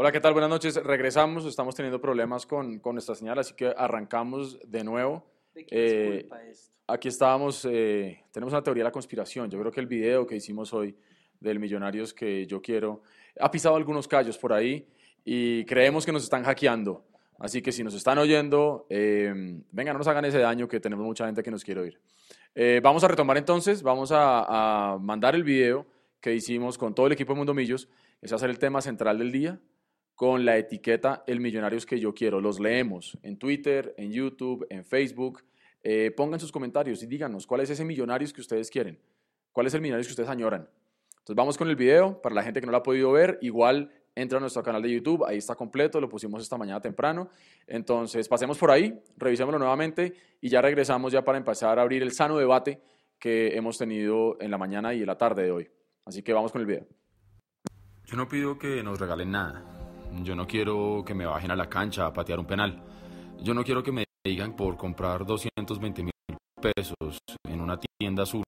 Hola, ¿qué tal? Buenas noches. Regresamos, estamos teniendo problemas con, con nuestra señal, así que arrancamos de nuevo. ¿De Eh, esto? Aquí estábamos, eh, tenemos una teoría de la conspiración. Yo creo que el video que hicimos hoy del Millonarios que yo quiero ha pisado algunos callos por ahí y creemos que nos están hackeando. Así que si nos están oyendo, eh, venga, no nos hagan ese daño que tenemos mucha gente que nos quiere oír. Eh, vamos a retomar entonces, vamos a, a mandar el video que hicimos con todo el equipo de Mundo Millos. Ese va a ser el tema central del día con la etiqueta El Millonarios que yo quiero. Los leemos en Twitter, en YouTube, en Facebook. Eh, pongan sus comentarios y díganos cuál es ese Millonarios que ustedes quieren. ¿Cuál es el Millonarios que ustedes añoran? Entonces vamos con el video. Para la gente que no lo ha podido ver, igual entra a nuestro canal de YouTube. Ahí está completo. Lo pusimos esta mañana temprano. Entonces pasemos por ahí, revisémoslo nuevamente y ya regresamos ya para empezar a abrir el sano debate que hemos tenido en la mañana y en la tarde de hoy. Así que vamos con el video. Yo no pido que nos regalen nada. Yo no quiero que me bajen a la cancha a patear un penal. Yo no quiero que me digan por comprar 220 mil pesos en una tienda azul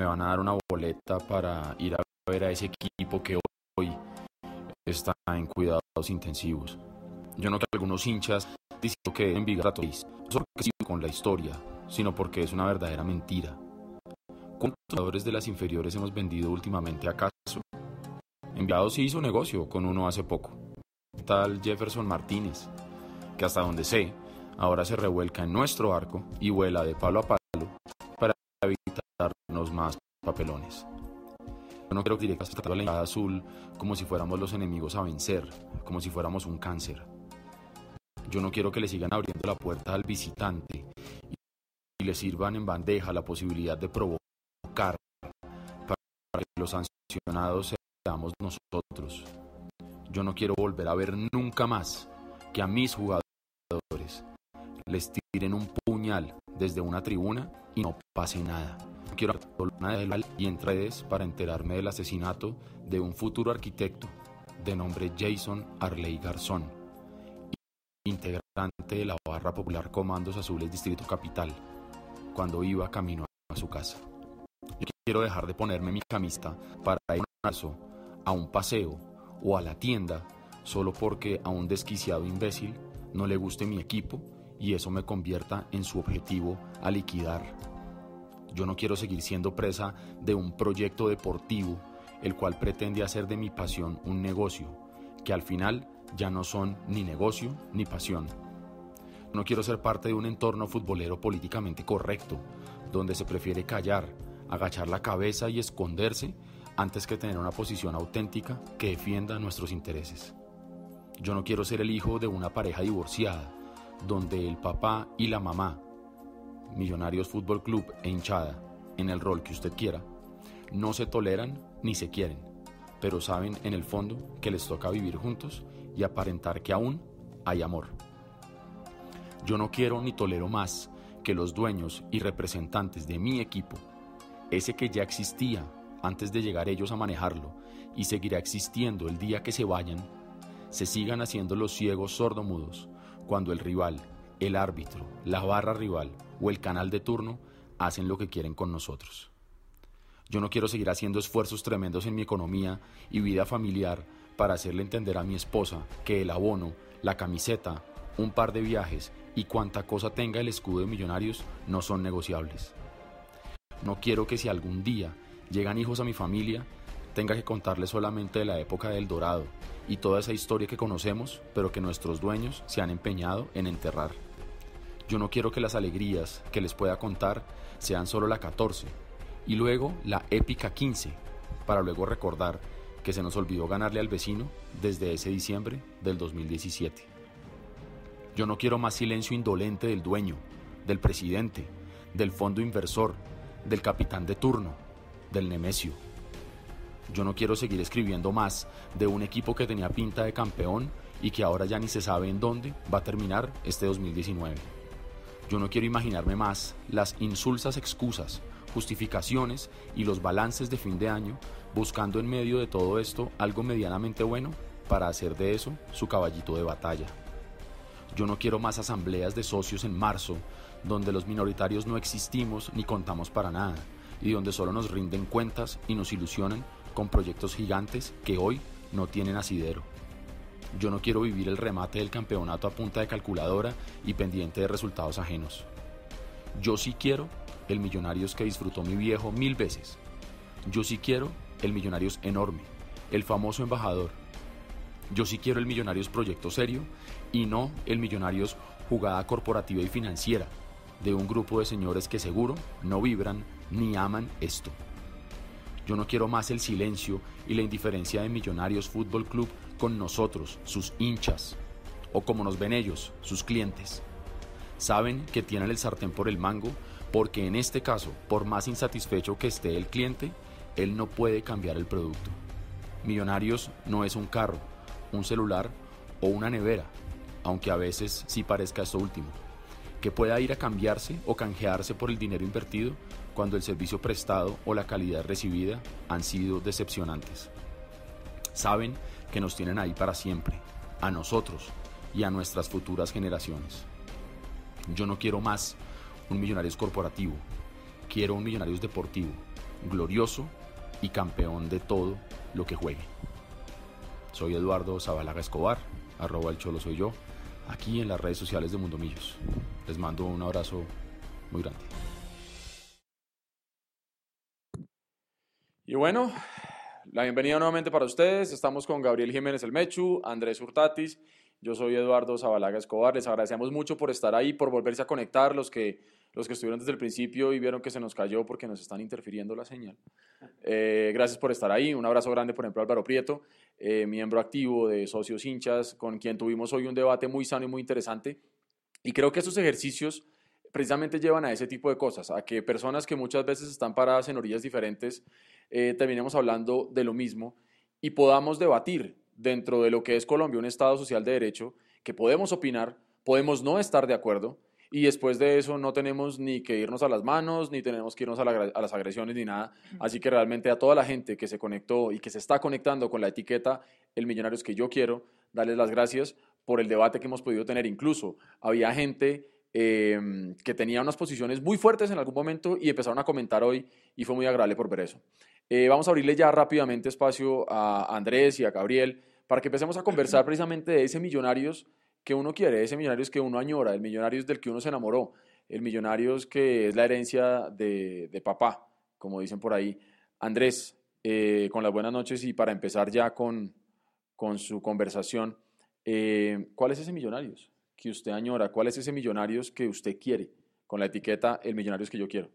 me van a dar una boleta para ir a ver a ese equipo que hoy está en cuidados intensivos. Yo no quiero que algunos hinchas diciendo que Envigado no solo porque sigo con la historia, sino porque es una verdadera mentira. ¿Cuántos jugadores de las inferiores hemos vendido últimamente acaso? Enviado sí hizo negocio con uno hace poco, tal Jefferson Martínez, que hasta donde sé, ahora se revuelca en nuestro arco y vuela de palo a palo para evitarnos más papelones. Yo no quiero que directas a la azul como si fuéramos los enemigos a vencer, como si fuéramos un cáncer. Yo no quiero que le sigan abriendo la puerta al visitante y le sirvan en bandeja la posibilidad de provocar para que los sancionados seamos nosotros. Yo no quiero volver a ver nunca más que a mis jugadores les tiren un puñal desde una tribuna y no pase nada. No quiero nada y en para enterarme del asesinato de un futuro arquitecto de nombre Jason Arley Garzón, integrante de la barra popular Comandos Azules Distrito Capital, cuando iba camino a su casa. Quiero dejar de ponerme mi camista para ir a un paseo o a la tienda solo porque a un desquiciado imbécil no le guste mi equipo y eso me convierta en su objetivo a liquidar. Yo no quiero seguir siendo presa de un proyecto deportivo el cual pretende hacer de mi pasión un negocio, que al final ya no son ni negocio ni pasión. No quiero ser parte de un entorno futbolero políticamente correcto, donde se prefiere callar, agachar la cabeza y esconderse antes que tener una posición auténtica que defienda nuestros intereses. Yo no quiero ser el hijo de una pareja divorciada, donde el papá y la mamá, Millonarios Fútbol Club e hinchada, en el rol que usted quiera, no se toleran ni se quieren, pero saben en el fondo que les toca vivir juntos y aparentar que aún hay amor. Yo no quiero ni tolero más que los dueños y representantes de mi equipo, ese que ya existía antes de llegar ellos a manejarlo y seguirá existiendo el día que se vayan, se sigan haciendo los ciegos sordomudos cuando el rival, el árbitro, la barra rival o el canal de turno hacen lo que quieren con nosotros. Yo no quiero seguir haciendo esfuerzos tremendos en mi economía y vida familiar para hacerle entender a mi esposa que el abono, la camiseta, un par de viajes y cuanta cosa tenga el escudo de millonarios no son negociables. No quiero que si algún día llegan hijos a mi familia, tenga que contarles solamente de la época del Dorado y toda esa historia que conocemos, pero que nuestros dueños se han empeñado en enterrar. Yo no quiero que las alegrías que les pueda contar sean solo la 14 y luego la épica 15, para luego recordar que se nos olvidó ganarle al vecino desde ese diciembre del 2017. Yo no quiero más silencio indolente del dueño, del presidente, del fondo inversor, del capitán de turno, del Nemesio. Yo no quiero seguir escribiendo más de un equipo que tenía pinta de campeón y que ahora ya ni se sabe en dónde va a terminar este 2019. Yo no quiero imaginarme más las insulsas excusas, justificaciones y los balances de fin de año buscando en medio de todo esto algo medianamente bueno para hacer de eso su caballito de batalla. Yo no quiero más asambleas de socios en marzo donde los minoritarios no existimos ni contamos para nada y donde solo nos rinden cuentas y nos ilusionan con proyectos gigantes que hoy no tienen asidero. Yo no quiero vivir el remate del campeonato a punta de calculadora y pendiente de resultados ajenos. Yo sí quiero el Millonarios que disfrutó mi viejo mil veces. Yo sí quiero el Millonarios enorme, el famoso embajador. Yo sí quiero el Millonarios proyecto serio y no el Millonarios jugada corporativa y financiera de un grupo de señores que seguro no vibran ni aman esto. Yo no quiero más el silencio y la indiferencia de Millonarios Fútbol Club con nosotros, sus hinchas, o como nos ven ellos, sus clientes. Saben que tienen el sartén por el mango porque en este caso, por más insatisfecho que esté el cliente, él no puede cambiar el producto. Millonarios no es un carro, un celular o una nevera, aunque a veces sí parezca esto último, que pueda ir a cambiarse o canjearse por el dinero invertido cuando el servicio prestado o la calidad recibida han sido decepcionantes. Saben que nos tienen ahí para siempre, a nosotros y a nuestras futuras generaciones. Yo no quiero más un Millonarios corporativo, quiero un Millonarios deportivo, glorioso y campeón de todo lo que juegue. Soy Eduardo Zabalaga Escobar, arroba el cholo soy yo, aquí en las redes sociales de Mundo Millos. Les mando un abrazo muy grande. Y bueno, la bienvenida nuevamente para ustedes. Estamos con Gabriel Jiménez El Mechu, Andrés Hurtatis. Yo soy Eduardo Zabalaga Escobar. Les agradecemos mucho por estar ahí, por volverse a conectar, los que, los que estuvieron desde el principio y vieron que se nos cayó porque nos están interfiriendo la señal. Eh, gracias por estar ahí. Un abrazo grande, por ejemplo, a Álvaro Prieto, eh, miembro activo de Socios Hinchas, con quien tuvimos hoy un debate muy sano y muy interesante. Y creo que estos ejercicios precisamente llevan a ese tipo de cosas, a que personas que muchas veces están paradas en orillas diferentes eh, terminemos hablando de lo mismo y podamos debatir dentro de lo que es Colombia, un Estado social de derecho, que podemos opinar, podemos no estar de acuerdo y después de eso no tenemos ni que irnos a las manos, ni tenemos que irnos a, a, las agresiones ni nada. Así que realmente a toda la gente que se conectó y que se está conectando con la etiqueta El Millonario es que yo quiero, darles las gracias por el debate que hemos podido tener. Incluso había gente eh, que tenía unas posiciones muy fuertes en algún momento y empezaron a comentar hoy y fue muy agradable por ver eso. Eh, vamos a abrirle ya rápidamente espacio a Andrés y a Gabriel para que empecemos a conversar precisamente de ese millonarios que uno quiere, ese millonarios que uno añora, el millonarios del que uno se enamoró, el millonarios que es la herencia de, de papá, como dicen por ahí. Andrés, eh, con las buenas noches y para empezar ya con, con su conversación, eh, ¿cuál es ese millonarios que usted añora? ¿Cuál es ese millonarios que usted quiere? Con la etiqueta el millonarios que yo quiero.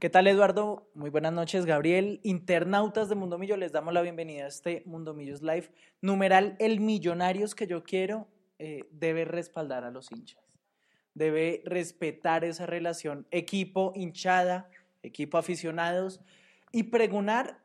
¿Qué tal, Eduardo? Muy buenas noches, Gabriel. Internautas de Mundo Millo, les damos la bienvenida a este Mundo Millos Live. Numeral, el millonarios que yo quiero eh, debe respaldar a los hinchas. Debe respetar esa relación equipo, hinchada, equipo aficionados y pregonar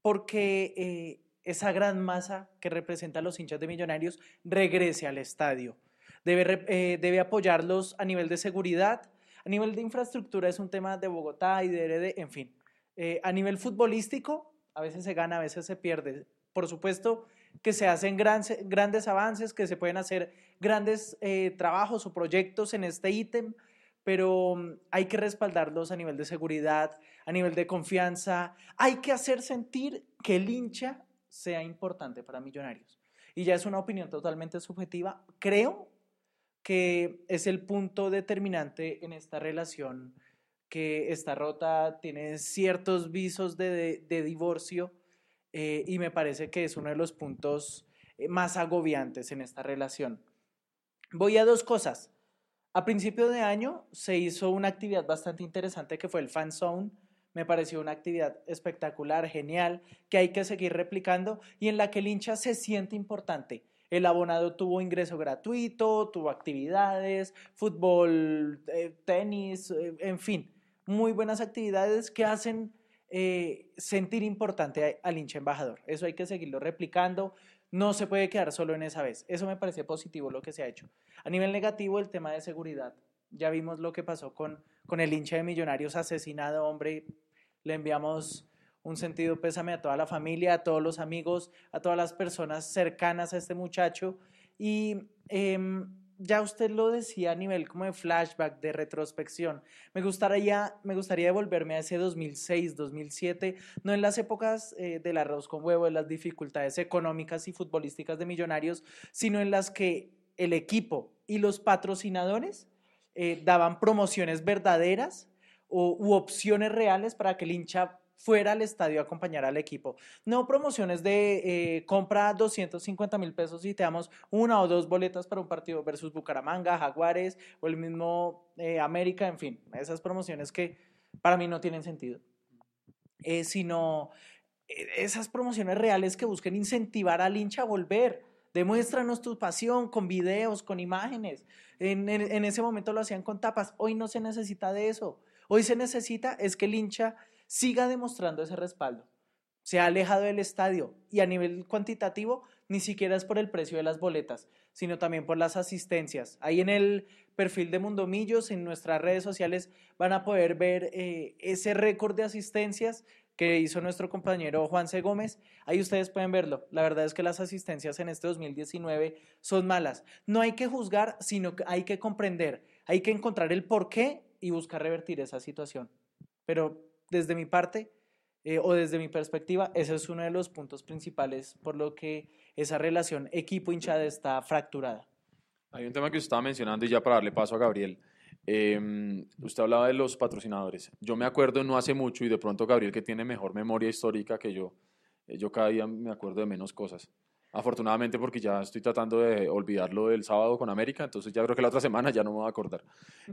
porque eh, esa gran masa que representa a los hinchas de millonarios regrese al estadio. Debe, eh, debe apoyarlos a nivel de seguridad, a nivel de infraestructura es un tema de Bogotá y de Heredia, en fin. Eh, a nivel futbolístico, a veces se gana, a veces se pierde. Por supuesto que se hacen grandes avances, que se pueden hacer grandes eh, trabajos o proyectos en este ítem, pero mm, hay que respaldarlos a nivel de seguridad, a nivel de confianza. Hay que hacer sentir que el hincha sea importante para Millonarios. Y ya es una opinión totalmente subjetiva. Creo que es el punto determinante en esta relación que está rota, tiene ciertos visos de, divorcio eh, y me parece que es uno de los puntos eh, más agobiantes en esta relación. Voy a dos cosas. A principio de año se hizo una actividad bastante interesante que fue el Fan Zone. Me pareció una actividad espectacular, genial, que hay que seguir replicando y en la que el hincha se siente importante. El abonado tuvo ingreso gratuito, tuvo actividades, fútbol, eh, tenis, eh, en fin, muy buenas actividades que hacen eh, sentir importante al hincha embajador. Eso hay que seguirlo replicando. No se puede quedar solo en esa vez. Eso me parece positivo lo que se ha hecho. A nivel negativo, el tema de seguridad. Ya vimos lo que pasó con, con el hincha de Millonarios asesinado, hombre. Le enviamos un sentido pésame a toda la familia, a todos los amigos, a todas las personas cercanas a este muchacho. Y em, ya usted lo decía a nivel como de flashback, de retrospección. Me gustaría, me gustaría devolverme a ese 2006, 2007, no en las épocas eh, del arroz con huevo, de las dificultades económicas y futbolísticas de millonarios, sino en las que el equipo y los patrocinadores eh, daban promociones verdaderas o, u opciones reales para que el hincha fuera al estadio a acompañar al equipo. No promociones de eh, compra 250 mil pesos y te damos una o dos boletas para un partido versus Bucaramanga, Jaguares o el mismo eh, América, en fin, esas promociones que para mí no tienen sentido. Eh, sino esas promociones reales que busquen incentivar al hincha a volver. Demuéstranos tu pasión con videos, con imágenes. En, en ese momento lo hacían con tapas. Hoy no se necesita de eso. Hoy se necesita es que el hincha siga demostrando ese respaldo. Se ha alejado del estadio y a nivel cuantitativo ni siquiera es por el precio de las boletas, sino también por las asistencias. Ahí en el perfil de Mundomillos, en nuestras redes sociales, van a poder ver eh, ese récord de asistencias que hizo nuestro compañero Juan C. Gómez. Ahí ustedes pueden verlo. La verdad es que las asistencias en este 2019 son malas. No hay que juzgar, sino que hay que comprender. Hay que encontrar el porqué y buscar revertir esa situación. Pero desde mi parte eh, o desde mi perspectiva, ese es uno de los puntos principales por lo que esa relación equipo-hinchada está fracturada. Hay un tema que usted estaba mencionando y ya para darle paso a Gabriel. Em, usted hablaba de los patrocinadores. Yo me acuerdo no hace mucho y de pronto Gabriel que tiene mejor memoria histórica que yo, eh, yo cada día me acuerdo de menos cosas. Afortunadamente porque ya estoy tratando de olvidarlo del sábado con América, entonces ya creo que la otra semana ya no me voy a acordar.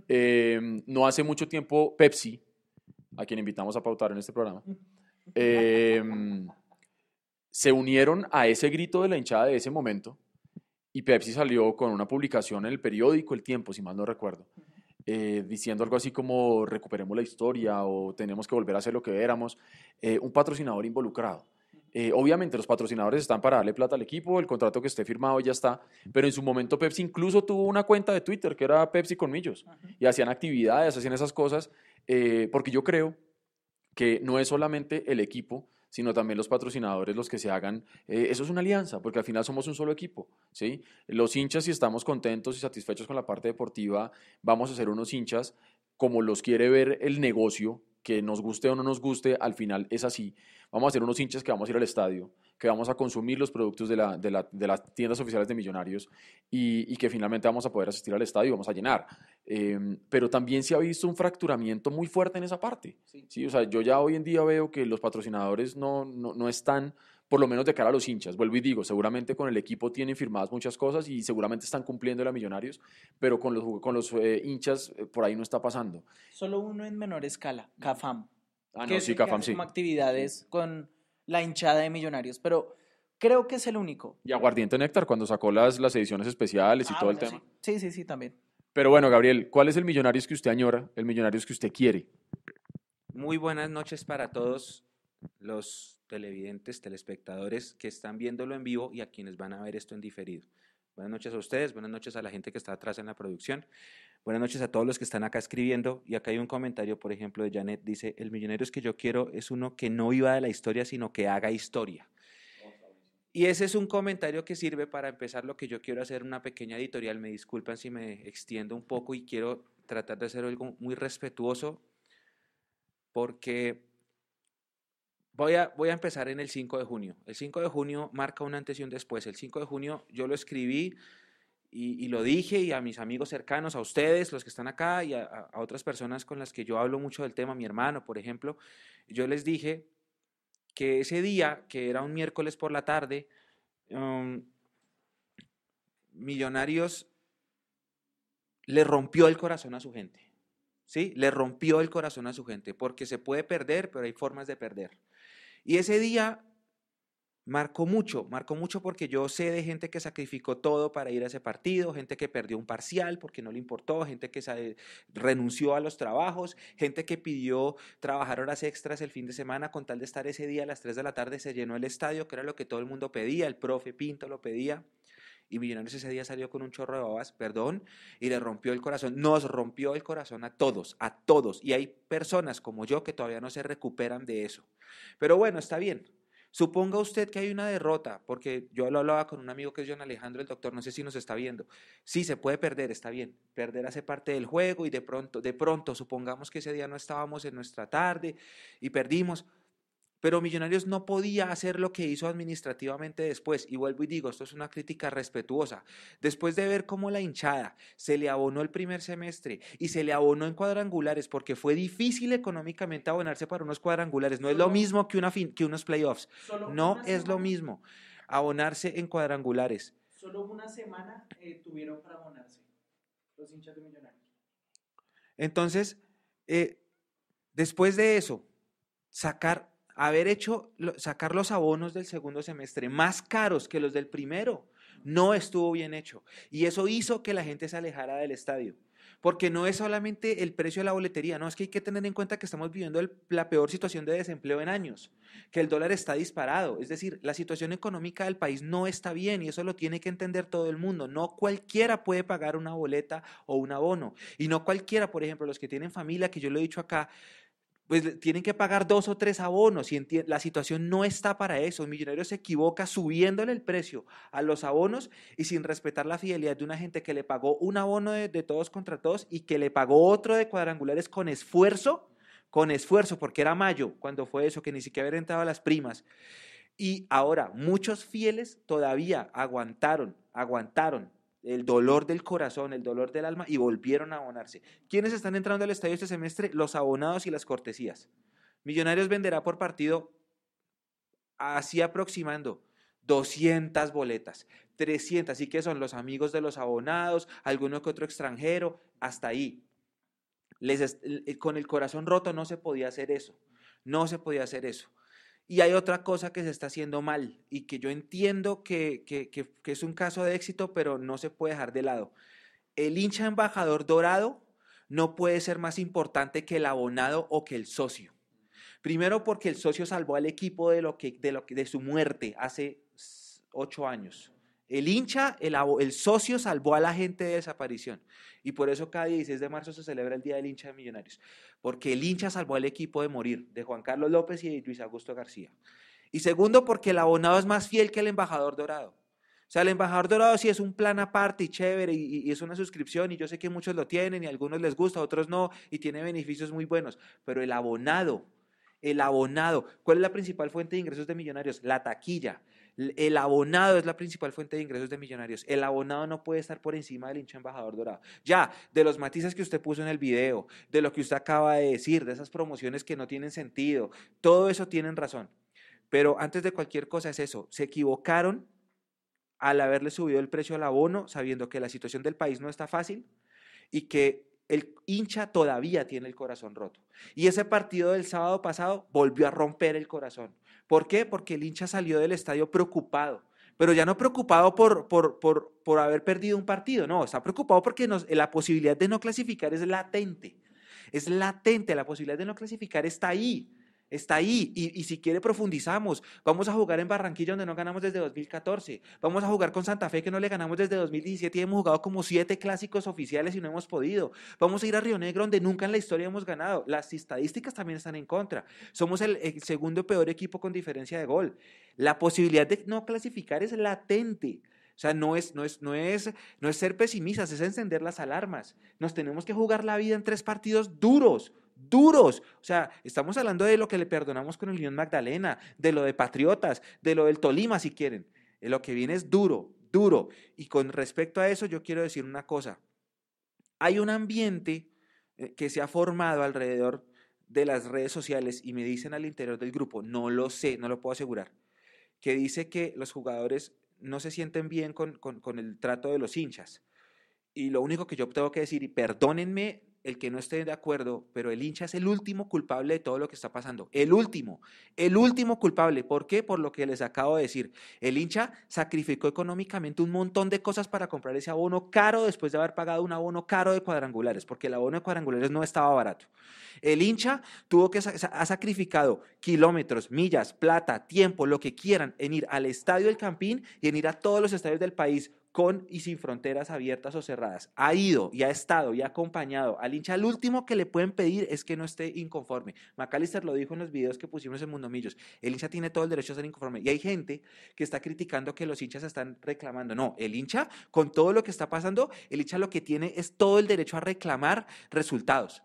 Em, no hace mucho tiempo Pepsi a quien invitamos a pautar en este programa, em, se unieron a ese grito de la hinchada de ese momento y Pepsi salió con una publicación en el periódico El Tiempo, si mal no recuerdo, eh, diciendo algo así como recuperemos la historia o tenemos que volver a ser lo que éramos, eh, un patrocinador involucrado. Eh, obviamente los patrocinadores están para darle plata al equipo, el contrato que esté firmado ya está, pero en su momento Pepsi incluso tuvo una cuenta de Twitter que era Pepsi con Millos y hacían actividades, hacían esas cosas eh, porque yo creo que no es solamente el equipo, sino también los patrocinadores los que se hagan. Eh, eso es una alianza, porque al final somos un solo equipo. ¿sí? Los hinchas, si estamos contentos y satisfechos con la parte deportiva, vamos a ser unos hinchas como los quiere ver el negocio, que nos guste o no nos guste, al final es así. Vamos a ser unos hinchas que vamos a ir al estadio, que vamos a consumir los productos de, la, de, la, de las tiendas oficiales de Millonarios y, y, que finalmente vamos a poder asistir al estadio y vamos a llenar. Eh, pero también se ha visto un fracturamiento muy fuerte en esa parte. Sí. ¿sí? O sea, yo ya hoy en día veo que los patrocinadores no, no, no están por lo menos de cara a los hinchas. Vuelvo y digo, seguramente con el equipo tienen firmadas muchas cosas y seguramente están cumpliendo la Millonarios, pero con los, con los eh, hinchas eh, por ahí no está pasando. Solo uno en menor escala, CAFAM. Ah, no, sí, CAFAM sí. Actividades con la hinchada de Millonarios, pero creo que es el único. Y Aguardiente Néctar cuando sacó las, las ediciones especiales y ah, todo bueno, el tema. Sí. sí, sí, sí, también. Pero bueno, Gabriel, ¿cuál es el Millonarios que usted añora, el Millonarios que usted quiere? Muy buenas noches para todos los televidentes, telespectadores que están viéndolo en vivo y a quienes van a ver esto en diferido. Buenas noches a ustedes, buenas noches a la gente que está atrás en la producción, buenas noches a todos los que están acá escribiendo. Y acá hay un comentario, por ejemplo, de Janet, dice, el Millonarios que yo quiero es uno que no viva de la historia, sino que haga historia. Y ese es un comentario que sirve para empezar lo que yo quiero hacer, una pequeña editorial. Me disculpan si me extiendo un poco y quiero tratar de hacer algo muy respetuoso, porque Voy a, voy a, empezar en el 5 de junio. El 5 de junio marca un antes y un después. El 5 de junio yo lo escribí y, lo dije y a mis amigos cercanos, a ustedes, los que están acá y a, a, otras personas con las que yo hablo mucho del tema, mi hermano, por ejemplo, yo les dije que ese día, que era un miércoles por la tarde, um, Millonarios le rompió el corazón a su gente. ¿Sí? Le rompió el corazón a su gente, porque se puede perder, pero hay formas de perder. Y ese día marcó mucho, marcó mucho porque yo sé de gente que sacrificó todo para ir a ese partido, gente que perdió un parcial porque no le importó, gente que renunció a los trabajos, gente que pidió trabajar horas extras el fin de semana con tal de estar ese día a las 3 de la tarde, se llenó el estadio, que era lo que todo el mundo pedía, el profe Pinto lo pedía. Y Millonarios ese día salió con un chorro de babas, perdón, y le rompió el corazón. Nos rompió el corazón a todos, a todos. Y hay personas como yo que todavía no se recuperan de eso. Pero bueno, está bien. Suponga usted que hay una derrota, porque yo lo hablaba con un amigo que es John Alejandro, el doctor, no sé si nos está viendo. Sí, se puede perder, está bien. Perder hace parte del juego y de pronto, de pronto, supongamos que ese día no estábamos en nuestra tarde y perdimos. Pero Millonarios no podía hacer lo que hizo administrativamente después. Y vuelvo y digo, esto es una crítica respetuosa. Después de ver cómo la hinchada se le abonó el primer semestre y se le abonó en cuadrangulares, porque fue difícil económicamente abonarse para unos cuadrangulares. No es lo mismo que, una que unos playoffs. No es lo mismo abonarse en cuadrangulares. Solo una semana eh, tuvieron para abonarse los hinchas de Millonarios. Entonces, eh, después de eso, sacar haber hecho, sacar los abonos del segundo semestre más caros que los del primero, no estuvo bien hecho. Y eso hizo que la gente se alejara del estadio. Porque no es solamente el precio de la boletería, no, es que hay que tener en cuenta que estamos viviendo la peor situación de desempleo en años, que el dólar está disparado, es decir, la situación económica del país no está bien y eso lo tiene que entender todo el mundo. No cualquiera puede pagar una boleta o un abono y no cualquiera, por ejemplo, los que tienen familia, que yo lo he dicho acá, pues tienen que pagar dos o tres abonos y la situación no está para eso. El millonario se equivoca subiéndole el precio a los abonos y sin respetar la fidelidad de una gente que le pagó un abono de, de todos contra todos y que le pagó otro de cuadrangulares con esfuerzo, con esfuerzo, porque era mayo cuando fue eso, que ni siquiera habían entrado las primas. Y ahora muchos fieles todavía aguantaron, aguantaron el dolor del corazón, el dolor del alma, y volvieron a abonarse. ¿Quiénes están entrando al estadio este semestre? Los abonados y las cortesías. Millonarios venderá por partido así aproximando 200 boletas, 300, así que son los amigos de los abonados, alguno que otro extranjero, hasta ahí. Les, con el corazón roto no se podía hacer eso, no se podía hacer eso. Y hay otra cosa que se está haciendo mal y que yo entiendo que, es un caso de éxito, pero no se puede dejar de lado. El hincha embajador dorado no puede ser más importante que el abonado o que el socio. Primero porque el socio salvó al equipo de, lo que, de, lo de su muerte hace ocho años. El hincha, el, socio salvó a la gente de desaparición. Y por eso cada 16 de marzo se celebra el Día del Hincha de Millonarios. Porque el hincha salvó al equipo de morir, de Juan Carlos López y de Luis Augusto García. Y segundo, porque el abonado es más fiel que el embajador dorado. O sea, el embajador dorado sí es un plan aparte y chévere y, y, es una suscripción y yo sé que muchos lo tienen y a algunos les gusta, a otros no y tiene beneficios muy buenos. Pero el abonado, el abonado, ¿cuál es la principal fuente de ingresos de millonarios? La taquilla. El abonado es la principal fuente de ingresos de millonarios. El abonado no puede estar por encima del hincha embajador dorado. Ya, de los matices que usted puso en el video, de lo que usted acaba de decir, de esas promociones que no tienen sentido, todo eso tienen razón. Pero antes de cualquier cosa es eso, se equivocaron al haberle subido el precio al abono, sabiendo que la situación del país no está fácil y que el hincha todavía tiene el corazón roto. Y ese partido del sábado pasado volvió a romper el corazón. ¿Por qué? Porque el hincha salió del estadio preocupado, pero ya no preocupado por, por, por, por haber perdido un partido, no, está preocupado porque la posibilidad de no clasificar es latente. Es latente, la posibilidad de no clasificar está ahí. Está ahí y, si quiere profundizamos. Vamos a jugar en Barranquilla donde no ganamos desde 2014. Vamos a jugar con Santa Fe que no le ganamos desde 2017 y hemos jugado como siete clásicos oficiales y no hemos podido. Vamos a ir a Río Negro donde nunca en la historia hemos ganado. Las estadísticas también están en contra. Somos el, el segundo peor equipo con diferencia de gol. La posibilidad de no clasificar es latente. O sea, no es, no, es, no, es, no es ser pesimistas, es encender las alarmas. Nos tenemos que jugar la vida en tres partidos duros, duros. O sea, estamos hablando de lo que le perdonamos con el Unión Magdalena, de lo de Patriotas, de lo del Tolima, si quieren. Lo que viene es duro, duro. Y con respecto a eso, yo quiero decir una cosa. Hay un ambiente eh, que se ha formado alrededor de las redes sociales y me dicen al interior del grupo, no lo sé, no lo puedo asegurar, que dice que los jugadores no se sienten bien con, con, con el trato de los hinchas. Y lo único que yo tengo que decir, y perdónenme el que no esté de acuerdo, pero el hincha es el último culpable de todo lo que está pasando. El último, el último culpable. ¿Por qué? Por lo que les acabo de decir. El hincha sacrificó económicamente un montón de cosas para comprar ese abono caro después de haber pagado un abono caro de cuadrangulares, porque el abono de cuadrangulares no estaba barato. El hincha tuvo que ha sacrificado kilómetros, millas, plata, tiempo, lo que quieran en ir al estadio del Campín y en ir a todos los estadios del país con y sin fronteras abiertas o cerradas. Ha ido y ha estado y ha acompañado al hincha. Al último que le pueden pedir es que no esté inconforme. McAllister lo dijo en los videos que pusimos en Mundo Millos. El hincha tiene todo el derecho a ser inconforme. Y hay gente que está criticando que los hinchas están reclamando. No, el hincha, con todo lo que está pasando, el hincha lo que tiene es todo el derecho a reclamar resultados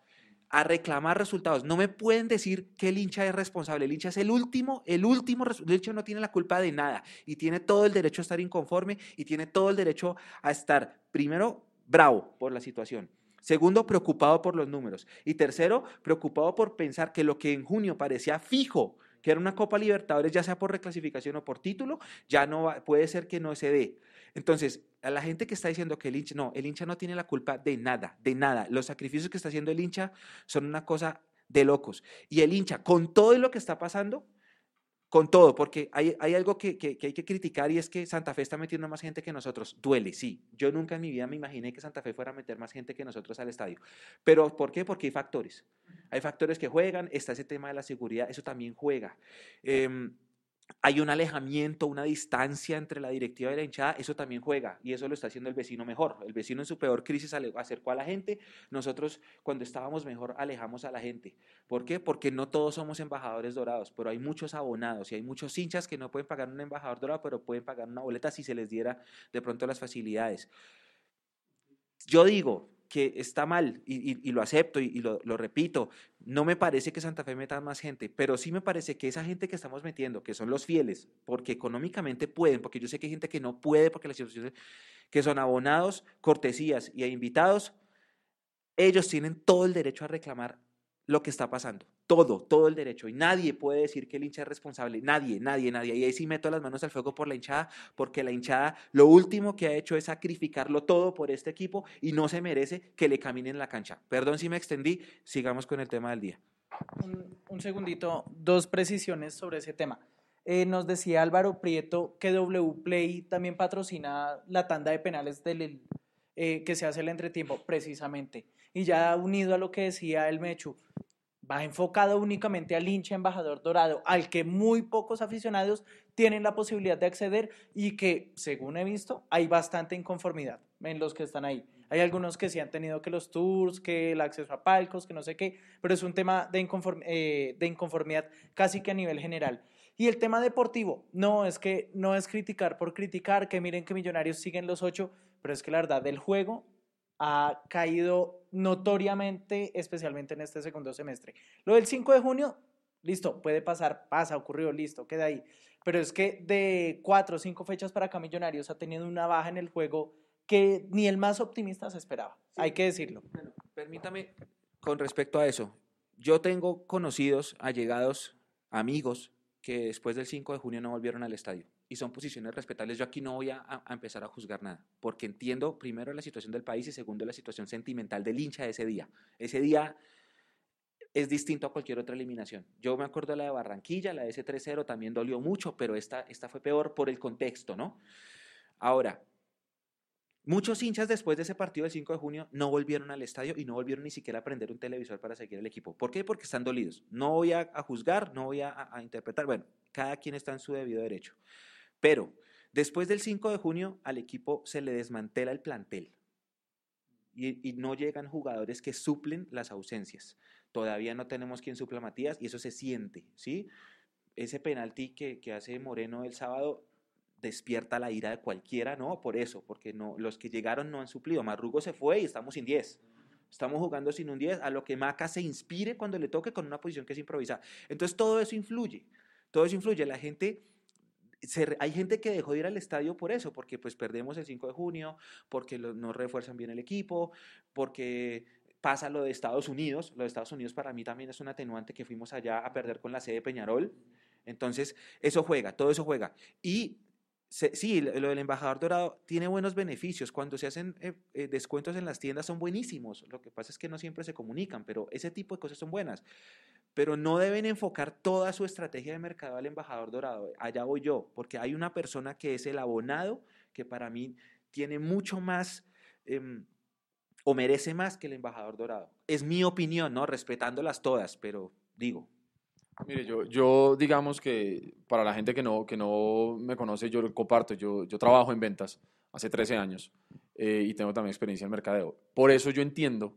a reclamar resultados. No me pueden decir que el hincha es responsable. El hincha es el último, el último, el hincha no tiene la culpa de nada y tiene todo el derecho a estar inconforme y tiene todo el derecho a estar, primero, bravo por la situación. Segundo, preocupado por los números. Y tercero, preocupado por pensar que lo que en junio parecía fijo, que era una Copa Libertadores, ya sea por reclasificación o por título, ya no va, puede ser que no se dé. Entonces, a la gente que está diciendo que el hincha, no, el hincha no tiene la culpa de nada, de nada. Los sacrificios que está haciendo el hincha son una cosa de locos. Y el hincha, con todo lo que está pasando, con todo, porque hay, algo que, hay que criticar y es que Santa Fe está metiendo más gente que nosotros. Duele, sí. Yo nunca en mi vida me imaginé que Santa Fe fuera a meter más gente que nosotros al estadio. Pero ¿por qué? Porque hay factores. Hay factores que juegan, está ese tema de la seguridad, eso también juega. Em, hay un alejamiento, una distancia entre la directiva y la hinchada, eso también juega y eso lo está haciendo el vecino mejor. El vecino en su peor crisis acercó a la gente, nosotros cuando estábamos mejor alejamos a la gente. ¿Por qué? Porque no todos somos embajadores dorados, pero hay muchos abonados y hay muchos hinchas que no pueden pagar un embajador dorado, pero pueden pagar una boleta si se les diera de pronto las facilidades. Yo digo, que está mal y, lo acepto y, lo, repito. No me parece que Santa Fe meta más gente, pero sí me parece que esa gente que estamos metiendo, que son los fieles, porque económicamente pueden, porque yo sé que hay gente que no puede, porque las situaciones que son abonados, cortesías y invitados, ellos tienen todo el derecho a reclamar lo que está pasando. Todo, todo el derecho. Y nadie puede decir que el hincha es responsable. Nadie, nadie, nadie. Y ahí sí meto las manos al fuego por la hinchada, porque la hinchada lo último que ha hecho es sacrificarlo todo por este equipo y no se merece que le caminen la cancha. Perdón si me extendí, sigamos con el tema del día. Un, segundito, dos precisiones sobre ese tema. Eh, nos decía Álvaro Prieto que W Play también patrocina la tanda de penales del, eh, que se hace el entretiempo, precisamente. Y ya unido a lo que decía el Mechu, va enfocado únicamente al hincha embajador dorado, al que muy pocos aficionados tienen la posibilidad de acceder y que, según he visto, hay bastante inconformidad en los que están ahí. Hay algunos que sí han tenido que los tours, que el acceso a palcos, que no sé qué, pero es un tema de, eh, de inconformidad casi que a nivel general. Y el tema deportivo, no es que no es criticar por criticar, que miren que Millonarios siguen los ocho, pero es que la verdad del juego ha caído notoriamente, especialmente en este segundo semestre. Lo del 5 de junio, listo, puede pasar, pasa, ocurrió, listo, queda ahí. Pero es que de cuatro o cinco fechas para acá Millonarios ha tenido una baja en el juego que ni el más optimista se esperaba, hay que decirlo. permítame, con respecto a eso, yo tengo conocidos, allegados, amigos, que después del 5 de junio no volvieron al estadio y son posiciones respetables. Yo aquí no voy a, empezar a juzgar nada, porque entiendo primero la situación del país y segundo la situación sentimental del hincha de ese día. Ese día es distinto a cualquier otra eliminación. Yo me acuerdo de la de Barranquilla, la de ese 3-0 también dolió mucho, pero esta, esta fue peor por el contexto, ¿no? Ahora, Muchos hinchas después de ese partido del 5 de junio no volvieron al estadio y no volvieron ni siquiera a prender un televisor para seguir el equipo. ¿Por qué? Porque están dolidos. No voy a, juzgar, no voy a, interpretar. Bueno, cada quien está en su debido derecho. Pero después del 5 de junio al equipo se le desmantela el plantel y, no llegan jugadores que suplen las ausencias. Todavía no tenemos quien supla a Matías y eso se siente, ¿sí? Ese penalti que, que hace Moreno el sábado despierta la ira de cualquiera, ¿no? Por eso, porque no, los que llegaron no han suplido. Marrugo se fue y estamos sin 10. Estamos jugando sin un 10, a lo que Maca se inspire cuando le toque con una posición que es improvisada. Entonces todo eso influye, todo eso influye. La gente, hay gente que dejó de ir al estadio por eso, porque pues perdemos el 5 de junio, porque no refuerzan bien el equipo, porque pasa lo de Estados Unidos. Lo de Estados Unidos para mí también es un atenuante que fuimos allá a perder con la sede de Peñarol. Entonces, eso juega, todo eso juega. Y sí, lo del embajador dorado tiene buenos beneficios. Cuando se hacen eh, eh, descuentos en las tiendas son buenísimos. Lo que pasa es que no siempre se comunican, pero ese tipo de cosas son buenas. Pero no deben enfocar toda su estrategia de mercado al embajador dorado. Allá voy yo, porque hay una persona que es el abonado, que para mí tiene mucho más em, o merece más que el embajador dorado. Es mi opinión, ¿no? Respetándolas todas, pero digo, Mire, yo, yo digamos que para la gente que no, que no me conoce, yo comparto, yo, yo trabajo en ventas hace 13 años eh, y tengo también experiencia en mercadeo. Por eso yo entiendo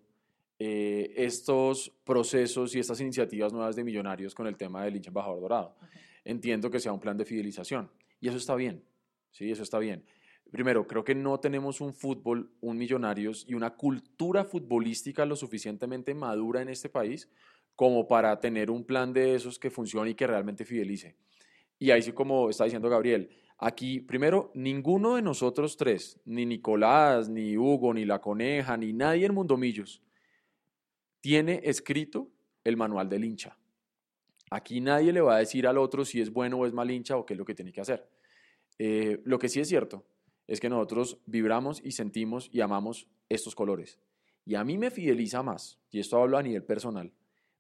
eh, estos procesos y estas iniciativas nuevas de millonarios con el tema del hincha embajador dorado. Entiendo que sea un plan de fidelización y eso está bien, sí, eso está bien. Primero, creo que no tenemos un fútbol, un millonarios y una cultura futbolística lo suficientemente madura en este país como para tener un plan de esos que funcione y que realmente fidelice. Y ahí sí, como está diciendo Gabriel, aquí, primero, ninguno de nosotros tres, ni Nicolás, ni Hugo, ni La Coneja, ni nadie en Mundomillos, tiene escrito el manual del hincha. Aquí nadie le va a decir al otro si es bueno o es mal hincha o qué es lo que tiene que hacer. Eh, lo que sí es cierto es que nosotros vibramos y sentimos y amamos estos colores. Y a mí me fideliza más, y esto hablo a nivel personal,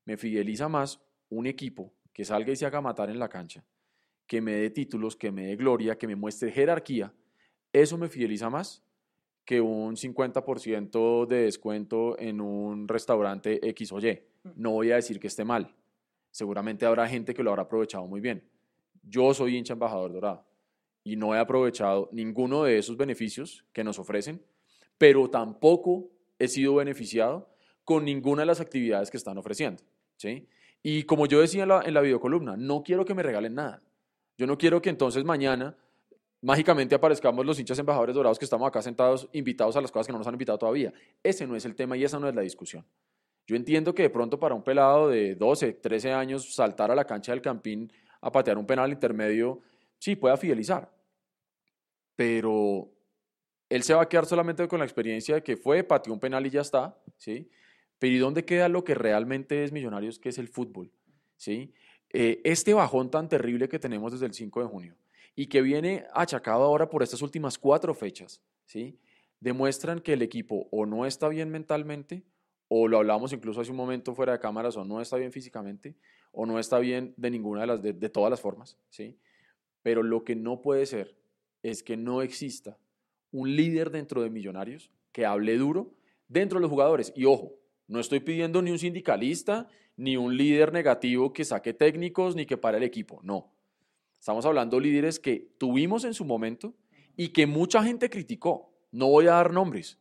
me fideliza más un equipo que salga y se haga matar en la cancha, que me dé títulos, que me dé gloria, que me muestre jerarquía, eso me fideliza más que un 50% de descuento en un restaurante X o Y. No voy a decir que esté mal. Seguramente habrá gente que lo habrá aprovechado muy bien. Yo soy hincha embajador dorado y no he aprovechado ninguno de esos beneficios que nos ofrecen, pero tampoco he sido beneficiado con ninguna de las actividades que están ofreciendo. ¿sí? Y como yo decía en la, en la videocolumna, no quiero que me regalen nada. Yo no quiero que entonces mañana mágicamente aparezcamos los hinchas embajadores dorados que estamos acá sentados, invitados a las cosas que no nos han invitado todavía. Ese no es el tema y esa no es la discusión. Yo entiendo que de pronto para un pelado de 12, 13 años saltar a la cancha del Campín a patear un penal intermedio, sí, pueda fidelizar. Pero él se va a quedar solamente con la experiencia de que fue, pateó un penal y ya está, ¿sí? Pero ¿y dónde queda lo que realmente es Millonarios, que es el fútbol? ¿sí? Eh, este bajón tan terrible que tenemos desde el 5 de junio y que viene achacado ahora por estas últimas cuatro fechas, ¿sí? demuestran que el equipo o no está bien mentalmente, o lo hablamos incluso hace un momento fuera de cámaras, o no está bien físicamente, o no está bien de ninguna de las, de, todas las formas, ¿sí? Pero lo que no puede ser es que no exista un líder dentro de Millonarios que hable duro dentro de los jugadores. Y ojo, no estoy pidiendo ni un sindicalista, ni un líder negativo que saque técnicos, ni que pare el equipo. No. Estamos hablando de líderes que tuvimos en su momento y que mucha gente criticó. No voy a dar nombres,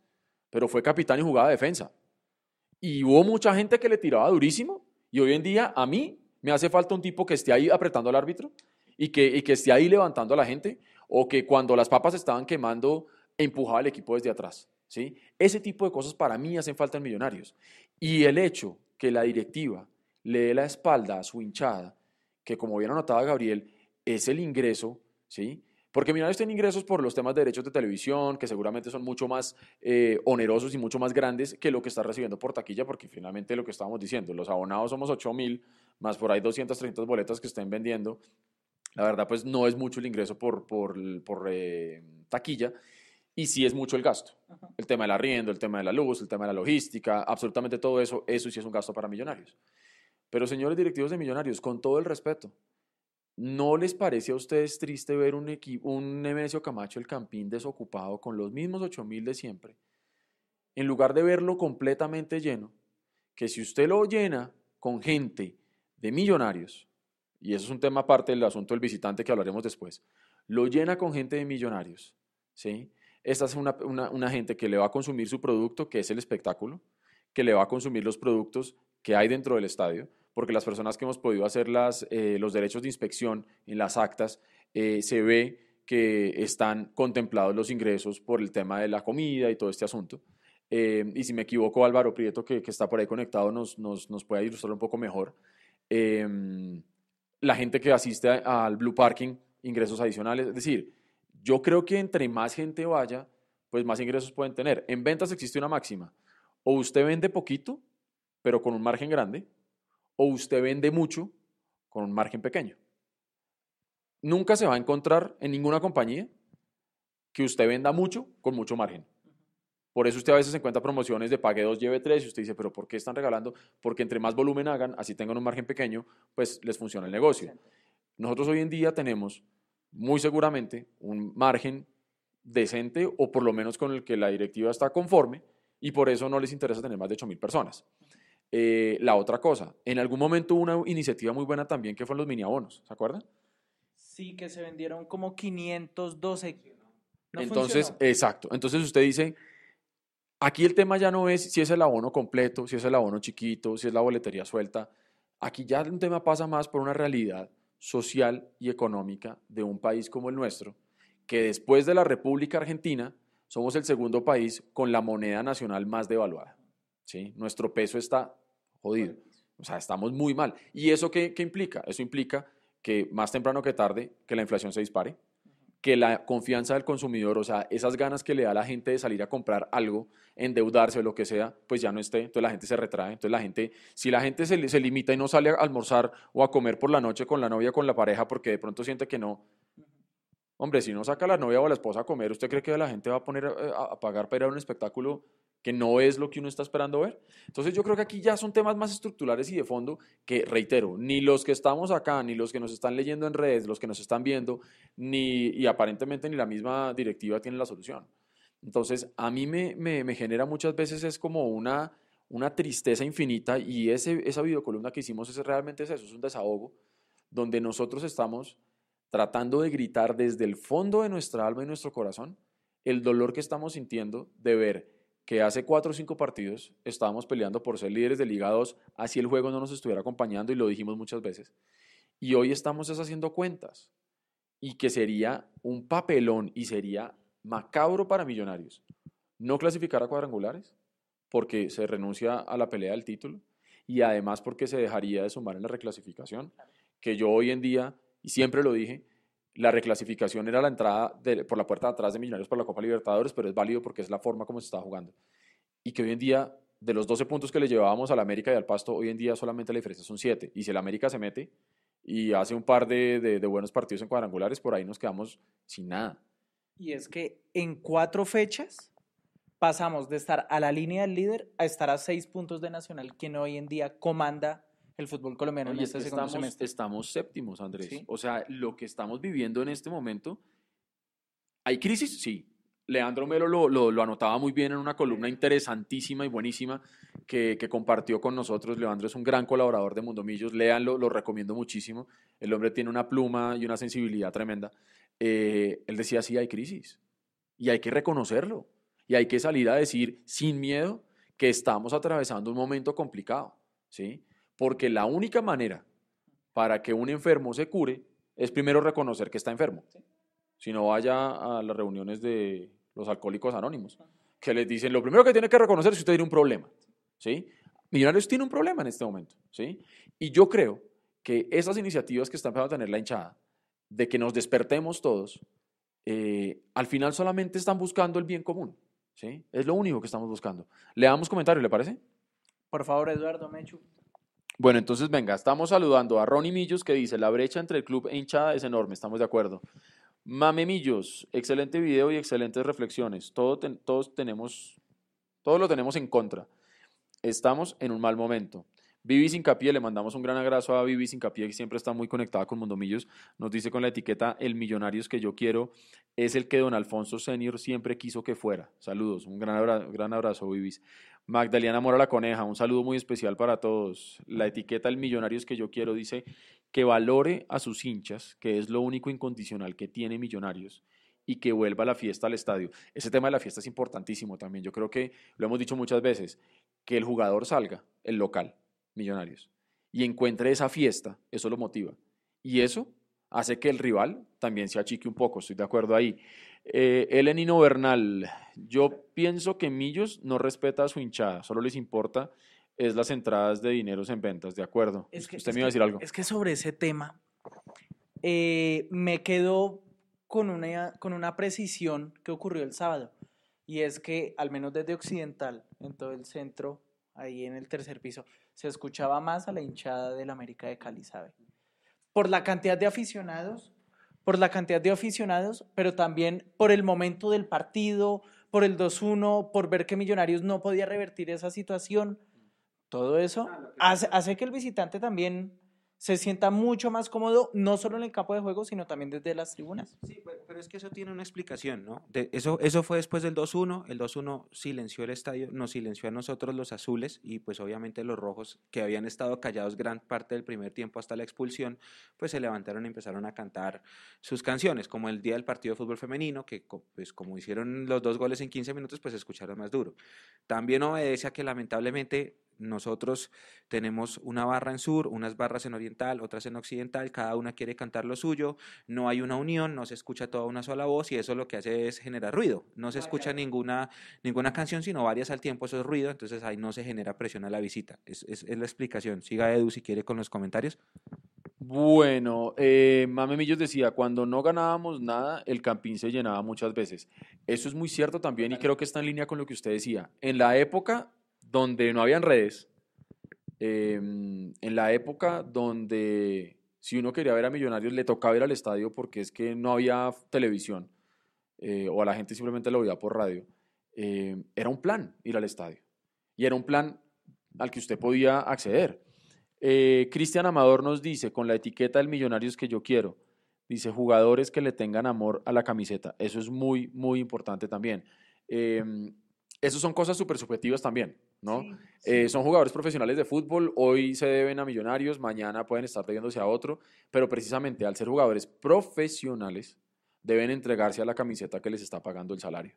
pero fue capitán y jugaba defensa. Y hubo mucha gente que le tiraba durísimo. Y hoy en día a mí me hace falta un tipo que esté ahí apretando al árbitro y que, y que esté ahí levantando a la gente o que cuando las papas estaban quemando empujaba al equipo desde atrás. ¿sí? Ese tipo de cosas para mí hacen falta en Millonarios. Y el hecho que la directiva le dé la espalda a su hinchada, que como bien anotaba Gabriel, es el ingreso, ¿sí? Porque Millonarios tiene ingresos por los temas de derechos de televisión, que seguramente son mucho más eh, onerosos y mucho más grandes que lo que está recibiendo por taquilla, porque finalmente lo que estábamos diciendo, los abonados somos 8 mil, más por ahí 230 boletas que estén vendiendo. La verdad, pues no es mucho el ingreso por, por, por eh, taquilla y sí es mucho el gasto. El tema del arriendo, el tema de la luz, el tema de la logística, absolutamente todo eso, eso sí es un gasto para millonarios. Pero señores directivos de millonarios, con todo el respeto, ¿no les parece a ustedes triste ver un, equipo, un Nemesio Camacho el Campín desocupado con los mismos 8 mil de siempre? En lugar de verlo completamente lleno, que si usted lo llena con gente de millonarios, y eso es un tema aparte del asunto del visitante que hablaremos después, lo llena con gente de millonarios, ¿sí? Esta es una, una, gente que le va a consumir su producto, que es el espectáculo, que le va a consumir los productos que hay dentro del estadio, porque las personas que hemos podido hacer las, eh, los derechos de inspección en las actas, eh, se ve que están contemplados los ingresos por el tema de la comida y todo este asunto. Eh, y si me equivoco, Álvaro Prieto, que, que está por ahí conectado, nos, nos, nos, puede ilustrar un poco mejor. la gente que asiste al Blue Parking, ingresos adicionales, es decir, yo creo que entre más gente vaya, pues más ingresos pueden tener. En ventas existe una máxima. O usted vende poquito, pero con un margen grande, o usted vende mucho con un margen pequeño. Nunca se va a encontrar en ninguna compañía que usted venda mucho con mucho margen. Por eso usted a veces encuentra promociones de pague 2, lleve 3 y usted dice, pero ¿por qué están regalando? Porque entre más volumen hagan, así tengan un margen pequeño, pues les funciona el negocio. Nosotros hoy en día tenemos muy seguramente un margen decente o por lo menos con el que la directiva está conforme y por eso no les interesa tener más de 8 mil personas. Eh, la otra cosa. En algún momento hubo una iniciativa muy buena también que fueron los mini abonos, ¿se acuerdan? Sí, que se vendieron como 512. No Entonces, funcionó. exacto. Entonces usted dice, aquí el tema ya no es si es el abono completo, si es el abono chiquito, si es la boletería suelta. Aquí ya un tema pasa más por una realidad social y económica de un país como el nuestro, que después de la República Argentina somos el segundo país con la moneda nacional más devaluada. ¿sí? Nuestro peso está jodido. O sea, estamos muy mal. ¿Y eso qué, qué implica? Eso implica que más temprano que tarde, que la inflación se dispare, que la confianza del consumidor, o sea, esas ganas que le da a la gente de salir a comprar algo, endeudarse o lo que sea, pues ya no esté, entonces la gente se retrae, entonces la gente, si la gente se, se limita y no sale a almorzar o a comer por la noche con la novia, con la pareja, porque de pronto siente que no, hombre, si no saca la novia o a la esposa a comer, ¿usted cree que la gente va a poner eh, a, pagar para ir a un espectáculo que no es lo que uno está esperando ver? Entonces yo creo que aquí ya son temas más estructurales y de fondo que, reitero, ni los que estamos acá, ni los que nos están leyendo en redes, los que nos están viendo, ni, y aparentemente ni la misma directiva tiene la solución. Entonces, a mí me, me- me genera muchas veces es como una, una tristeza infinita y ese, esa videocolumna que hicimos es, realmente es eso, es un desahogo, donde nosotros estamos tratando de gritar desde el fondo de nuestra alma y nuestro corazón el dolor que estamos sintiendo de ver que hace cuatro o cinco partidos estábamos peleando por ser líderes de Liga 2, así el juego no nos estuviera acompañando y lo dijimos muchas veces. Y hoy estamos es haciendo cuentas y que sería un papelón y sería macabro para Millonarios no clasificar a cuadrangulares porque se renuncia a la pelea del título y además porque se dejaría de sumar en la reclasificación, que yo hoy en día, y siempre lo dije, la reclasificación era la entrada por la puerta de atrás de Millonarios para la Copa Libertadores, pero es válido porque es la forma como se está jugando. Y que hoy en día, de los 12 puntos que le llevábamos al América y al Pasto, hoy en día solamente la diferencia son 7. Y si el América se mete y hace un par de, de- de buenos partidos en cuadrangulares, por ahí nos quedamos sin nada. Y es que en cuatro fechas pasamos de estar a la línea del líder a estar a seis puntos de Nacional, quien hoy en día comanda el fútbol colombiano en es este que segundo estamos, semestre. estamos séptimos, Andrés. Sí. O sea, lo que estamos viviendo en este momento, ¿hay crisis? Sí. Leandro Melo lo, lo- lo anotaba muy bien en una columna interesantísima y buenísima que, que compartió con nosotros. Leandro es un gran colaborador de Mundo Millos. Léanlo, lo recomiendo muchísimo. El hombre tiene una pluma y una sensibilidad tremenda. Eh, él decía, sí, hay crisis. Y hay que reconocerlo. Y hay que salir a decir sin miedo que estamos atravesando un momento complicado. ¿sí? Porque la única manera para que un enfermo se cure es primero reconocer que está enfermo. Si no vaya a las reuniones de los alcohólicos anónimos, que les dicen, lo primero que tiene que reconocer es si usted tiene un problema. ¿sí? Millonarios tiene un problema en este momento. ¿sí? Y yo creo que esas iniciativas que está empezando a tener la hinchada, de que nos despertemos todos, eh, al final solamente están buscando el bien común. ¿sí? Es lo único que estamos buscando. Le damos comentario, ¿le parece? Por favor, Eduardo Mechu. Bueno, entonces venga, estamos saludando a Ronnie Millos que dice, la brecha entre el club e hinchada es enorme, estamos de acuerdo. Mame Millos, excelente video y excelentes reflexiones. Todo todos tenemos, lo tenemos en contra. Estamos en un mal momento. Vivi Sincapié, le mandamos un gran abrazo a Vivi Sincapié, que siempre está muy conectada con Mundo Millos. Nos dice con la etiqueta El Millonarios que yo quiero es el que don Alfonso Senior siempre quiso que fuera. Saludos, un gran gran abrazo Vivis. Magdalena Mora la Coneja, un saludo muy especial para todos. La etiqueta El Millonarios que yo quiero dice que valore a sus hinchas, que es lo único incondicional que tiene Millonarios, y que vuelva la fiesta al estadio. Ese tema de la fiesta es importantísimo también. Yo creo que lo hemos dicho muchas veces, que el jugador salga, el local, Millonarios, y encuentre esa fiesta, eso lo motiva. Y eso hace que el rival también se achique un poco, estoy de acuerdo ahí. Eh, Elenino Bernal, yo pienso que Millos no respeta a su hinchada, solo les importa es las entradas de dineros en ventas, de acuerdo. Es que- Usted es me iba a decir algo. Es que sobre ese tema eh, me quedo con una, con una precisión que ocurrió el sábado. Y es que, al menos desde Occidental, en todo el centro, ahí en el tercer piso, se escuchaba más a la hinchada del América de Cali, ¿sabe? Por la cantidad de aficionados, por la cantidad de aficionados, pero también por el momento del partido, por el 2-1, por ver que Millonarios no podía revertir esa situación. Todo eso hace, hace que el visitante también se sienta mucho más cómodo, no solo en el campo de juego, sino también desde las tribunas. Sí, pero, es que eso tiene una explicación, ¿no? Eso, eso fue después del 2-1, el 2-1 silenció el estadio, nos silenció a nosotros los azules y pues obviamente los rojos que habían estado callados gran parte del primer tiempo hasta la expulsión, pues se levantaron y empezaron a cantar sus canciones, como el día del partido de fútbol femenino, que pues como hicieron los dos goles en 15 minutos, pues se escucharon más duro. También obedece a que lamentablemente nosotros tenemos una barra en sur, unas barras en oriental, otras en occidental, cada una quiere cantar lo suyo, no hay una unión, no se escucha toda una sola voz y eso lo que hace es generar ruido. No se escucha ninguna, ninguna canción, sino varias al tiempo, eso es ruido, entonces ahí no se genera presión a la visita. Es, es- es la explicación. Siga Edu si quiere con los comentarios. Bueno, eh, Mame Millos decía, cuando no ganábamos nada, el campín se llenaba muchas veces. Eso es muy cierto también y creo que está en línea con lo que usted decía. En la época donde no habían redes, em, en la época donde si uno quería ver a Millonarios le tocaba ir al estadio porque es que no había televisión eh, o a la gente simplemente lo veía por radio, eh, era un plan ir al estadio y era un plan al que usted podía acceder. Eh, Cristian Amador nos dice, con la etiqueta del Millonarios que yo quiero, dice, jugadores que le tengan amor a la camiseta. Eso es muy, muy importante también. Eh, eso son cosas súper subjetivas también, ¿no? Eh, son jugadores profesionales de fútbol, hoy se deben a Millonarios, mañana pueden estar debiéndose a otro, pero precisamente al ser jugadores profesionales, deben entregarse a la camiseta que les está pagando el salario.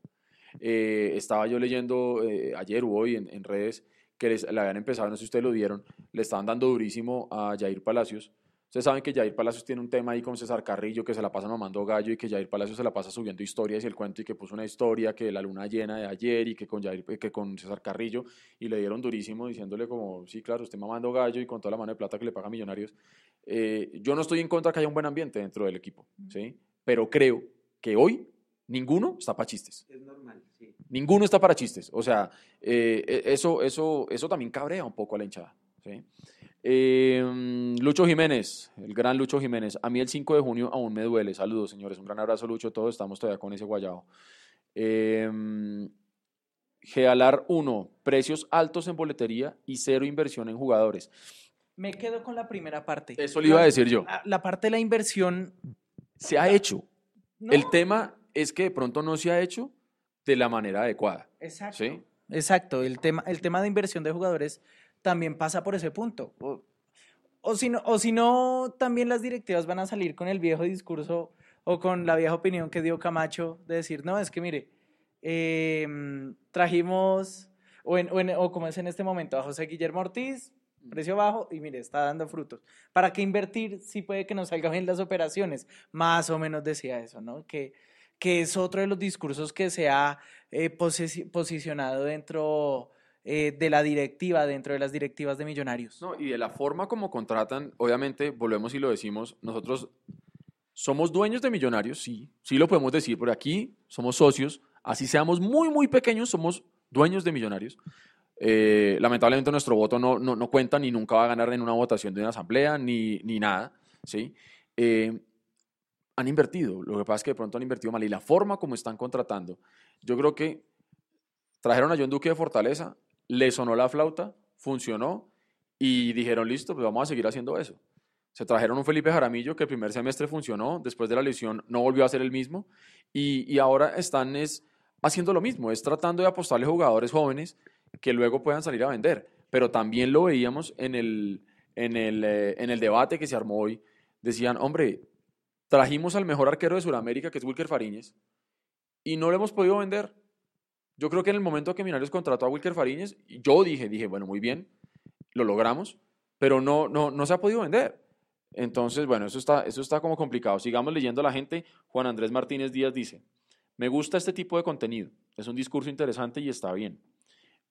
Eh, estaba yo leyendo eh, ayer o hoy en, en redes que les, le habían empezado, no sé si ustedes lo dieron, le estaban dando durísimo a Jair Palacios. Ustedes saben que Jair Palacios tiene un tema ahí con César Carrillo, que se la pasa mamando gallo y que Jair Palacios se la pasa subiendo historias y el cuento y que puso una historia que la luna llena de ayer y que con, Jair, que con César Carrillo y le dieron durísimo diciéndole como, sí, claro, usted mamando gallo y con toda la mano de plata que le paga Millonarios. Eh, yo no estoy en contra que haya un buen ambiente dentro del equipo, ¿sí? Pero creo que hoy ninguno está para chistes. Es normal, sí. Ninguno está para chistes. O sea, eh, e- eso, eso, eso también cabrea un poco a la hinchada. ¿sí? Eh, mm, Lucho Jiménez, el gran Lucho Jiménez. A mí el 5 de junio aún me duele. Saludos, señores. Un gran abrazo, Lucho. Todos estamos todavía con ese guayabo. Eh, Gealar 1, precios altos en boletería y cero inversión en jugadores. Me quedo con la primera parte. Eso le iba a decir yo. La, la parte de la inversión. Se ha hecho. no, El tema es que de pronto no se ha hecho de la manera adecuada. Exacto. ¿sí? Exacto, el tema, el tema de inversión de jugadores también pasa por ese punto. O, o si no, o si no, también las directivas van a salir con el viejo discurso o con la vieja opinión que dio Camacho de decir, no, es que mire, eh, trajimos, o, en- o en- o como es en este momento, a José Guillermo Ortiz, precio bajo, y mire, está dando frutos. ¿Para qué invertir si puede que nos salgan bien las operaciones? Más o menos decía eso, ¿no? Que, que es otro de los discursos que se ha eh, posicionado dentro eh, de la directiva, dentro de las directivas de Millonarios. No, y de la forma como contratan, obviamente, volvemos y lo decimos, nosotros somos dueños de millonarios, sí, sí lo podemos decir, por aquí somos socios, así seamos muy, muy pequeños, somos dueños de millonarios. Eh, lamentablemente nuestro voto no, no, no cuenta ni nunca va a ganar en una votación de una asamblea ni, ni nada, ¿sí? Eh, han invertido, lo que pasa es que de pronto han invertido mal y la forma como están contratando, yo creo que trajeron a John Duque de Fortaleza, le sonó la flauta, funcionó y dijeron, listo, pues vamos a seguir haciendo eso. Se trajeron un Felipe Jaramillo que el primer semestre funcionó, después de la lesión no volvió a ser el mismo y, y ahora están es, haciendo lo mismo, es tratando de apostarle jugadores jóvenes que luego puedan salir a vender. Pero también lo veíamos en el, en el, eh, en el debate que se armó hoy. Decían, hombre, trajimos al mejor arquero de Sudamérica, que es Wilker Fariñez, y no lo hemos podido vender. Yo creo que en el momento que Millonarios contrató a Wilker Fariñez, yo dije, dije, bueno, muy bien, lo logramos, pero no, no, no se ha podido vender. Entonces, bueno, eso está, eso está como complicado. Sigamos leyendo a la gente. Juan Andrés Martínez Díaz dice, me gusta este tipo de contenido, es un discurso interesante y está bien.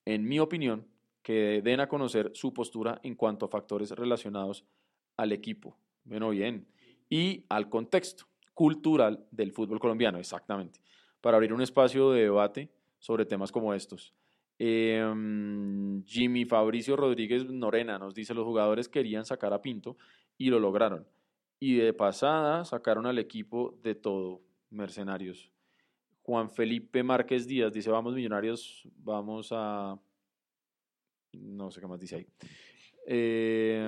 En mi opinión, que den a conocer su postura en cuanto a factores relacionados al equipo. Bueno, bien. Y al contexto cultural del fútbol colombiano, exactamente. Para abrir un espacio de debate sobre temas como estos. Eh, Jimmy Fabricio Rodríguez Norena nos dice, los jugadores querían sacar a Pinto y lo lograron. Y de pasada sacaron al equipo de todo, mercenarios. Juan Felipe Márquez Díaz dice, vamos millonarios, vamos a... No sé qué más dice ahí. Eh,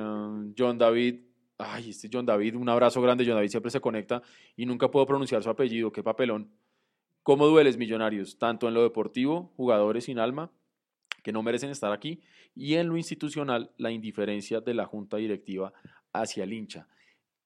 John David Ay, este John David, un abrazo grande. John David siempre se conecta y nunca puedo pronunciar su apellido. Qué papelón. ¿Cómo dueles, millonarios? Tanto en lo deportivo, jugadores sin alma, que no merecen estar aquí, y en lo institucional, la indiferencia de la junta directiva hacia el hincha.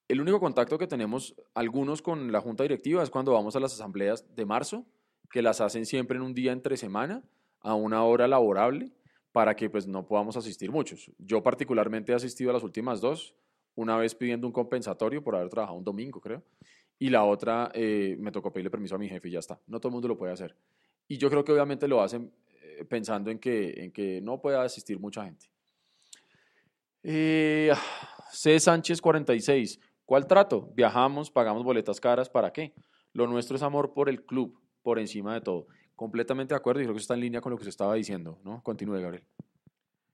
El único contacto que tenemos algunos con la junta directiva es cuando vamos a las asambleas de marzo, que las hacen siempre en un día entre semana, a una hora laborable, para que pues no podamos asistir muchos. Yo particularmente he asistido a las últimas dos, una vez pidiendo un compensatorio por haber trabajado un domingo, creo, y la otra eh, me tocó pedirle permiso a mi jefe y ya está. No todo el mundo lo puede hacer. Y yo creo que obviamente lo hacen eh, pensando en que, en que no pueda asistir mucha gente. Eh, C. Sánchez 46. ¿Cuál trato? Viajamos, pagamos boletas caras, ¿para qué? Lo nuestro es amor por el club, por encima de todo. Completamente de acuerdo y creo que está en línea con lo que se estaba diciendo, ¿no? Continúe, Gabriel.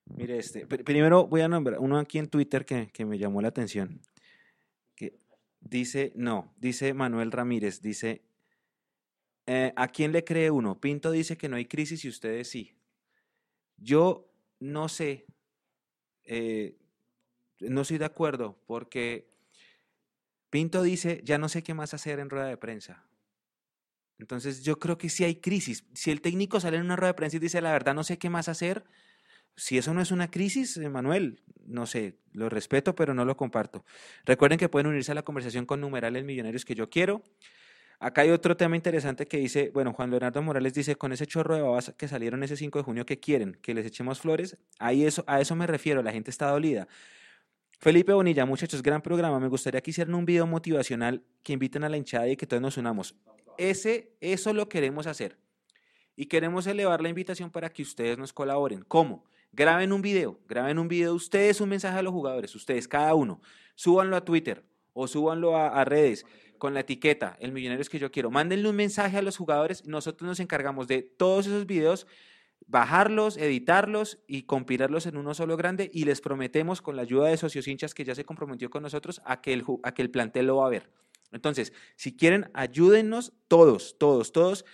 Mire, este, primero voy a nombrar uno aquí en Twitter que, que me llamó la atención. Dice, no, dice Manuel Ramírez, dice, eh, ¿a quién le cree uno? Pinto dice que no hay crisis y ustedes sí. Yo no sé, eh, no estoy de acuerdo porque Pinto dice, ya no sé qué más hacer en rueda de prensa. Entonces yo creo que sí hay crisis. Si el técnico sale en una rueda de prensa y dice, la verdad no sé qué más hacer, si eso no es una crisis, Manuel, no sé, lo respeto, pero no lo comparto. Recuerden que pueden unirse a la conversación con numerales millonarios que yo quiero. Acá hay otro tema interesante que dice, bueno, Juan Leonardo Morales dice, con ese chorro de babas que salieron ese 5 de junio, ¿qué quieren? ¿Que les echemos flores? Ahí eso, a eso me refiero, la gente está dolida. Felipe Bonilla, muchachos, gran programa. Me gustaría que hicieran un video motivacional que inviten a la hinchada y que todos nos unamos. Ese, eso lo queremos hacer. Y queremos elevar la invitación para que ustedes nos colaboren. ¿Cómo? Graben un video, graben un video ustedes un mensaje a los jugadores, ustedes, cada uno. Súbanlo a Twitter o súbanlo a, redes con la etiqueta, el millonario es que yo quiero. Mándenle un mensaje a los jugadores, nosotros nos encargamos de todos esos videos, bajarlos, editarlos y compilarlos en uno solo grande y les prometemos con la ayuda de socios hinchas que ya se comprometió con nosotros a que el, a que el plantel lo va a ver. Entonces, si quieren, ayúdennos todos, todos, todos,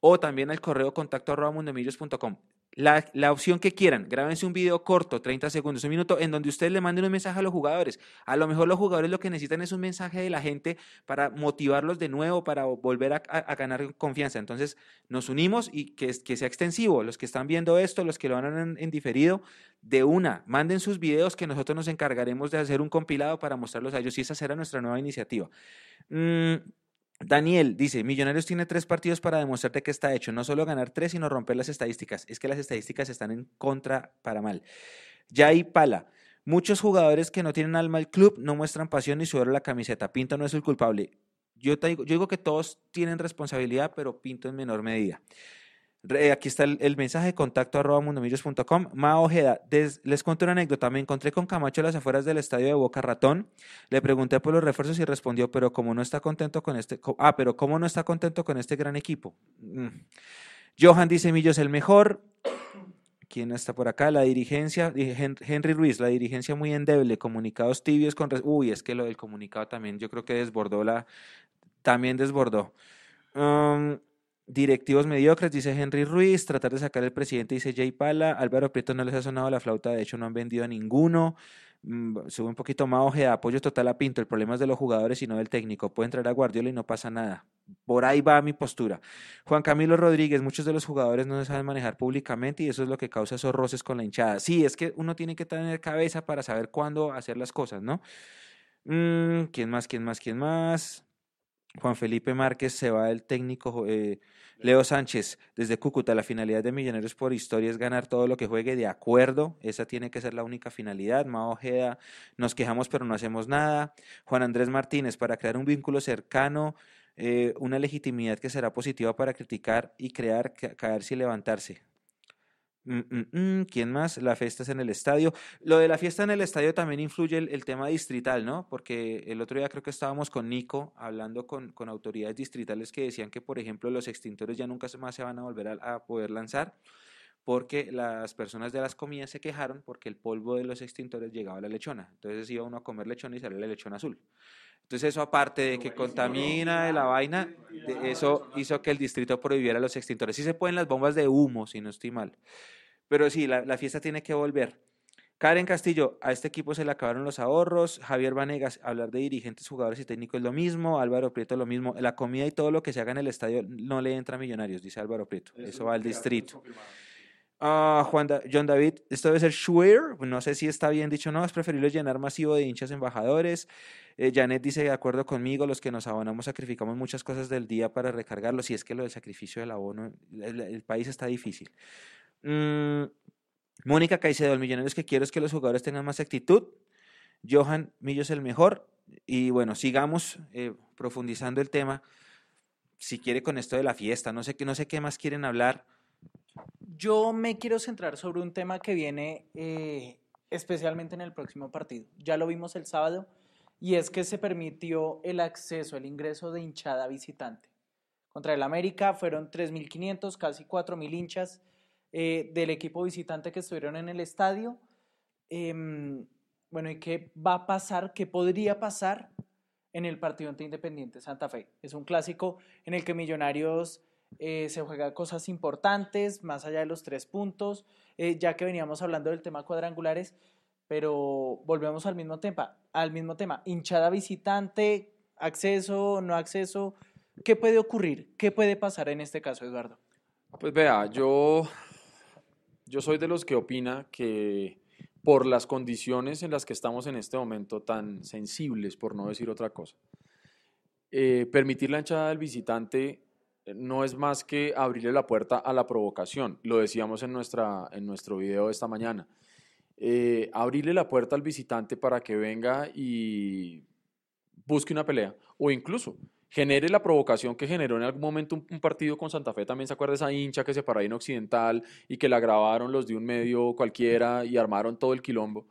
o también al correo contacto arroba mundomillos.com la, la, opción que quieran. Grábense un video corto, 30 segundos, un minuto, en donde ustedes le manden un mensaje a los jugadores. A lo mejor los jugadores lo que necesitan es un mensaje de la gente para motivarlos de nuevo, para volver a, ganar confianza. Entonces, nos unimos y que, que, sea extensivo. Los que están viendo esto, los que lo van en, en, diferido, de una, manden sus videos que nosotros nos encargaremos de hacer un compilado para mostrarlos a ellos. Y esa será nuestra nueva iniciativa. Mm, Daniel dice, Millonarios tiene tres partidos para demostrarte que está hecho, no solo ganar tres, sino romper las estadísticas. Es que las estadísticas están en contra para mal. Jai Pala, muchos jugadores que no tienen alma al club no muestran pasión ni sudor a la camiseta. Pinto no es el culpable. Yo, digo, yo digo que todos tienen responsabilidad, pero Pinto en menor medida. Aquí está el, mensaje de contacto arroba mundomillos.com. Ma Ojeda, les cuento una anécdota. Me encontré con Camacho a las afueras del estadio de Boca Ratón. Le pregunté por los refuerzos y respondió, pero como no está contento con este, ah, pero cómo no está contento con este gran equipo. Mm. Johan dice Millos el mejor. ¿Quién está por acá? La dirigencia, Henry Ruiz, la dirigencia muy endeble, comunicados tibios con... Uy, es que lo del comunicado también, yo creo que desbordó la... También desbordó. Um, Directivos mediocres, dice Henry Ruiz. Tratar de sacar el presidente, dice Jay Pala. Álvaro Prieto no les ha sonado la flauta, de hecho no han vendido a ninguno. Mm, sube un poquito más ojeda, apoyo total a Pinto. El problema es de los jugadores y no del técnico. Puede entrar a Guardiola y no pasa nada. Por ahí va mi postura. Juan Camilo Rodríguez, muchos de los jugadores no se saben manejar públicamente y eso es lo que causa esos roces con la hinchada. Sí, es que uno tiene que tener cabeza para saber cuándo hacer las cosas, ¿no? Mm, ¿Quién más? ¿Quién más? ¿Quién más? Juan Felipe Márquez se va del técnico eh, Leo Sánchez desde Cúcuta. La finalidad de Millonarios por Historia es ganar todo lo que juegue de acuerdo. Esa tiene que ser la única finalidad. Mao Ojeda, nos quejamos pero no hacemos nada. Juan Andrés Martínez, para crear un vínculo cercano, eh, una legitimidad que será positiva para criticar y crear, caerse y levantarse. Mm, mm, mm, ¿Quién más? La fiesta es en el estadio. Lo de la fiesta en el estadio también influye el, tema distrital, ¿no? Porque el otro día creo que estábamos con Nico hablando con, con autoridades distritales que decían que, por ejemplo, los extintores ya nunca más se van a volver a, poder lanzar porque las personas de las comidas se quejaron porque el polvo de los extintores llegaba a la lechona. Entonces iba uno a comer lechona y salía la lechona azul. Entonces eso aparte de que contamina de la vaina, eso hizo que el distrito prohibiera los extintores. Sí se pueden las bombas de humo, si no estoy mal. Pero sí, la, fiesta tiene que volver. Karen Castillo, a este equipo se le acabaron los ahorros. Javier Vanegas, hablar de dirigentes, jugadores y técnicos es lo mismo. Álvaro Prieto, lo mismo. La comida y todo lo que se haga en el estadio no le entra a Millonarios, dice Álvaro Prieto. Eso, va al distrito. Ah, Juan John David, esto debe ser Schwer, no sé si está bien dicho no, es preferible llenar masivo de hinchas embajadores. Eh, Janet dice, de acuerdo conmigo, los que nos abonamos sacrificamos muchas cosas del día para recargarlo, si es que lo del sacrificio del abono, el, país está difícil. Mm, Mónica Caicedo, el millonario que quiero es que los jugadores tengan más actitud. Johan Millo es el mejor. Y bueno, sigamos eh, profundizando el tema. Si quiere con esto de la fiesta, no sé, no sé qué más quieren hablar. Yo me quiero centrar sobre un tema que viene eh, especialmente en el próximo partido. Ya lo vimos el sábado y es que se permitió el acceso, el ingreso de hinchada visitante. Contra el América fueron 3.500, casi 4.000 hinchas eh, del equipo visitante que estuvieron en el estadio. Em, bueno, ¿y qué va a pasar? ¿Qué podría pasar en el partido ante Independiente Santa Fe? Es un clásico en el que Millonarios eh, se juega cosas importantes, más allá de los tres puntos, eh, ya que veníamos hablando del tema cuadrangulares, pero volvemos al mismo tema, al mismo tema, hinchada visitante, acceso, no acceso, ¿qué puede ocurrir? ¿Qué puede pasar en este caso, Eduardo? Pues vea, yo yo soy de los que opina que por las condiciones en las que estamos en este momento tan sensibles, por no decir otra cosa, eh, permitir la hinchada del visitante no es más que abrirle la puerta a la provocación. Lo decíamos en, nuestra, en nuestro video de esta mañana. Eh, abrirle la puerta al visitante para que venga y busque una pelea o incluso genere la provocación que generó en algún momento un, partido con Santa Fe, también se acuerda esa hincha que se paró ahí en Occidental y que la grabaron los de un medio cualquiera y armaron todo el quilombo.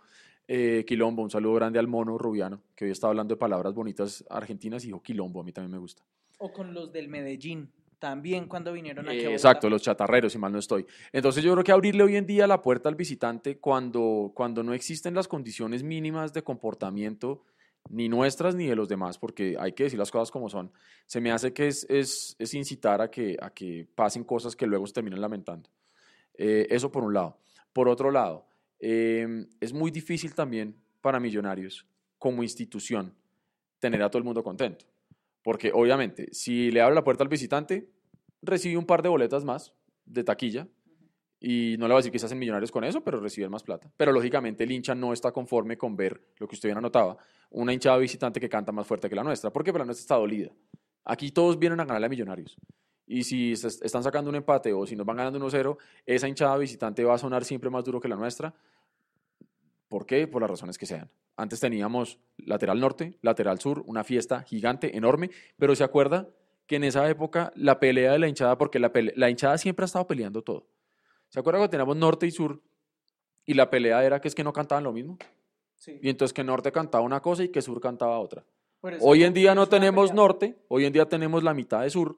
Eh, quilombo, un saludo grande al mono Rubiano, que hoy está hablando de palabras bonitas argentinas y dijo quilombo, a mí también me gusta. O con los del Medellín, también cuando vinieron aquí. exacto, los chatarreros, si mal no estoy. Entonces yo creo que abrirle hoy en día la puerta al visitante cuando, cuando no existen las condiciones mínimas de comportamiento ni nuestras ni de los demás, porque hay que decir las cosas como son, se me hace que es, es, es incitar a que, a que pasen cosas que luego se terminen lamentando. Eh, eso por un lado. Por otro lado, em, es muy difícil también para millonarios como institución tener a todo el mundo contento, porque obviamente si le abre la puerta al visitante, recibe un par de boletas más de taquilla, y no le voy a decir que se hacen millonarios con eso, pero reciben más plata. Pero lógicamente el hincha no está conforme con ver lo que usted bien anotaba, una hinchada visitante que canta más fuerte que la nuestra. ¿Por? Porque la nuestra está dolida. Aquí todos vienen a ganarle a millonarios. Y si están sacando un empate o si nos van ganando 1-0, esa hinchada visitante va a sonar siempre más duro que la nuestra. ¿Por qué? Por las razones que sean. Antes teníamos lateral norte, lateral sur, una fiesta gigante, enorme, pero se acuerda que en esa época la pelea de la hinchada, porque la, la hinchada siempre ha estado peleando todo ¿Se acuerdan que teníamos norte y sur? Y la pelea era que es que no cantaban lo mismo. Sí. Y entonces que norte cantaba una cosa y que sur cantaba otra. Hoy en día no tenemos norte, hoy en día tenemos la mitad de sur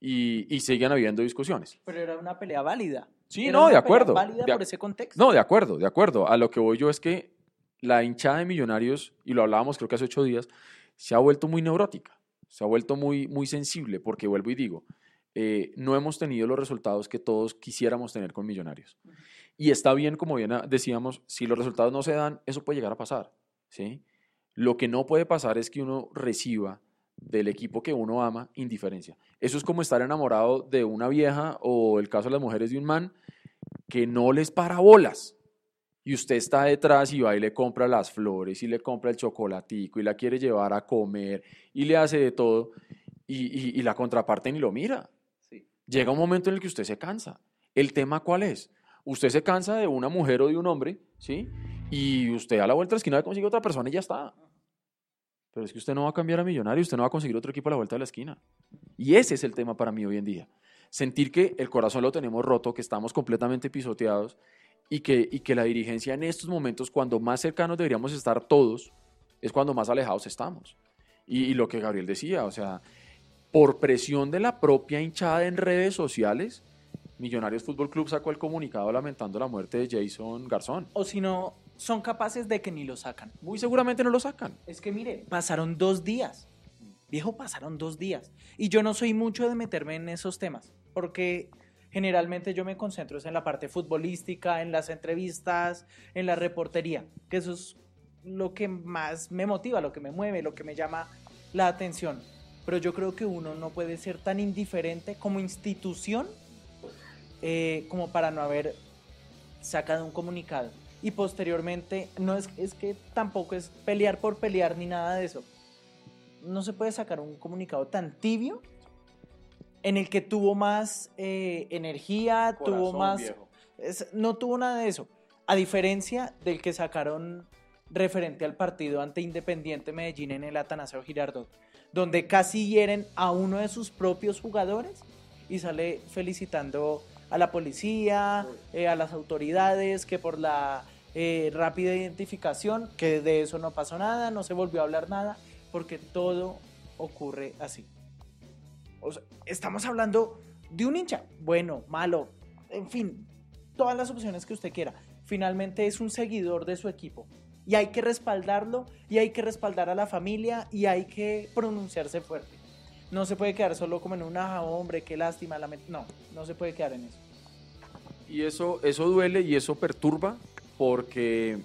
y, y siguen habiendo discusiones. Pero era una pelea válida. Sí, no, de acuerdo. válida por ese contexto. No, de acuerdo, de acuerdo. A lo que voy yo es que la hinchada de millonarios, y lo hablábamos creo que hace ocho días, se ha vuelto muy neurótica, se ha vuelto muy, muy sensible, porque vuelvo y digo, eh, no hemos tenido los resultados que todos quisiéramos tener con Millonarios. Y está bien, como bien decíamos, si los resultados no se dan, eso puede llegar a pasar. ¿sí? Lo que no puede pasar es que uno reciba del equipo que uno ama indiferencia. Eso es como estar enamorado de una vieja o el caso de las mujeres de un man que no les para bolas. Y usted está detrás y va y le compra las flores y le compra el chocolatico y la quiere llevar a comer y le hace de todo y, y la contraparte ni lo mira llega un momento en el que usted se cansa. ¿El tema cuál es? Usted se cansa de una mujer o de un hombre, ¿sí? Y usted a la vuelta de la esquina consigue otra persona y ya está. Pero es que usted no va a cambiar a millonario, usted no va a conseguir otro equipo a la vuelta de la esquina. Y ese es el tema para mí hoy en día. Sentir que el corazón lo tenemos roto, que estamos completamente pisoteados y que, y que la dirigencia en estos momentos, cuando más cercanos deberíamos estar todos, es cuando más alejados estamos. Y, y lo que Gabriel decía, o sea, por presión de la propia hinchada en redes sociales, Millonarios Fútbol Club sacó el comunicado lamentando la muerte de Jason Garzón. O si no, son capaces de que ni lo sacan. Muy seguramente no lo sacan. Es que mire, pasaron dos días. Viejo, pasaron dos días. Y yo no soy mucho de meterme en esos temas, porque generalmente yo me concentro en la parte futbolística, en las entrevistas, en la reportería, que eso es lo que más me motiva, lo que me mueve, lo que me llama la atención. Pero yo creo que uno no puede ser tan indiferente como institución eh, como para no haber sacado un comunicado. Y posteriormente, no es, es que tampoco es pelear por pelear ni nada de eso. No se puede sacar un comunicado tan tibio en el que tuvo más eh, energía, tuvo más... no tuvo nada de eso. A diferencia del que sacaron referente al partido ante Independiente Medellín en el Atanasio Girardot, donde casi hieren a uno de sus propios jugadores y sale felicitando a la policía, eh, a las autoridades, que por la eh, rápida identificación, que de eso no pasó nada, no se volvió a hablar nada, porque todo ocurre así. O sea, estamos hablando de un hincha, bueno, malo, en fin, todas las opciones que usted quiera. Finalmente es un seguidor de su equipo y hay que respaldarlo y hay que respaldar a la familia y hay que pronunciarse fuerte. No se puede quedar solo como en una, hombre, qué lástima. La no, no se puede quedar en eso. Y eso, eso duele y eso perturba porque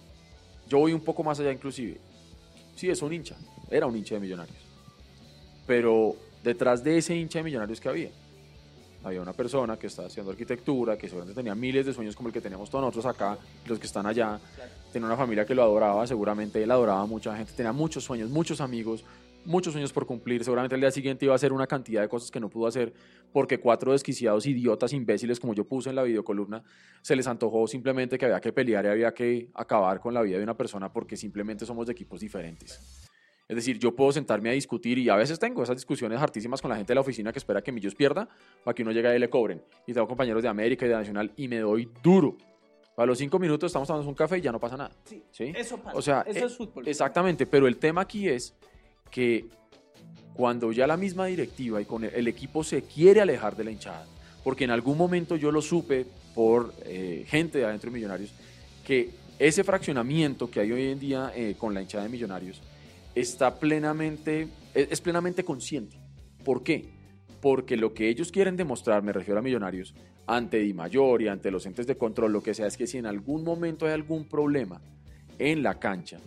yo voy un poco más allá inclusive. Sí, es un hincha, era un hincha de millonarios. Pero detrás de ese hincha de millonarios que había, había una persona que estaba haciendo arquitectura, que seguramente tenía miles de sueños como el que teníamos todos nosotros acá, los que están allá. Tenía una familia que lo adoraba, seguramente él adoraba a mucha gente, tenía muchos sueños, muchos amigos, muchos sueños por cumplir. Seguramente el día siguiente iba a hacer una cantidad de cosas que no pudo hacer porque cuatro desquiciados, idiotas, imbéciles, como yo puse en la videocolumna, se les antojó simplemente que había que pelear y había que acabar con la vida de una persona porque simplemente somos de equipos diferentes. Es decir, yo puedo sentarme a discutir y a veces tengo esas discusiones hartísimas con la gente de la oficina que espera que Millos pierda para que uno llegue y le cobren. Y tengo compañeros de América y de Nacional y me doy duro. A los cinco minutos estamos tomando un café y ya no pasa nada. Sí, eso pasa. O sea, eso es fútbol. Exactamente, pero el tema aquí es que cuando ya la misma directiva y con el, equipo se quiere alejar de la hinchada, porque en algún momento yo lo supe por eh, gente de adentro de Millonarios, que ese fraccionamiento que hay hoy en día eh, con la hinchada de Millonarios está plenamente, es, es plenamente consciente. ¿Por qué? Porque lo que ellos quieren demostrar, me refiero a Millonarios, ante Di Mayor y ante los entes de control, lo que sea, es que si en algún momento hay algún problema en la cancha,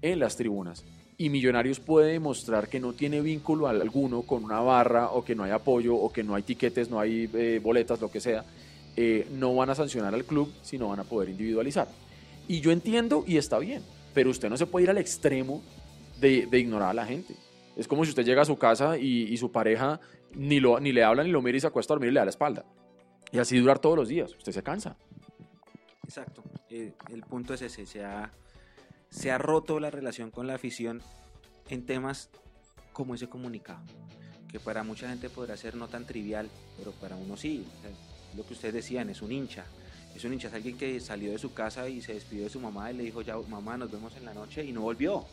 en las tribunas, y Millonarios puede demostrar que no tiene vínculo alguno con una barra o que no hay apoyo o que no hay tiquetes, no hay eh, boletas, lo que sea, eh, no van a sancionar al club, sino van a poder individualizar. Y yo entiendo y está bien, pero usted no se puede ir al extremo de, ignorar a la gente. Es como si usted llega a su casa y, su pareja ni le habla ni lo mira y se acuesta a dormir y le da la espalda. Y así durar todos los días. Usted se cansa. Exacto. Eh, el punto es ese. Se ha se ha roto la relación con la afición en temas como ese comunicado, que para mucha gente podrá ser no tan trivial, pero para uno sí. lo que ustedes decían, es un hincha. Es un hincha, es alguien que salió de su casa y se despidió de su mamá y le dijo, ya mamá, nos vemos en la noche y no volvió.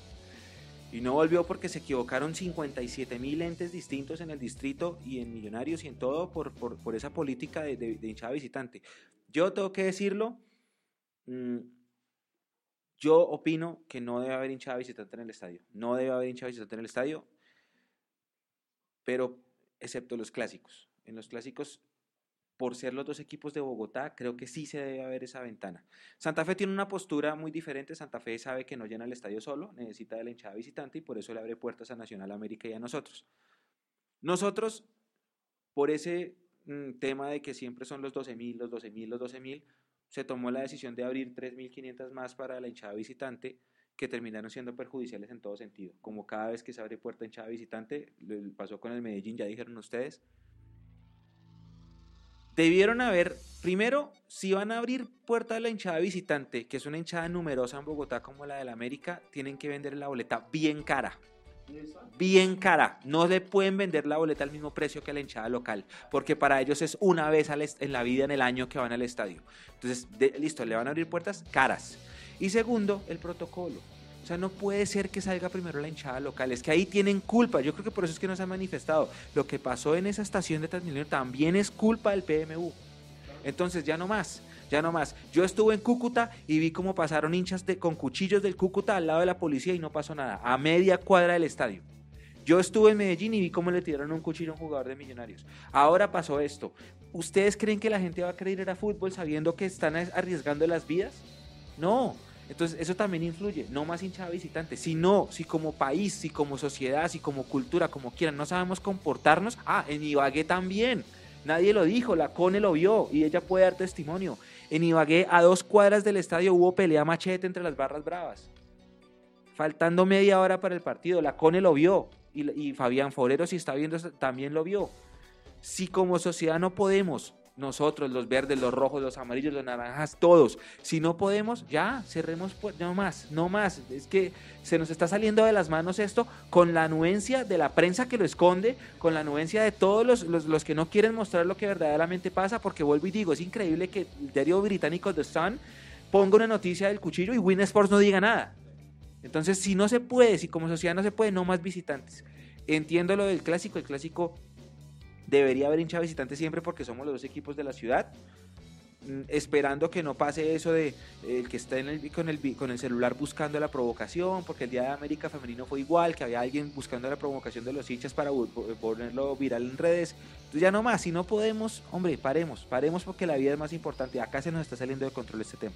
Y no volvió porque se equivocaron 57 mil entes distintos en el distrito y en Millonarios y en todo por, por, esa política de, de, hinchada visitante. Yo tengo que decirlo, mm, yo opino que no debe haber hinchada visitante en el estadio. No debe haber hinchada visitante en el estadio, pero excepto los clásicos. En los clásicos, por ser los dos equipos de Bogotá, creo que sí se debe haber esa ventana. Santa Fe tiene una postura muy diferente. Santa Fe sabe que no llena el estadio solo, necesita de la hinchada visitante y por eso le abre puertas a Nacional América y a nosotros. Nosotros, por ese mm, tema de que siempre son los 12.000, los 12.000, los 12.000, se tomó la decisión de abrir 3.500 más para la hinchada visitante que terminaron siendo perjudiciales en todo sentido. Como cada vez que se abre puerta hinchada visitante, pasó con el Medellín, ya dijeron ustedes. Debieron haber, primero, si van a abrir puerta de la hinchada visitante, que es una hinchada numerosa en Bogotá como la del América, tienen que vender la boleta bien cara bien cara. No le pueden vender la boleta al mismo precio que la hinchada local, porque para ellos es una vez en la vida en el año que van al estadio. Entonces, listo, le van a abrir puertas caras. Y segundo, el protocolo. O sea, no puede ser que salga primero la hinchada local. Es que ahí tienen culpa. Yo creo que por eso es que no se han manifestado. Lo que pasó en esa estación de Transmilenio también es culpa del PMU. Entonces, ya no más ya no más. Yo estuve en Cúcuta y vi cómo pasaron hinchas de, con cuchillos del Cúcuta al lado de la policía y no pasó nada, a media cuadra del estadio. Yo estuve en Medellín y vi cómo le tiraron un cuchillo a un jugador de Millonarios. Ahora pasó esto. ¿Ustedes creen que la gente va a querer ir a fútbol sabiendo que están arriesgando las vidas? No. Entonces, eso también influye. No más hinchada visitante. Si no, si como país, si como sociedad, si como cultura, como quieran, no sabemos comportarnos. Ah, en Ibagué también. Nadie lo dijo, la Cone lo vio y ella puede dar testimonio. En Ibagué, a dos cuadras del estadio, hubo pelea machete entre las barras bravas. Faltando media hora para el partido, la Cone lo vio y, y Fabián Forero, si está viendo, también lo vio. Si como sociedad no podemos, nosotros, los verdes, los rojos, los amarillos, los naranjas, todos, si no podemos, ya, cerremos, no más, no más. Es que se nos está saliendo de las manos esto con la anuencia de la prensa que lo esconde, con la anuencia de todos los, los, que no quieren mostrar lo que verdaderamente pasa, porque vuelvo y digo, es increíble que el diario británico The Sun ponga una noticia del cuchillo y Win Sports no diga nada. Entonces, si no se puede, si como sociedad no se puede, no más visitantes. Entiendo lo del clásico, el clásico debería haber hincha visitante siempre porque somos los dos equipos de la ciudad. Mm, esperando que no pase eso de el que está en el, con, el, con el celular buscando la provocación, porque el Día de América Femenino fue igual, que había alguien buscando la provocación de los hinchas para ponerlo viral en redes. Entonces ya no más, si no podemos, hombre, paremos, paremos porque la vida es más importante. Acá se nos está saliendo de control este tema.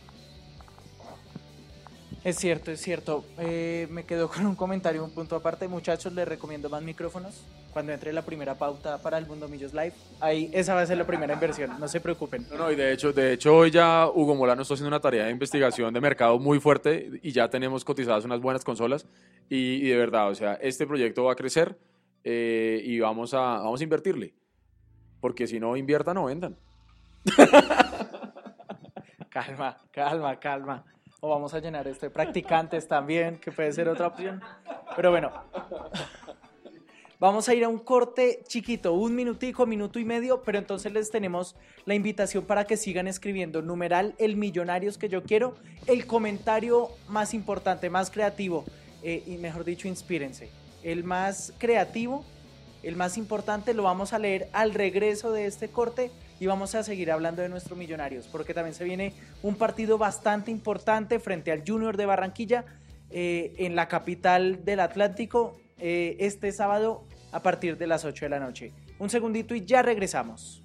Es cierto, es cierto. Eh, me quedo con un comentario, un punto aparte. Muchachos, les recomiendo más micrófonos. Cuando entre la primera pauta para el Mundo Millos Live, ahí esa va a ser la primera inversión, no se preocupen. No, no, y de hecho, de hecho hoy ya Hugo Molano está haciendo una tarea de investigación de mercado muy fuerte y ya tenemos cotizadas unas buenas consolas y, de verdad, o sea, este proyecto va a crecer eh, y vamos a, vamos a invertirle, porque si no inviertan no vendan. calma, calma, calma o vamos a llenar este practicantes también, que puede ser otra opción. Pero bueno, vamos a ir a un corte chiquito, un minutico, minuto y medio, pero entonces les tenemos la invitación para que sigan escribiendo numeral el millonarios que yo quiero, el comentario más importante, más creativo, eh, y mejor dicho, inspírense. El más creativo, el más importante, lo vamos a leer al regreso de este corte y vamos a seguir hablando de nuestros millonarios, porque también se viene un partido bastante importante frente al Junior de Barranquilla eh, en la capital del Atlántico eh, este sábado a partir de las 8 de la noche. Un segundito y ya regresamos.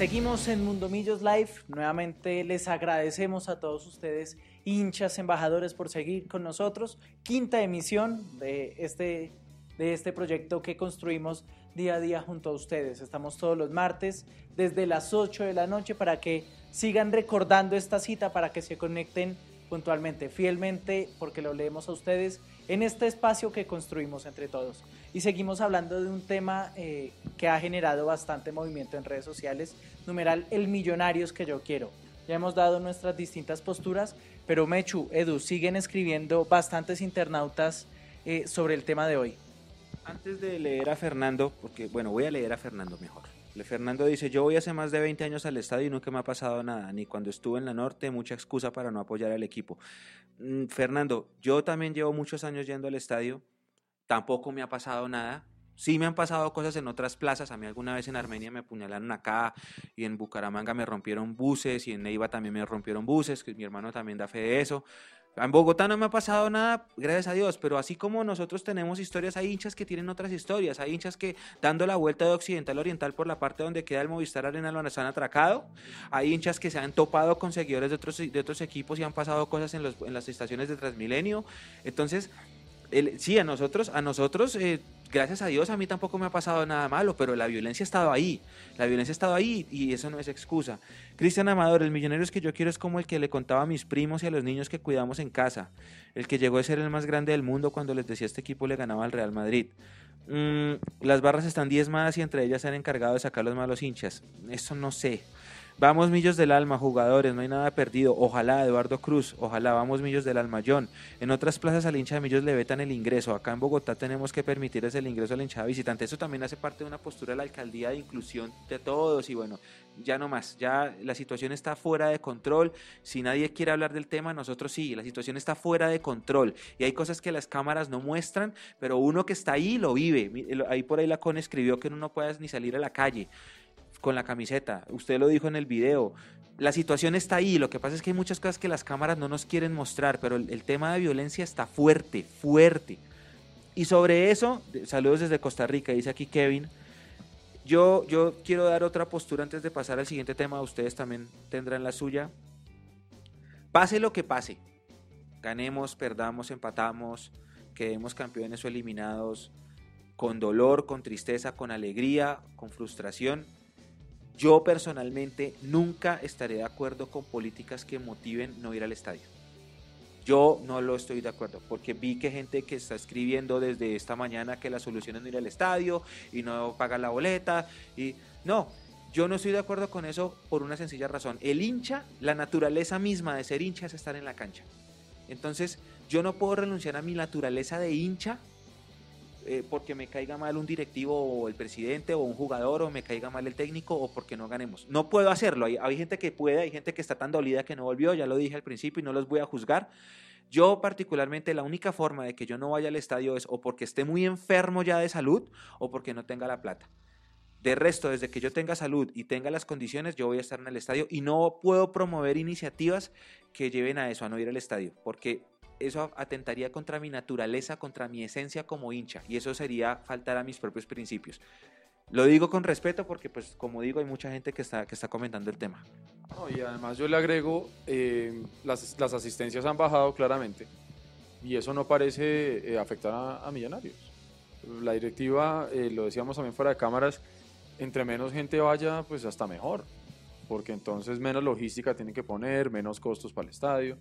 Seguimos en Mundo Millos Live. Nuevamente les agradecemos a todos ustedes, hinchas, embajadores, por seguir con nosotros. Quinta emisión de este, de este proyecto que construimos día a día junto a ustedes. Estamos todos los martes desde las 8 de la noche para que sigan recordando esta cita, para que se conecten puntualmente, fielmente, porque lo leemos a ustedes en este espacio que construimos entre todos. Y seguimos hablando de un tema eh, que ha generado bastante movimiento en redes sociales, numeral el millonarios que yo quiero. Ya hemos dado nuestras distintas posturas, pero Mechu, Edu, siguen escribiendo bastantes internautas eh, sobre el tema de hoy. Antes de leer a Fernando, porque bueno, voy a leer a Fernando mejor. Fernando dice, yo voy hace más de 20 años al estadio y nunca me ha pasado nada, ni cuando estuve en la norte, mucha excusa para no apoyar al equipo. Mm, Fernando, yo también llevo muchos años yendo al estadio, tampoco me ha pasado nada. Sí me han pasado cosas en otras plazas, a mí alguna vez en Armenia me apuñalaron acá y en Bucaramanga me rompieron buses y en Neiva también me rompieron buses, que mi hermano también da fe de eso. En Bogotá no me ha pasado nada, gracias a Dios, pero así como nosotros tenemos historias, hay hinchas que tienen otras historias, hay hinchas que dando la vuelta de occidental a oriental por la parte donde queda el Movistar Arena lo han atracado, hay hinchas que se han topado con seguidores de otros, de otros equipos y han pasado cosas en, los, en las estaciones de Transmilenio, entonces sí, a nosotros, a nosotros, eh, gracias a Dios, a mí tampoco me ha pasado nada malo, pero la violencia ha estado ahí, la violencia ha estado ahí y eso no es excusa. Cristian Amador, el millonario que yo quiero es como el que le contaba a mis primos y a los niños que cuidamos en casa, el que llegó a ser el más grande del mundo cuando les decía este equipo le ganaba al Real Madrid. Mm, las barras están diezmadas y entre ellas se han encargado de sacar los malos hinchas. Eso no sé. Vamos Millos del Alma, jugadores, no hay nada perdido. Ojalá, Eduardo Cruz, ojalá, vamos Millos del Alma, John. En otras plazas al hincha de Millos le vetan el ingreso. Acá en Bogotá tenemos que permitirles el ingreso al hinchada visitante. Eso también hace parte de una postura de la alcaldía de inclusión de todos. Y bueno, ya no más, ya la situación está fuera de control. Si nadie quiere hablar del tema, nosotros sí, la situación está fuera de control. Y hay cosas que las cámaras no muestran, pero uno que está ahí lo vive. Ahí por ahí la CON escribió que uno no puede ni salir a la calle con la camiseta. Usted lo dijo en el video. La situación está ahí. Lo que pasa es que hay muchas cosas que las cámaras no nos quieren mostrar, pero el, tema de violencia está fuerte, fuerte. Y sobre eso, saludos desde Costa Rica, dice aquí Kevin. Yo, yo quiero dar otra postura antes de pasar al siguiente tema. Ustedes también tendrán la suya. Pase lo que pase. Ganemos, perdamos, empatamos, quedemos campeones o eliminados, con dolor, con tristeza, con alegría, con frustración. Yo personalmente nunca estaré de acuerdo con políticas que motiven no ir al estadio. Yo no lo estoy de acuerdo, porque vi que gente que está escribiendo desde esta mañana que la solución es no ir al estadio y no pagar la boleta. Y no, yo no estoy de acuerdo con eso por una sencilla razón. El hincha, la naturaleza misma de ser hincha es estar en la cancha. Entonces, yo no puedo renunciar a mi naturaleza de hincha eh, porque me caiga mal un directivo o el presidente o un jugador o me caiga mal el técnico o porque no ganemos. No puedo hacerlo. Hay, hay gente que puede, hay gente que está tan dolida que no volvió, ya lo dije al principio y no los voy a juzgar. Yo particularmente la única forma de que yo no vaya al estadio es o porque esté muy enfermo ya de salud o porque no tenga la plata. De resto, desde que yo tenga salud y tenga las condiciones, yo voy a estar en el estadio y no puedo promover iniciativas que lleven a eso, a no ir al estadio, porque eso atentaría contra mi naturaleza, contra mi esencia como hincha, y eso sería faltar a mis propios principios. Lo digo con respeto porque, pues, como digo, hay mucha gente que está, que está comentando el tema. No, y además yo le agrego, eh, las, las asistencias han bajado claramente y eso no parece eh, afectar a, Millonarios. La directiva, eh, lo decíamos también fuera de cámaras, entre menos gente vaya, pues hasta mejor, porque entonces menos logística tienen que poner, menos costos para el estadio.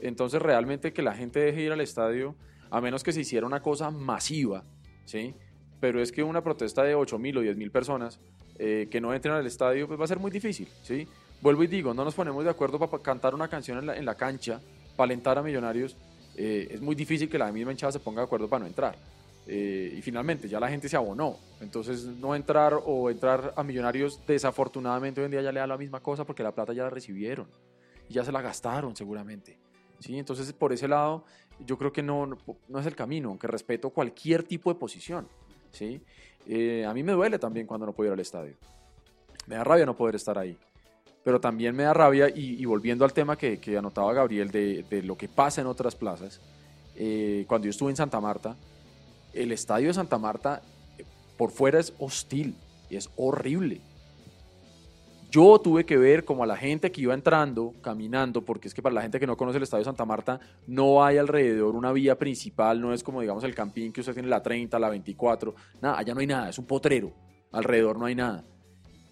Entonces realmente que la gente deje ir al estadio, a menos que se hiciera una cosa masiva, ¿sí? Pero es que una protesta de 8 mil o 10 mil personas eh, que no entren al estadio, pues va a ser muy difícil, ¿sí? Vuelvo y digo, no nos ponemos de acuerdo para cantar una canción en la, en la cancha, para alentar a Millonarios, eh, es muy difícil que la misma hinchada se ponga de acuerdo para no entrar. Eh, y finalmente ya la gente se abonó. Entonces no entrar o entrar a Millonarios desafortunadamente hoy en día ya le da la misma cosa porque la plata ya la recibieron y ya se la gastaron seguramente. ¿Sí? Entonces por ese lado yo creo que no, no, es el camino, aunque respeto cualquier tipo de posición. ¿sí? Eh, a mí me duele también cuando no puedo ir al estadio. Me da rabia no poder estar ahí. Pero también me da rabia, y, y volviendo al tema que, que anotaba Gabriel de, de, lo que pasa en otras plazas, eh, cuando yo estuve en Santa Marta, el estadio de Santa Marta eh, por fuera es hostil es horrible. Yo tuve que ver como a la gente que iba entrando, caminando, porque es que para la gente que no conoce el estadio Santa Marta, no hay alrededor una vía principal, no es como digamos el campín que usted tiene la 30, la 24, nada, allá no hay nada, es un potrero, alrededor no hay nada.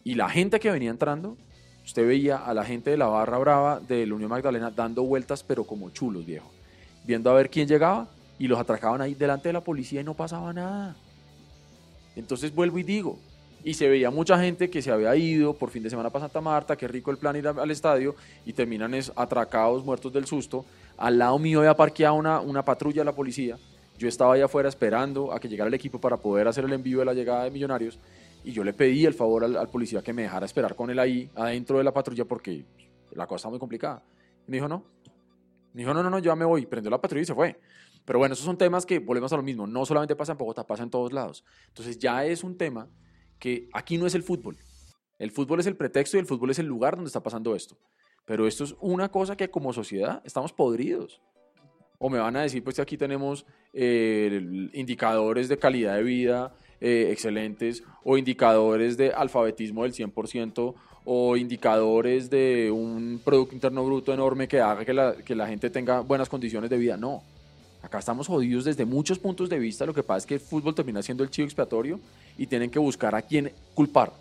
Y la gente que venía entrando, usted veía a la gente de la barra brava de la Unión Magdalena dando vueltas, pero como chulos, viejo, viendo a ver quién llegaba y los atracaban ahí delante de la policía y no pasaba nada. Entonces vuelvo y digo, y se veía mucha gente que se había ido por fin de semana para Santa Marta, qué rico el plan ir al estadio, y terminan atracados, muertos del susto. Al lado mío había parqueado una, una patrulla de la policía. Yo estaba allá afuera esperando a que llegara el equipo para poder hacer el envío de la llegada de Millonarios y yo le pedí el favor al, policía que me dejara esperar con él ahí adentro de la patrulla porque la cosa está muy complicada. Y me dijo, no. Me dijo, no, no, no, ya me voy. Prendió la patrulla y se fue. Pero bueno, esos son temas que volvemos a lo mismo. No solamente pasa en Bogotá, pasa en todos lados. Entonces ya es un tema que aquí no es el fútbol. El fútbol es el pretexto y el fútbol es el lugar donde está pasando esto. Pero esto es una cosa que como sociedad estamos podridos. O me van a decir, pues aquí tenemos eh, indicadores de calidad de vida eh, excelentes, o indicadores de alfabetismo del 100%, o indicadores de un Producto Interno Bruto enorme que haga que la, que la gente tenga buenas condiciones de vida. No. Acá estamos jodidos desde muchos puntos de vista. Lo que pasa es que el fútbol termina siendo el chivo expiatorio y tienen que buscar a quién culpar.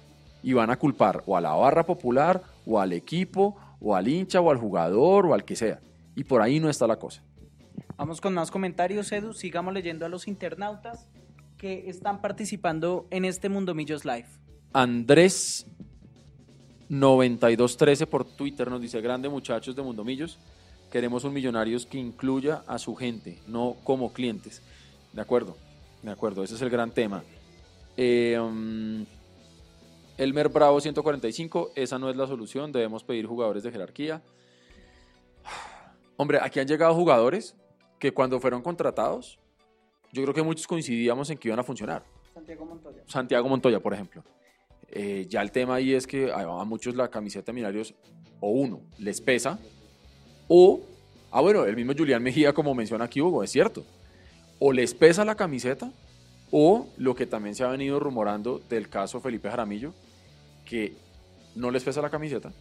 Y van a culpar o a la barra popular, o al equipo, o al hincha, o al jugador, o al que sea. Y por ahí no está la cosa. Vamos con más comentarios, Edu. Sigamos leyendo a los internautas que están participando en este Mundo Millos Live. Andrés 9213 por Twitter nos dice, grande muchachos de Mundo Millos, queremos un millonarios que incluya a su gente, no como clientes. De acuerdo, de acuerdo, ese es el gran tema. Eh, um, Elmer Bravo 145, esa no es la solución, debemos pedir jugadores de jerarquía. Hombre, aquí han llegado jugadores que cuando fueron contratados, yo creo que muchos coincidíamos en que iban a funcionar. Santiago Montoya. Santiago Montoya, por ejemplo. Eh, ya el tema ahí es que a, muchos la camiseta de Millonarios, o uno, les pesa, o, ah bueno, el mismo Julián Mejía, como menciona aquí Hugo, es cierto, o les pesa la camiseta, o lo que también se ha venido rumorando del caso Felipe Jaramillo, que no les pesa la camiseta,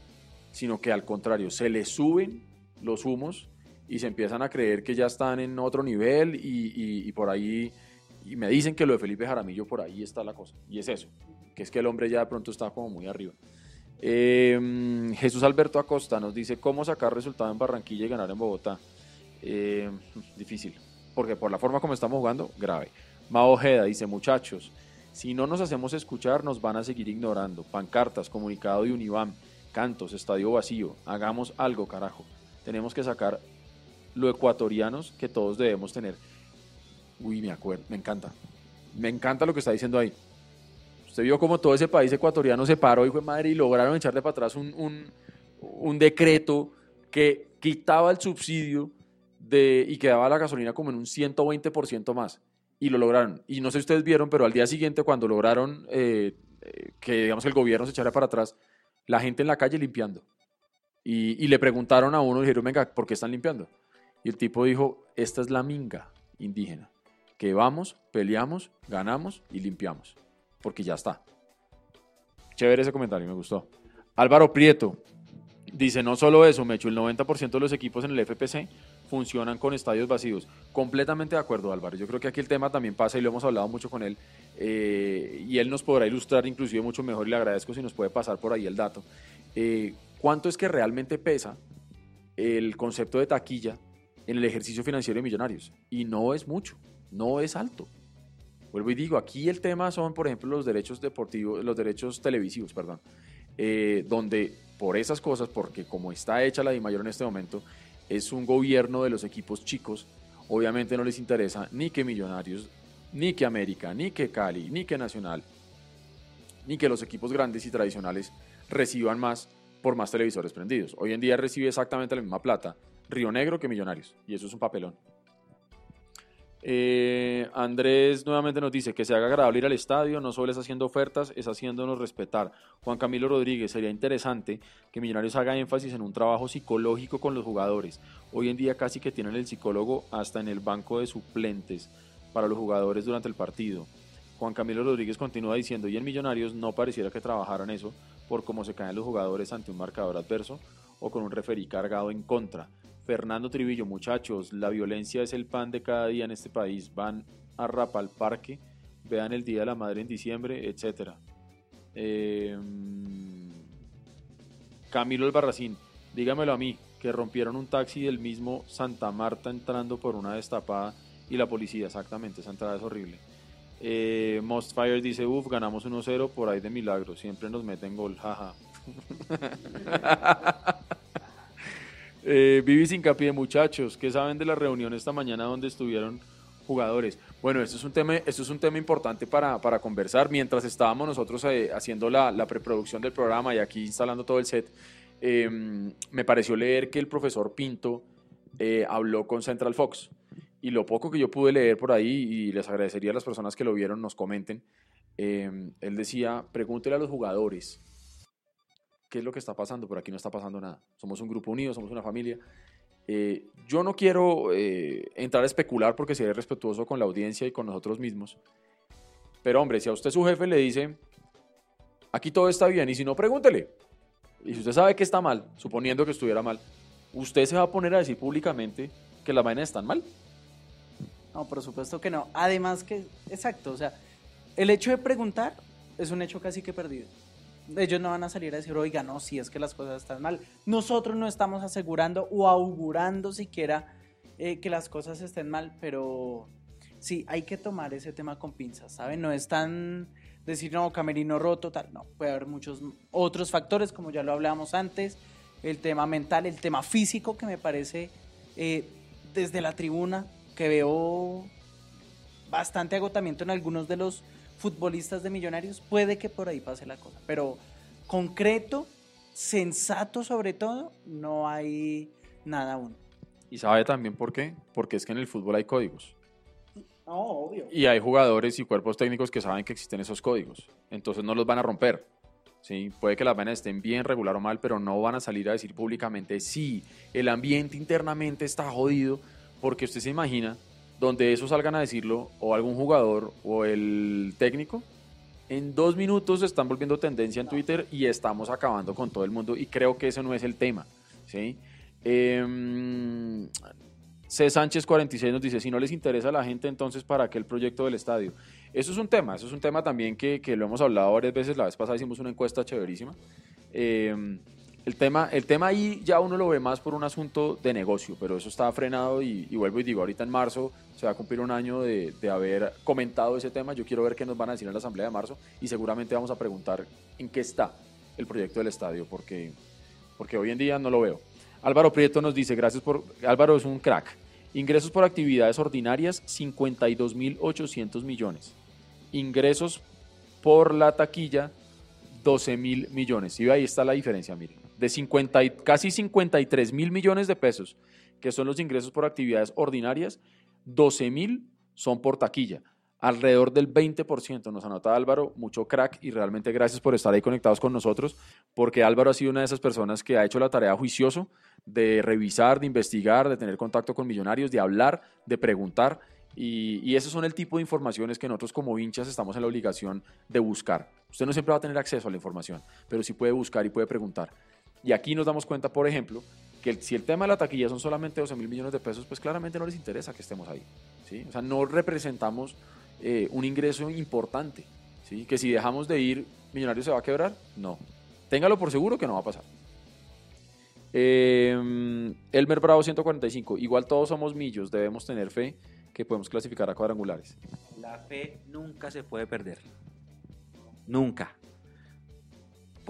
sino que al contrario, se les suben los humos y se empiezan a creer que ya están en otro nivel y, y- y por ahí, y me dicen que lo de Felipe Jaramillo por ahí está la cosa, y es eso, que es que el hombre ya de pronto está como muy arriba. Eh, Jesús Alberto Acosta nos dice cómo sacar resultado en Barranquilla y ganar en Bogotá. Eh, difícil, porque por la forma como estamos jugando, grave. Mao Ojeda dice, muchachos, si no nos hacemos escuchar, nos van a seguir ignorando. Pancartas, comunicado de Univam, cantos, estadio vacío. Hagamos algo, carajo. Tenemos que sacar lo ecuatorianos que todos debemos tener. Uy, me acuerdo, me encanta. Me encanta lo que está diciendo ahí. Usted vio como todo ese país ecuatoriano se paró, hijo de madre, y lograron echarle para atrás un, un, decreto que quitaba el subsidio de, y que daba la gasolina como en un 120% más. Y lo lograron. Y no sé si ustedes vieron, pero al día siguiente, cuando lograron eh, eh, que digamos, el gobierno se echara para atrás, la gente en la calle limpiando. Y, y le preguntaron a uno, dijeron, venga, ¿por qué están limpiando? Y el tipo dijo, esta es la minga indígena, que vamos, peleamos, ganamos y limpiamos, porque ya está. Chévere ese comentario, me gustó. Álvaro Prieto dice, no solo eso, Mecho, el 90% de los equipos en el FPC funcionan con estadios vacíos. Completamente de acuerdo, Álvaro. Yo creo que aquí el tema también pasa y lo hemos hablado mucho con él. eh, y él nos podrá ilustrar inclusive mucho mejor y le agradezco si nos puede pasar por ahí el dato. Eh, ¿Cuánto es que realmente pesa el concepto de taquilla en el ejercicio financiero de millonarios? Y no es mucho, no es alto. Vuelvo y digo, aquí el tema son, por ejemplo, los derechos deportivos, los derechos televisivos, perdón, eh, donde por esas cosas, porque como está hecha la DIMAYOR en este momento, es un gobierno de los equipos chicos, obviamente no les interesa ni que Millonarios, ni que América, ni que Cali, ni que Nacional, ni que los equipos grandes y tradicionales reciban más por más televisores prendidos. Hoy en día recibe exactamente la misma plata Río Negro que Millonarios, y eso es un papelón. Eh, Andrés nuevamente nos dice que se haga agradable ir al estadio, no solo es haciendo ofertas, es haciéndonos respetar. Juan Camilo Rodríguez, sería interesante que Millonarios haga énfasis en un trabajo psicológico con los jugadores. Hoy en día casi que tienen el psicólogo hasta en el banco de suplentes para los jugadores durante el partido. Juan Camilo Rodríguez continúa diciendo, y en Millonarios no pareciera que trabajaran eso por cómo se caen los jugadores ante un marcador adverso o con un referí cargado en contra. Fernando Trivillo, muchachos, la violencia es el pan de cada día en este país. Van a rapa al parque, vean el Día de la Madre en diciembre, etc. Camilo Albarracín, dígamelo a mí, que rompieron un taxi del mismo Santa Marta entrando por una destapada y la policía, exactamente, esa entrada es horrible. Eh, dice, uff, ganamos 1-0 por ahí de milagro, siempre nos meten gol, jaja. Eh, Vivi Sincapié, muchachos, ¿qué saben de la reunión esta mañana donde estuvieron jugadores. Bueno, esto es un tema, esto es un tema importante para, para conversar. Mientras estábamos nosotros eh, haciendo la, preproducción del programa y aquí instalando todo el set, eh, me pareció leer que el profesor Pinto eh, habló con Central Fox. Y lo poco que yo pude leer por ahí, y les agradecería a las personas que lo vieron, nos comenten, él decía, pregúntele a los jugadores qué es lo que está pasando, pero aquí no está pasando nada. Somos un grupo unido, somos una familia. Eh, yo no quiero eh, entrar a especular porque seré respetuoso con la audiencia y con nosotros mismos. Pero hombre, si a usted su jefe le dice, aquí todo está bien, y si no, pregúntele. Y si usted sabe que está mal, suponiendo que estuviera mal, ¿usted se va a poner a decir públicamente que las vainas están mal? No, por supuesto que no. Además que, exacto, o sea, el hecho de preguntar es un hecho casi que perdido ellos no van a salir a decir, oiga, no, si es que las cosas están mal. Nosotros no estamos asegurando o augurando siquiera eh, que las cosas estén mal, pero sí, hay que tomar ese tema con pinzas, ¿saben? No es tan decir, no, camerino roto, tal, no, puede haber muchos otros factores, como ya lo hablábamos antes, el tema mental, el tema físico, que me parece eh, desde la tribuna, que veo bastante agotamiento en algunos de los futbolistas de millonarios, puede que por ahí pase la cosa. Pero concreto, sensato sobre todo, no hay nada aún. ¿Y sabe también por qué? Porque es que en el fútbol hay códigos. No, obvio. Y hay jugadores y cuerpos técnicos que saben que existen esos códigos. Entonces no los van a romper. ¿sí? Puede que las vainas estén bien, regular o mal, pero no van a salir a decir públicamente, sí, el ambiente internamente está jodido, porque usted se imagina donde eso salgan a decirlo, o algún jugador o el técnico, en dos minutos están volviendo tendencia en Twitter y estamos acabando con todo el mundo y creo que ese no es el tema. ¿sí? Eh, C. Sánchez 46 nos dice, si no les interesa a la gente, entonces ¿para qué el proyecto del estadio? Eso es un tema, eso es un tema también que, que lo hemos hablado varias veces, la vez pasada hicimos una encuesta chéverísima. Eh, el tema, el tema ahí ya uno lo ve más por un asunto de negocio, pero eso está frenado y, vuelvo y digo, ahorita en marzo se va a cumplir un año de, de, haber comentado ese tema. Yo quiero ver qué nos van a decir en la asamblea de marzo y seguramente vamos a preguntar en qué está el proyecto del estadio, porque, porque hoy en día no lo veo. Álvaro Prieto nos dice, gracias por... Álvaro es un crack. Ingresos por actividades ordinarias, 52.800 millones. Ingresos por la taquilla, 12 mil millones. Y ahí está la diferencia, miren de 50 casi 53 mil millones de pesos, que son los ingresos por actividades ordinarias, 12 mil son por taquilla. Alrededor del 20% nos anota Álvaro, mucho crack y realmente gracias por estar ahí conectados con nosotros, porque Álvaro ha sido una de esas personas que ha hecho la tarea juicioso de revisar, de investigar, de tener contacto con millonarios, de hablar, de preguntar. Y, y, esos son el tipo de informaciones que nosotros como hinchas estamos en la obligación de buscar. Usted no siempre va a tener acceso a la información, pero sí puede buscar y puede preguntar. Y aquí nos damos cuenta, por ejemplo, que si el tema de la taquilla son solamente 12 mil millones de pesos, pues claramente no les interesa que estemos ahí. ¿sí? O sea, no representamos eh, un ingreso importante. ¿sí? Que si dejamos de ir, Millonarios se va a quebrar. No. Téngalo por seguro que no va a pasar. Eh, Elmer Bravo 145. Igual todos somos millos, debemos tener fe que podemos clasificar a cuadrangulares. La fe nunca se puede perder. Nunca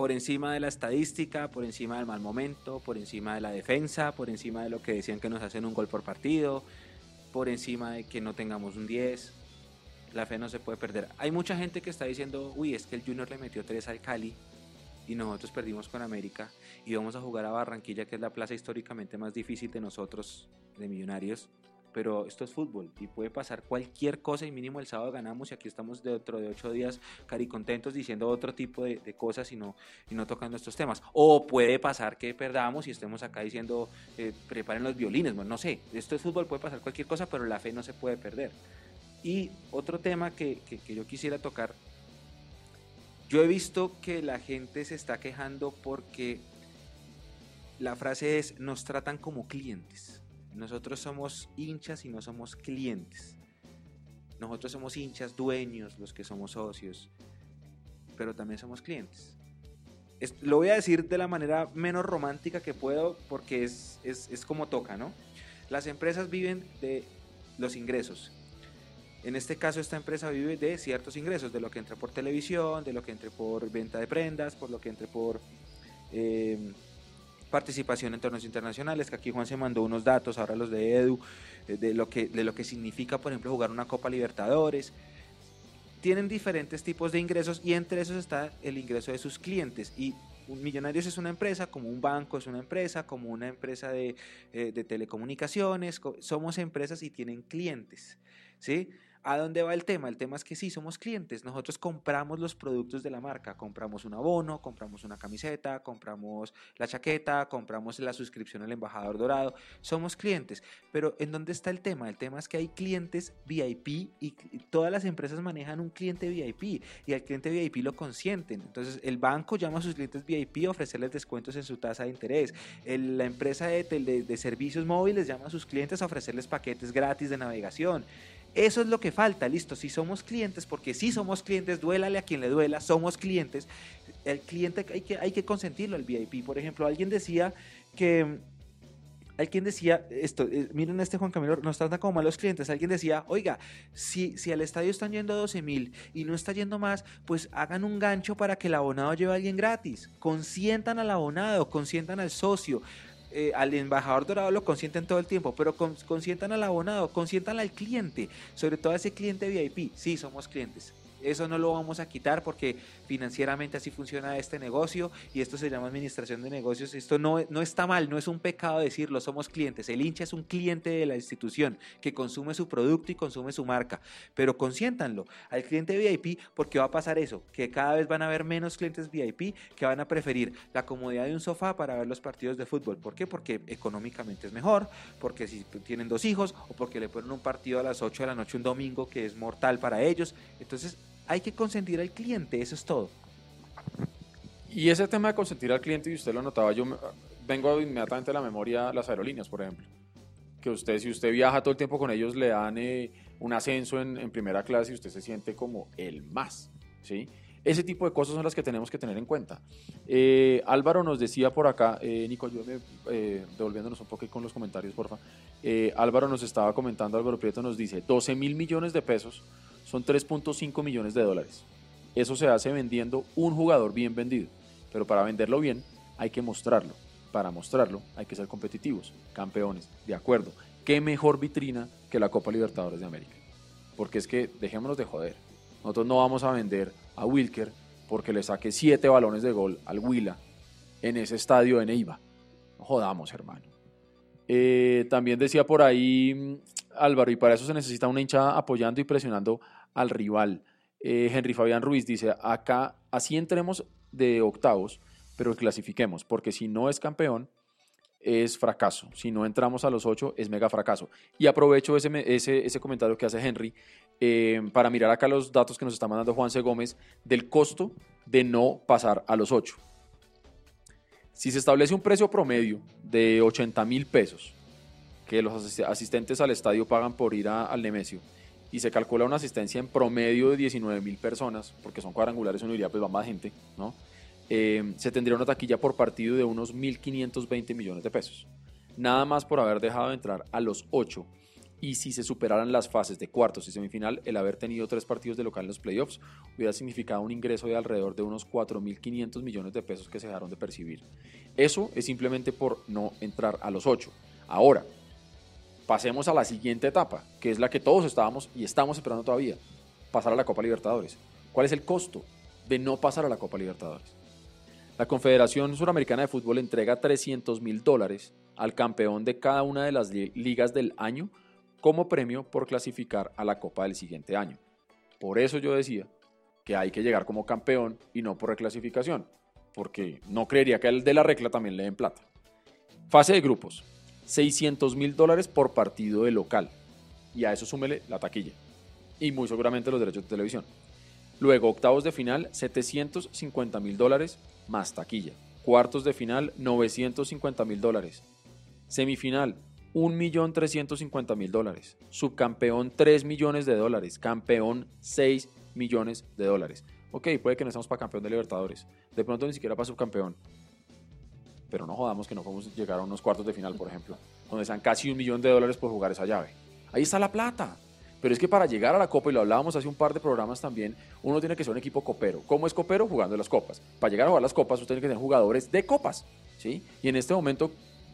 por encima de la estadística, por encima del mal momento, por encima de la defensa, por encima de lo que decían que nos hacen un gol por partido, por encima de que no tengamos un 10. La fe no se puede perder. Hay mucha gente que está diciendo, uy, es que el Junior le metió 3 al Cali y nosotros perdimos con América y vamos a jugar a Barranquilla, que es la plaza históricamente más difícil de nosotros, de Millonarios pero esto es fútbol y puede pasar cualquier cosa y mínimo el sábado ganamos y aquí estamos dentro de ocho días caricontentos diciendo otro tipo de, cosas y no, y no tocando estos temas. O puede pasar que perdamos y estemos acá diciendo eh, preparen los violines, bueno, no sé, esto es fútbol, puede pasar cualquier cosa, pero la fe no se puede perder. Y otro tema que, que yo quisiera tocar, yo he visto que la gente se está quejando porque la frase es nos tratan como clientes nosotros somos hinchas y no somos clientes. Nosotros somos hinchas, dueños, los que somos socios, pero también somos clientes. lo voy a decir de la manera menos romántica que puedo porque es, es como toca, ¿no? Las empresas viven de los ingresos. En este caso, esta empresa vive de ciertos ingresos, de lo que entra por televisión, de lo que entre por venta de prendas, por lo que entre por eh, participación en torneos internacionales, que aquí Juan se mandó unos datos, ahora los de Edu, eh, de lo que, de lo que significa, por ejemplo, jugar una Copa Libertadores. Tienen diferentes tipos de ingresos y entre esos está el ingreso de sus clientes. Y Millonarios es una empresa, como un banco es una empresa, como una empresa de, eh, de telecomunicaciones, somos empresas y tienen clientes, ¿sí? ¿A dónde va el tema? El tema es que sí, somos clientes. Nosotros compramos los productos de la marca. Compramos un abono, compramos una camiseta, compramos la chaqueta, compramos la suscripción al embajador dorado. Somos clientes. Pero ¿en dónde está el tema? El tema es que hay clientes VIP y todas las empresas manejan un cliente VIP y al cliente VIP lo consienten. Entonces el banco llama a sus clientes VIP a ofrecerles descuentos en su tasa de interés. la empresa de, de servicios móviles llama a sus clientes a ofrecerles paquetes gratis de navegación. Eso es lo que falta, listo. Si somos clientes, porque si somos clientes, duélale a quien le duela, somos clientes. El cliente hay que, hay que consentirlo al VIP. Por ejemplo, alguien decía que alguien decía esto, eh, miren este Juan Camilo, nos trata como malos clientes. Alguien decía, oiga, si, si al estadio están yendo 12 mil y no está yendo más, pues hagan un gancho para que el abonado lleve a alguien gratis. Consientan al abonado, consientan al socio. Eh, al embajador dorado lo consienten todo el tiempo, pero consientan al abonado, consientan al cliente, sobre todo a ese cliente VIP. Sí, somos clientes. Eso no lo vamos a quitar porque financieramente así funciona este negocio y esto se llama administración de negocios. Esto no, no está mal, no es un pecado decirlo, somos clientes. El hincha es un cliente de la institución que consume su producto y consume su marca, pero consiéntanlo al cliente VIP porque va a pasar eso, que cada vez van a haber menos clientes VIP que van a preferir la comodidad de un sofá para ver los partidos de fútbol. ¿Por qué? Porque económicamente es mejor, porque si tienen dos hijos o porque le ponen un partido a las 8 de la noche un domingo que es mortal para ellos. Entonces hay que consentir al cliente, eso es todo. Y ese tema de consentir al cliente, y usted lo notaba, yo vengo inmediatamente a la memoria las aerolíneas, por ejemplo. Que usted, si usted viaja todo el tiempo con ellos, le dan eh, un ascenso en, primera clase y usted se siente como el más, ¿sí? Ese tipo de cosas son las que tenemos que tener en cuenta. Eh, Álvaro nos decía por acá, eh, Nico, ayúdame devolviéndonos un poco con los comentarios, porfa. Álvaro nos estaba comentando, Álvaro Prieto nos dice, 12 mil millones de pesos son 3.5 millones de dólares. Eso se hace vendiendo un jugador bien vendido, pero para venderlo bien hay que mostrarlo. Para mostrarlo hay que ser competitivos, campeones, de acuerdo. ¿Qué mejor vitrina que la Copa Libertadores de América? Porque es que dejémonos de joder. Nosotros no vamos a vender a Wilker porque le saque siete balones de gol al Huila en ese estadio de Neiva. No jodamos, hermano. Eh, también decía por ahí mm, Álvaro, y para eso se necesita una hinchada apoyando y presionando al rival. Eh, Henry Fabián Ruiz dice, acá así entremos de octavos, pero clasifiquemos, porque si no es campeón, es fracaso. Si no entramos a los ocho, es mega fracaso. Y aprovecho ese, ese, comentario que hace Henry eh, para mirar acá los datos que nos está mandando Juan C. Gómez del costo de no pasar a los ocho. Si se establece un precio promedio de 80 mil pesos, que los asistentes al estadio pagan por ir al Nemesio, y se calcula una asistencia en promedio de 19 mil personas, porque son cuadrangulares, uno diría, pues va más gente, ¿no? Eh, se tendría una taquilla por partido de unos 1.520 millones de pesos. Nada más por haber dejado de entrar a los 8 y si se superaran las fases de cuartos y semifinal, el haber tenido tres partidos de local en los playoffs hubiera significado un ingreso de alrededor de unos 4.500 millones de pesos que se dejaron de percibir. Eso es simplemente por no entrar a los 8. Ahora, pasemos a la siguiente etapa, que es la que todos estábamos y estamos esperando todavía, pasar a la Copa Libertadores. ¿Cuál es el costo de no pasar a la Copa Libertadores? La Confederación Suramericana de Fútbol entrega 300 mil dólares al campeón de cada una de las ligas del año como premio por clasificar a la Copa del siguiente año. Por eso yo decía que hay que llegar como campeón y no por reclasificación, porque no creería que el de la regla también le den plata. Fase de grupos. 600 mil dólares por partido de local. Y a eso súmele la taquilla. Y muy seguramente los derechos de televisión. Luego, octavos de final, 750 mil dólares más taquilla. Cuartos de final, 950 mil dólares. Semifinal, 1.350.000 dólares. Subcampeón, 3 millones de dólares. Campeón, 6 millones de dólares. Ok, puede que no estemos para campeón de Libertadores. De pronto ni siquiera para subcampeón pero no jodamos que no podemos llegar a unos cuartos de final, por ejemplo, donde sean casi un millón de dólares por jugar esa llave. Ahí está la plata. Pero es que para llegar a la Copa, y lo hablábamos hace un par de programas también, uno tiene que ser un equipo copero. ¿Cómo es copero? Jugando las copas. Para llegar a jugar las copas, usted tiene que tener jugadores de copas, ¿sí? Y en este momento,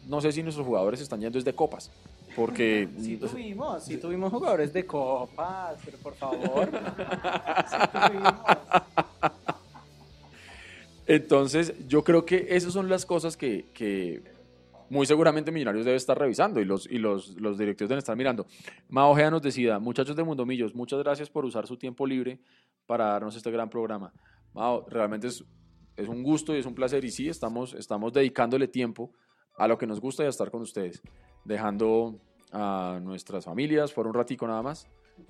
no sé si nuestros jugadores están yendo desde copas, porque... Sí tuvimos, sí tuvimos jugadores de copas, pero por favor. Sí tuvimos. Entonces, yo creo que esas son las cosas que, que muy seguramente Millonarios debe estar revisando y los, y los, los directivos deben estar mirando. Mao Ojea nos decía, muchachos de Mundomillos, muchas gracias por usar su tiempo libre para darnos este gran programa. Mao, realmente es, es un gusto y es un placer y sí, estamos, estamos dedicándole tiempo a lo que nos gusta y a estar con ustedes, dejando a nuestras familias por un ratico nada más.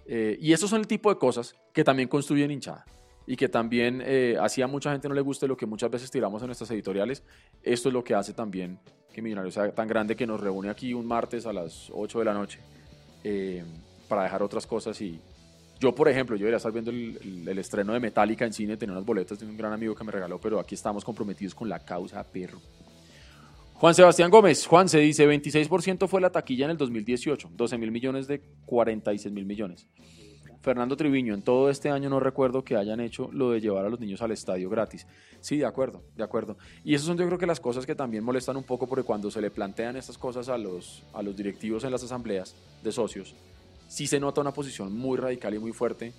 Eh, y esos son el tipo de cosas que también construyen hinchada y que también eh, así a mucha gente no le guste lo que muchas veces tiramos en nuestras editoriales. Esto es lo que hace también que Millonarios sea tan grande que nos reúne aquí un martes a las 8 de la noche eh, para dejar otras cosas. Y yo, por ejemplo, yo debería estar viendo el, el- estreno de Metallica en cine, tenía unas boletas de un gran amigo que me regaló, pero aquí estamos comprometidos con la causa, perro. Juan Sebastián Gómez, Juan se dice, 26% fue la taquilla en el 2018, 12 mil millones de 46 mil millones. Fernando Triviño, en todo este año no recuerdo que hayan hecho lo de llevar a los niños al estadio gratis. Sí, de acuerdo, de acuerdo. Y esas son yo creo que las cosas que también molestan un poco porque cuando se le plantean estas cosas a los, a los directivos en las asambleas de socios, sí se nota una posición muy radical y muy fuerte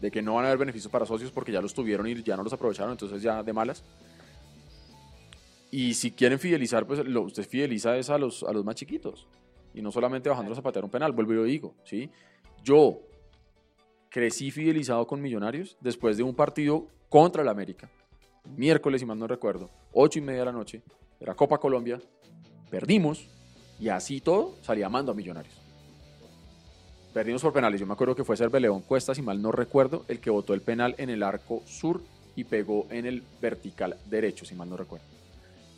de que no van a haber beneficios para socios porque ya los tuvieron y ya no los aprovecharon, entonces ya de malas. Y si quieren fidelizar, pues lo, usted fideliza a los, a los más chiquitos. Y no solamente bajándolos a patear un penal, vuelvo y lo digo, ¿sí? Yo crecí fidelizado con Millonarios después de un partido contra el América. Miércoles, si mal no recuerdo, ocho y media de la noche, era Copa Colombia, perdimos y así todo salía amando a Millonarios. Perdimos por penales. Yo me acuerdo que fue Cerve León Cuesta, si mal no recuerdo, el que botó el penal en el arco sur y pegó en el vertical derecho, si mal no recuerdo.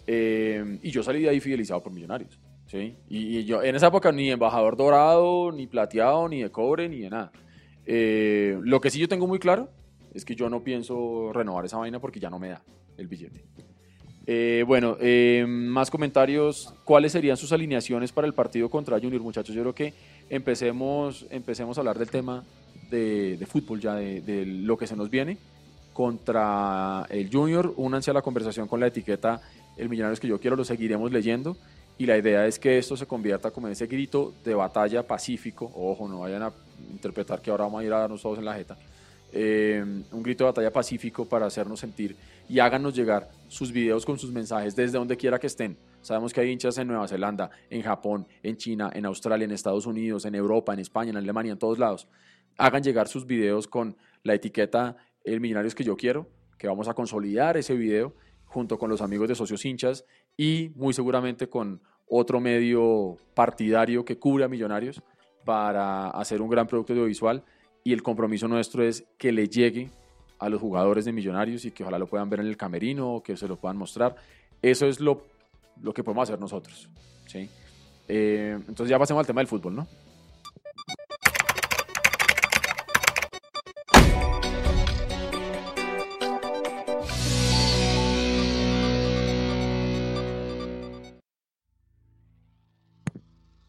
Eh, y yo salí de ahí fidelizado por Millonarios. ¿sí? Y, y yo en esa época ni embajador dorado, ni plateado, ni de cobre, ni de nada. Eh, lo que sí yo tengo muy claro es que yo no pienso renovar esa vaina porque ya no me da el billete. Eh, bueno, eh, más comentarios. ¿Cuáles serían sus alineaciones para el partido contra Junior, muchachos? Yo creo que empecemos, empecemos a hablar del tema de, fútbol ya, de, de lo que se nos viene contra el Junior. Únanse a la conversación con la etiqueta El Millonarios que yo quiero, lo seguiremos leyendo. Y la idea es que esto se convierta como en ese grito de batalla pacífico. Ojo, no vayan a interpretar que ahora vamos a ir a darnos todos en la jeta. Eh, un grito de batalla pacífico para hacernos sentir y háganos llegar sus videos con sus mensajes desde donde quiera que estén. Sabemos que hay hinchas en Nueva Zelanda, en Japón, en China, en Australia, en Estados Unidos, en Europa, en España, en Alemania, en todos lados. Hagan llegar sus videos con la etiqueta El Millonarios que yo quiero, que vamos a consolidar ese video junto con los amigos de socios hinchas y muy seguramente con otro medio partidario que cubre a Millonarios para hacer un gran producto audiovisual y el compromiso nuestro es que le llegue a los jugadores de Millonarios y que ojalá lo puedan ver en el camerino o que se lo puedan mostrar. Eso es lo, lo que podemos hacer nosotros. ¿sí? Eh, entonces ya pasemos al tema del fútbol, ¿no?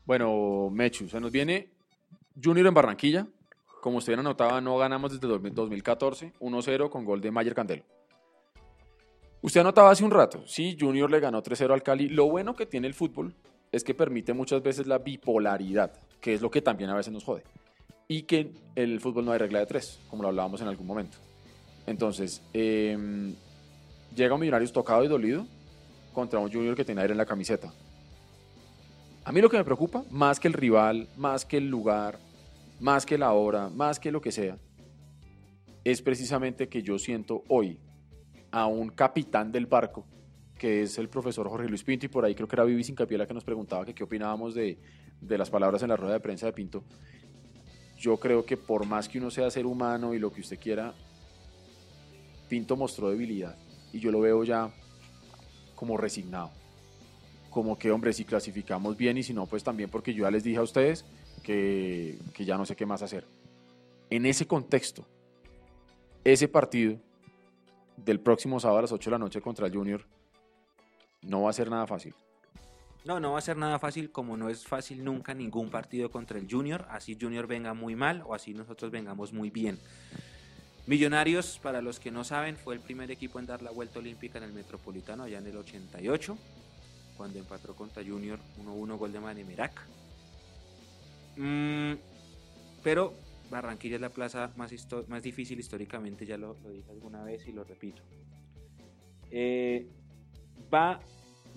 Bueno, Mechu, se nos viene Junior en Barranquilla. Como usted anotaba, no ganamos desde 2014, 1-0 con gol de Mayer Candelo. Usted anotaba hace un rato, sí, Junior le ganó 3-0 al Cali. Lo bueno que tiene el fútbol es que permite muchas veces la bipolaridad, que es lo que también a veces nos jode. Y que el fútbol no hay regla de tres, como lo hablábamos en algún momento. Entonces, eh, llega un Millonarios tocado y dolido contra un Junior que tiene aire en la camiseta. A mí lo que me preocupa, más que el rival, más que el lugar, más que la hora, más que lo que sea, es precisamente que yo siento hoy a un capitán del barco, que es el profesor Jorge Luis Pinto, y por ahí creo que era Vivi Sincapié la que nos preguntaba qué opinábamos de, de las palabras en la rueda de prensa de Pinto. Yo creo que por más que uno sea ser humano y lo que usted quiera, Pinto mostró debilidad, y yo lo veo ya como resignado como que, hombre, si clasificamos bien y si no, pues también porque yo ya les dije a ustedes que, que, ya no sé qué más hacer. En ese contexto, ese partido del próximo sábado a las 8 de la noche contra el Junior no va a ser nada fácil. No, no va a ser nada fácil, como no es fácil nunca ningún partido contra el Junior, así Junior venga muy mal o así nosotros vengamos muy bien. Millonarios, para los que no saben, fue el primer equipo en dar la vuelta olímpica en el Metropolitano allá en el 88, cuando empató contra Junior 1-1 gol de Manemerac. Mm, pero Barranquilla es la plaza más, más difícil históricamente, ya lo, lo, dije alguna vez y lo repito. Eh, va,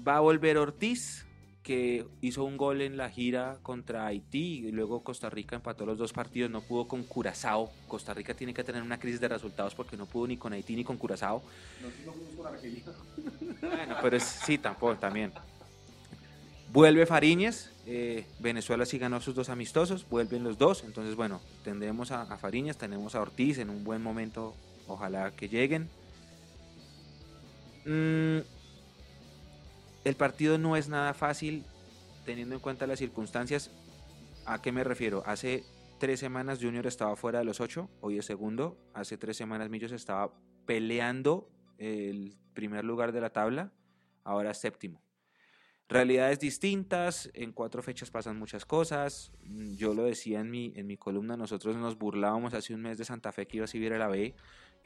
va a volver Ortiz, que hizo un gol en la gira contra Haití y luego Costa Rica empató los dos partidos, no pudo con Curazao. Costa Rica tiene que tener una crisis de resultados porque no pudo ni con Haití ni con Curazao. No, no con Bueno, pero es, sí, tampoco, también. Vuelve Fariñez, eh, Venezuela sí ganó sus dos amistosos, vuelven los dos, entonces bueno, tendremos a, Fariñez, tenemos a Ortiz en un buen momento, ojalá que lleguen. Mm, el partido no es nada fácil teniendo en cuenta las circunstancias. ¿A qué me refiero? Hace tres semanas Junior estaba fuera de los ocho, hoy es segundo. Hace tres semanas Millos estaba peleando el primer lugar de la tabla, ahora séptimo. Realidades distintas, en cuatro fechas pasan muchas cosas. Yo lo decía en mi, en mi columna, nosotros nos burlábamos hace un mes de Santa Fe que iba a subir a la B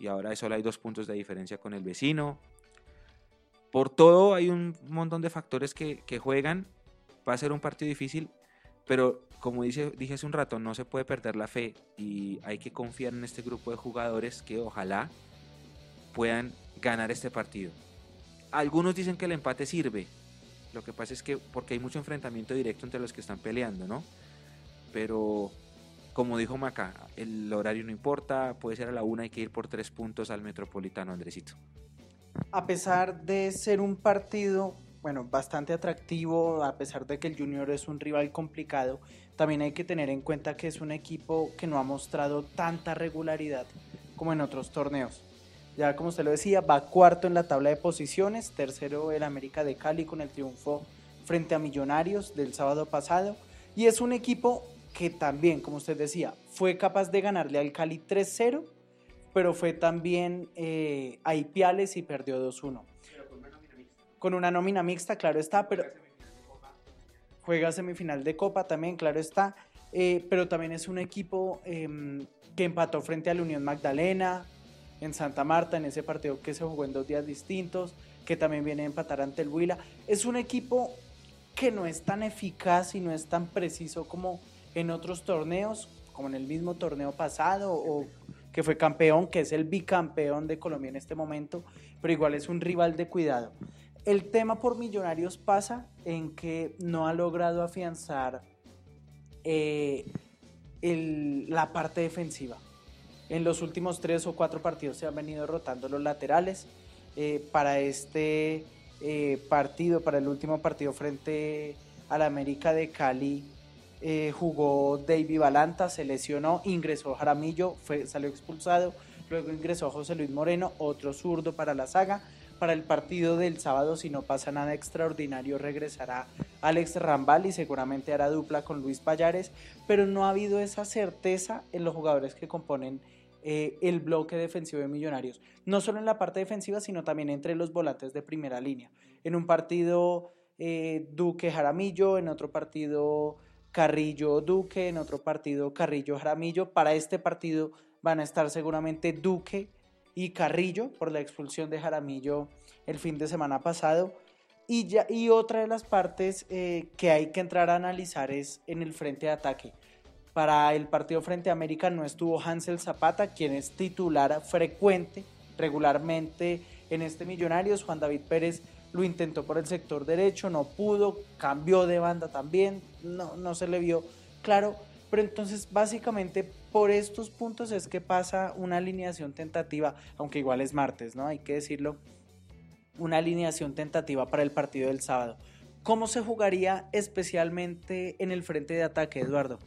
y ahora solo hay dos puntos de diferencia con el vecino. Por todo hay un montón de factores que, que juegan. Va a ser un partido difícil, pero como dice, dije hace un rato, no se puede perder la fe y hay que confiar en este grupo de jugadores que ojalá puedan ganar este partido. Algunos dicen que el empate sirve. Lo que pasa es que porque hay mucho enfrentamiento directo entre los que están peleando, ¿no? Pero como dijo Maca, el horario no importa, puede ser a la una, hay que ir por tres puntos al Metropolitano, Andresito a pesar de ser un partido, bueno, bastante atractivo, a pesar de que el Junior es un rival complicado, también hay que tener en cuenta que es un equipo que no ha mostrado tanta regularidad como en otros torneos. Ya como usted lo decía, va cuarto en la tabla de posiciones, tercero el América de Cali con el triunfo frente a Millonarios del sábado pasado, y es un equipo que también, como usted decía, fue capaz de ganarle al Cali 3-0 pero fue también eh, a Ipiales y perdió 2-1. Con una nómina mixta, claro está, pero juega semifinal de Copa también, claro está, eh, pero también es un equipo em, que empató frente a la Unión Magdalena en Santa Marta, en ese partido que se jugó en dos días distintos, que también viene a empatar ante el Huila. Es un equipo que no es tan eficaz y no es tan preciso como en otros torneos, como en el mismo torneo pasado o que fue campeón, que es el bicampeón de Colombia en este momento, pero igual es un rival de cuidado. El tema por Millonarios pasa en que no ha logrado afianzar eh, la parte defensiva. En los últimos tres o cuatro partidos se han venido rotando los laterales. Eh, para este eh, partido, para el último partido frente al América de Cali, eh, jugó David Balanta, se lesionó, ingresó Jaramillo, fue, salió expulsado, luego ingresó José Luis Moreno, otro zurdo para la saga. Para el partido del sábado, si no pasa nada extraordinario, regresará Alex Rambal y seguramente hará dupla con Luis Payares, pero no ha habido esa certeza en los jugadores que componen eh, el bloque defensivo de Millonarios, no solo en la parte defensiva, sino también entre los volantes de primera línea. En un partido eh, Duque Jaramillo, en otro partido Carrillo Duque, en otro partido Carrillo Jaramillo. Para este partido van a estar seguramente Duque y Carrillo por la expulsión de Jaramillo el fin de semana pasado. Y, ya, y otra de las partes eh, que hay que entrar a analizar es en el frente de ataque. Para el partido frente a América no estuvo Hansel Zapata, quien es titular frecuente, regularmente en este Millonarios. Juan David Pérez lo intentó por el sector derecho, no pudo, cambió de banda también, no, no se le vio claro. Pero entonces básicamente por estos puntos es que pasa una alineación tentativa, aunque igual es martes, ¿no? Hay que decirlo, una alineación tentativa para el partido del sábado. ¿Cómo se jugaría especialmente en el frente de ataque, Eduardo?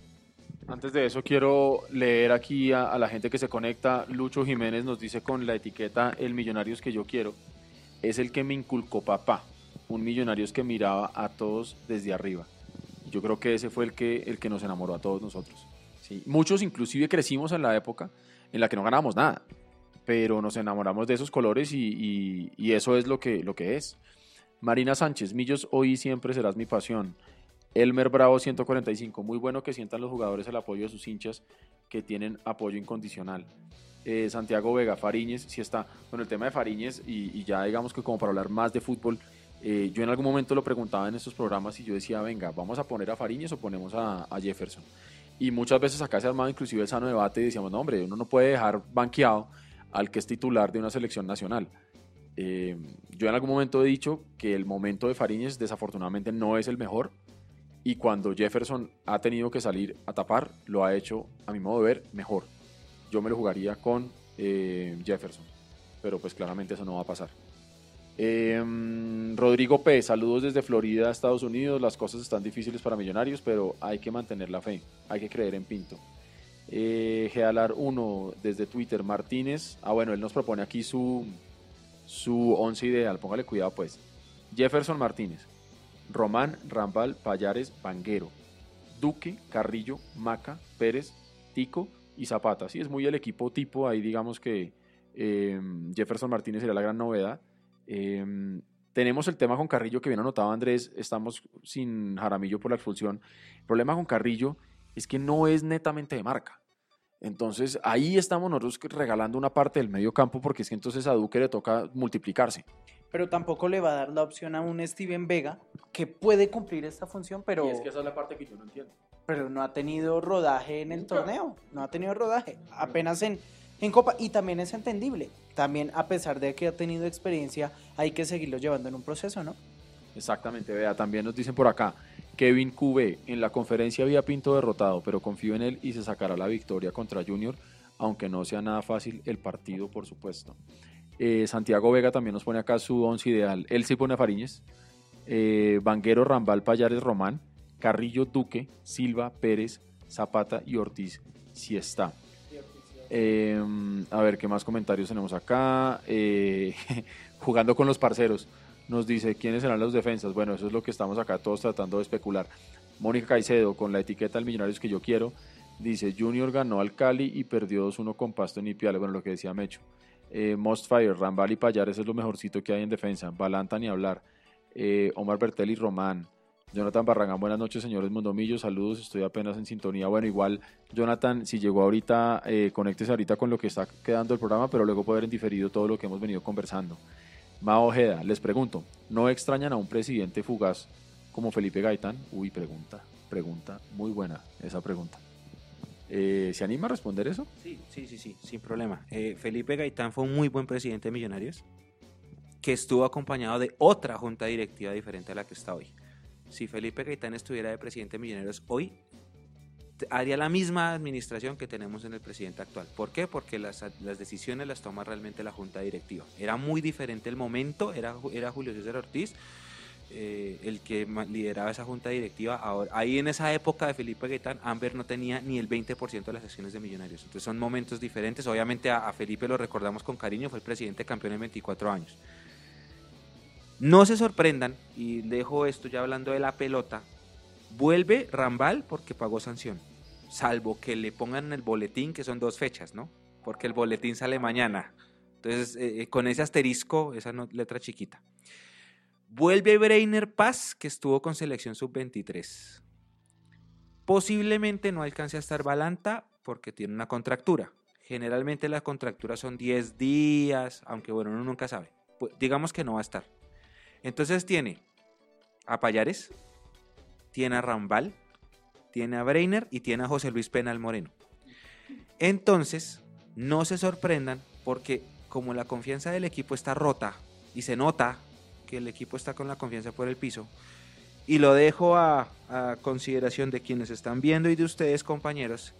Antes de eso quiero leer aquí a, a la gente que se conecta. Lucho Jiménez nos dice con la etiqueta El Millonarios que yo quiero es el que me inculcó papá, un Millonarios que miraba a todos desde arriba. Yo creo que ese fue el que, el que nos enamoró a todos nosotros. ¿sí? Muchos inclusive crecimos en la época en la que no ganábamos nada, pero nos enamoramos de esos colores y, y, eso es lo que, lo que es. Marina Sánchez, Millos, hoy y siempre serás mi pasión. Elmer Bravo 145, muy bueno que sientan los jugadores el apoyo de sus hinchas que tienen apoyo incondicional. Eh, Santiago Vega, Fariñez, si está, bueno, el tema de Fariñez y, ya digamos que como para hablar más de fútbol, eh, yo en algún momento lo preguntaba en estos programas y yo decía, venga, vamos a poner a Fariñez o ponemos a, Jefferson. Y muchas veces acá se ha armado inclusive el sano debate y decíamos, no hombre, uno no puede dejar banqueado al que es titular de una selección nacional. Eh, yo en algún momento he dicho que el momento de Fariñez desafortunadamente no es el mejor y cuando Jefferson ha tenido que salir a tapar, lo ha hecho, a mi modo de ver, mejor. Yo me lo jugaría con eh, Jefferson, pero pues claramente eso no va a pasar. Eh, Rodrigo P., saludos desde Florida, Estados Unidos. Las cosas están difíciles para Millonarios, pero hay que mantener la fe, hay que creer en Pinto. Eh, Gealar 1 desde Twitter, Martínez. Ah, bueno, él nos propone aquí su, su 11 ideal. Póngale cuidado, pues. Jefferson Martínez, Román, Rambal, Payares, Vanguero, Duque, Carrillo, Maca, Pérez, Tico y Zapata. Sí, es muy el equipo tipo. Ahí digamos que eh, Jefferson Martínez sería la gran novedad. Eh, tenemos el tema con Carrillo que bien anotado Andrés. Estamos sin Jaramillo por la expulsión. El problema con Carrillo es que no es netamente de marca. Entonces ahí estamos nosotros regalando una parte del medio campo porque es que entonces a Duque le toca multiplicarse. Pero tampoco le va a dar la opción a un Steven Vega que puede cumplir esta función, pero, Y es que esa es la parte que yo no entiendo. pero no ha tenido rodaje en el torneo. No ha tenido rodaje. Apenas en, en Copa. Y también es entendible. También, a pesar de que ha tenido experiencia, hay que seguirlo llevando en un proceso, ¿no? Exactamente, vea, también nos dicen por acá, Kevin QB, en la conferencia había Pinto derrotado, pero confío en él y se sacará la victoria contra Junior, aunque no sea nada fácil el partido, por supuesto. Eh, Santiago Vega también nos pone acá su once ideal, él sí pone a Fariñez, eh, Rambal, Payares, Román, Carrillo, Duque, Silva, Pérez, Zapata y Ortiz, si está. Eh, a ver, ¿qué más comentarios tenemos acá? Eh, jugando con los parceros. Nos dice quiénes serán los defensas. Bueno, eso es lo que estamos acá todos tratando de especular. Mónica Caicedo, con la etiqueta del Millonarios que yo quiero, dice: Junior ganó al Cali y perdió 2-1 con Pasto en Ipiales. Bueno, lo que decía Mecho. Eh, Most Fire, Rambal y Payares es lo mejorcito que hay en defensa. Balanta ni hablar. Eh, Omar Bertelli, Román. Jonathan Barragán, buenas noches, señores Mondomillos, saludos, estoy apenas en sintonía. Bueno, igual, Jonathan, si llegó ahorita, eh, conéctese ahorita con lo que está quedando el programa, pero luego puede ver en diferido todo lo que hemos venido conversando. Mao Ojeda, les pregunto, ¿no extrañan a un presidente fugaz como Felipe Gaitán? Uy, pregunta, pregunta, muy buena esa pregunta. Eh, ¿Se anima a responder eso? Sí, sí, sí, sí, sin problema. Eh, Felipe Gaitán fue un muy buen presidente de Millonarios que estuvo acompañado de otra junta directiva diferente a la que está hoy. Si Felipe Gaitán estuviera de presidente de Millonarios hoy, haría la misma administración que tenemos en el presidente actual. ¿Por qué? Porque las, las decisiones las toma realmente la junta directiva. Era muy diferente el momento, era, era Julio César Ortiz eh, el que lideraba esa junta directiva. Ahí en esa época de Felipe Gaitán, Amber no tenía ni el 20% de las acciones de Millonarios. Entonces son momentos diferentes. Obviamente a, Felipe lo recordamos con cariño, fue el presidente campeón en 24 años. No se sorprendan, y dejo esto ya hablando de la pelota, vuelve Rambal porque pagó sanción, salvo que le pongan en el boletín que son dos fechas, ¿no? Porque el boletín sale mañana. Entonces, eh, eh, con ese asterisco, esa letra chiquita. Vuelve Breiner Paz, que estuvo con selección sub-23. Posiblemente no alcance a estar Balanta porque tiene una contractura. Generalmente las contracturas son 10 días, aunque bueno, uno nunca sabe. Digamos que no va a estar. Entonces tiene a Payares, tiene a Rambal, tiene a Breiner y tiene a José Luis Penal Moreno. Entonces, no se sorprendan porque como la confianza del equipo está rota y se nota que el equipo está con la confianza por el piso, y lo dejo a, a consideración de quienes están viendo y de ustedes, compañeros,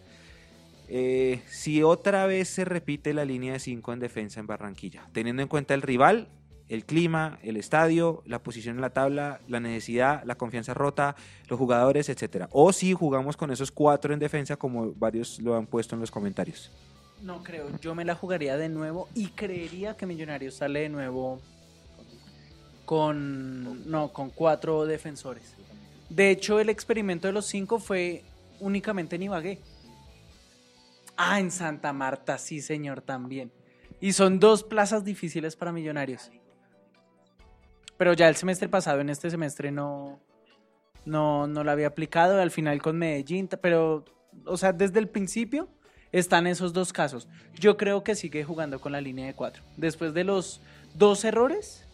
eh, si otra vez se repite la línea de 5 en defensa en Barranquilla, teniendo en cuenta el rival, el clima, el estadio, la posición en la tabla, la necesidad, la confianza rota, los jugadores, etcétera. O si jugamos con esos cuatro en defensa, como varios lo han puesto en los comentarios. No creo, yo me la jugaría de nuevo y creería que Millonarios sale de nuevo con no, con cuatro defensores. De hecho, el experimento de los cinco fue únicamente en Ibagué. Ah, en Santa Marta, sí, señor, también. Y son dos plazas difíciles para Millonarios. pero ya el semestre pasado, en este semestre no, no, no lo había aplicado, al final con Medellín, pero, o sea, desde el principio están esos dos casos. Yo creo que sigue jugando con la línea de cuatro. Después de los dos errores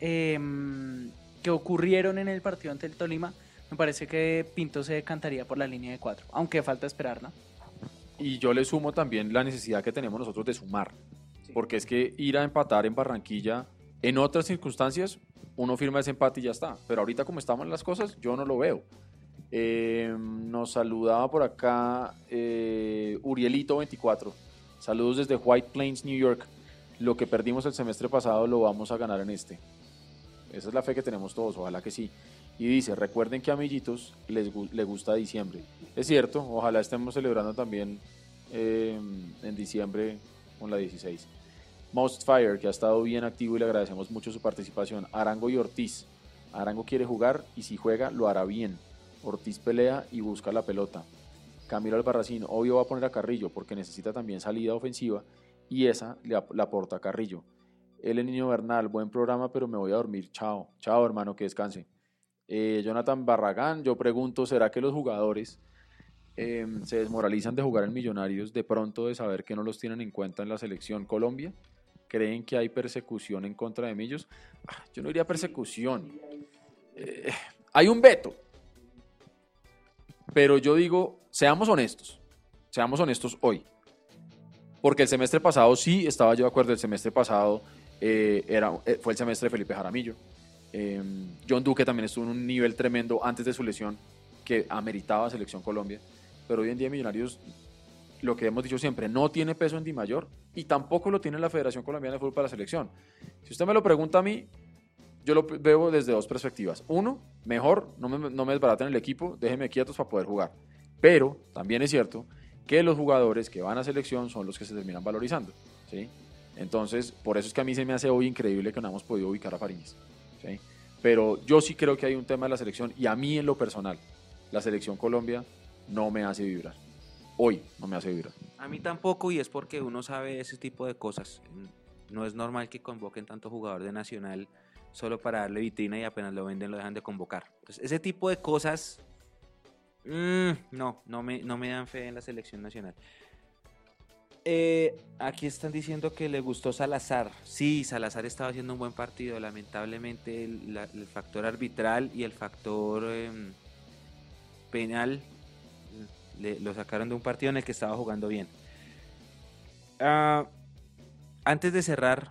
em, que ocurrieron en el partido ante el Tolima, me parece que Pinto se decantaría por la línea de cuatro, aunque falta esperar, ¿no? Y yo le sumo también la necesidad que tenemos nosotros de sumar. Porque es que ir a empatar en Barranquilla, en otras circunstancias, uno firma ese empate y ya está. Pero ahorita como estamos las cosas, yo no lo veo. Eh, nos saludaba por acá eh, Urielito24. Saludos desde White Plains, New York. Lo que perdimos el semestre pasado lo vamos a ganar en este. Esa es la fe que tenemos todos, ojalá que sí. Y dice, recuerden que a Millitos les le gusta diciembre. Es cierto, ojalá estemos celebrando también eh, en diciembre con la 16. Most Fire, que ha estado bien activo y le agradecemos mucho su participación. Arango y Ortiz. Arango quiere jugar y si juega lo hará bien. Ortiz pelea y busca la pelota. Camilo Albarracín, obvio va a poner a Carrillo porque necesita también salida ofensiva y esa le la aporta a Carrillo. El Niño Bernal, buen programa, pero me voy a dormir. Chao, chao hermano, que descanse. Eh, Jonathan Barragán, yo pregunto, ¿será que los jugadores eh, se desmoralizan de jugar en Millonarios de pronto de saber que no los tienen en cuenta en la selección Colombia? ¿Creen que hay persecución en contra de Millos? Ah, yo no diría persecución. Eh, hay un veto. Pero yo digo, seamos honestos. Seamos honestos hoy. Porque el semestre pasado sí estaba yo de acuerdo. El semestre pasado eh, era, eh, fue el semestre de Felipe Jaramillo. Eh, John Duque también estuvo en un nivel tremendo antes de su lesión que ameritaba Selección Colombia. Pero hoy en día Millonarios, lo que hemos dicho siempre, no tiene peso en Di Mayor y tampoco lo tiene la Federación Colombiana de Fútbol para la selección. Si usted me lo pregunta a mí, yo lo veo desde dos perspectivas. Uno, mejor, no me, no me desbaraten el equipo, déjenme quietos para poder jugar. Pero también es cierto que los jugadores que van a selección son los que se terminan valorizando. ¿sí? Entonces, por eso es que a mí se me hace hoy increíble que no hemos podido ubicar a Fariñez. Pero yo sí creo que hay un tema de la selección y a mí en lo personal, la selección Colombia no me hace vibrar. Hoy no me hace vibrar. A mí tampoco, y es porque uno sabe ese tipo de cosas. No es normal que convoquen tanto jugador de Nacional solo para darle vitrina y apenas lo venden lo dejan de convocar. Entonces, ese tipo de cosas, mm, no, no me, no me dan fe en la selección nacional. Eh, aquí están diciendo que le gustó Salazar. Sí, Salazar estaba haciendo un buen partido. Lamentablemente el, factor arbitral y el factor em, penal le- lo sacaron de un partido en el que estaba jugando bien. Ah, antes de cerrar,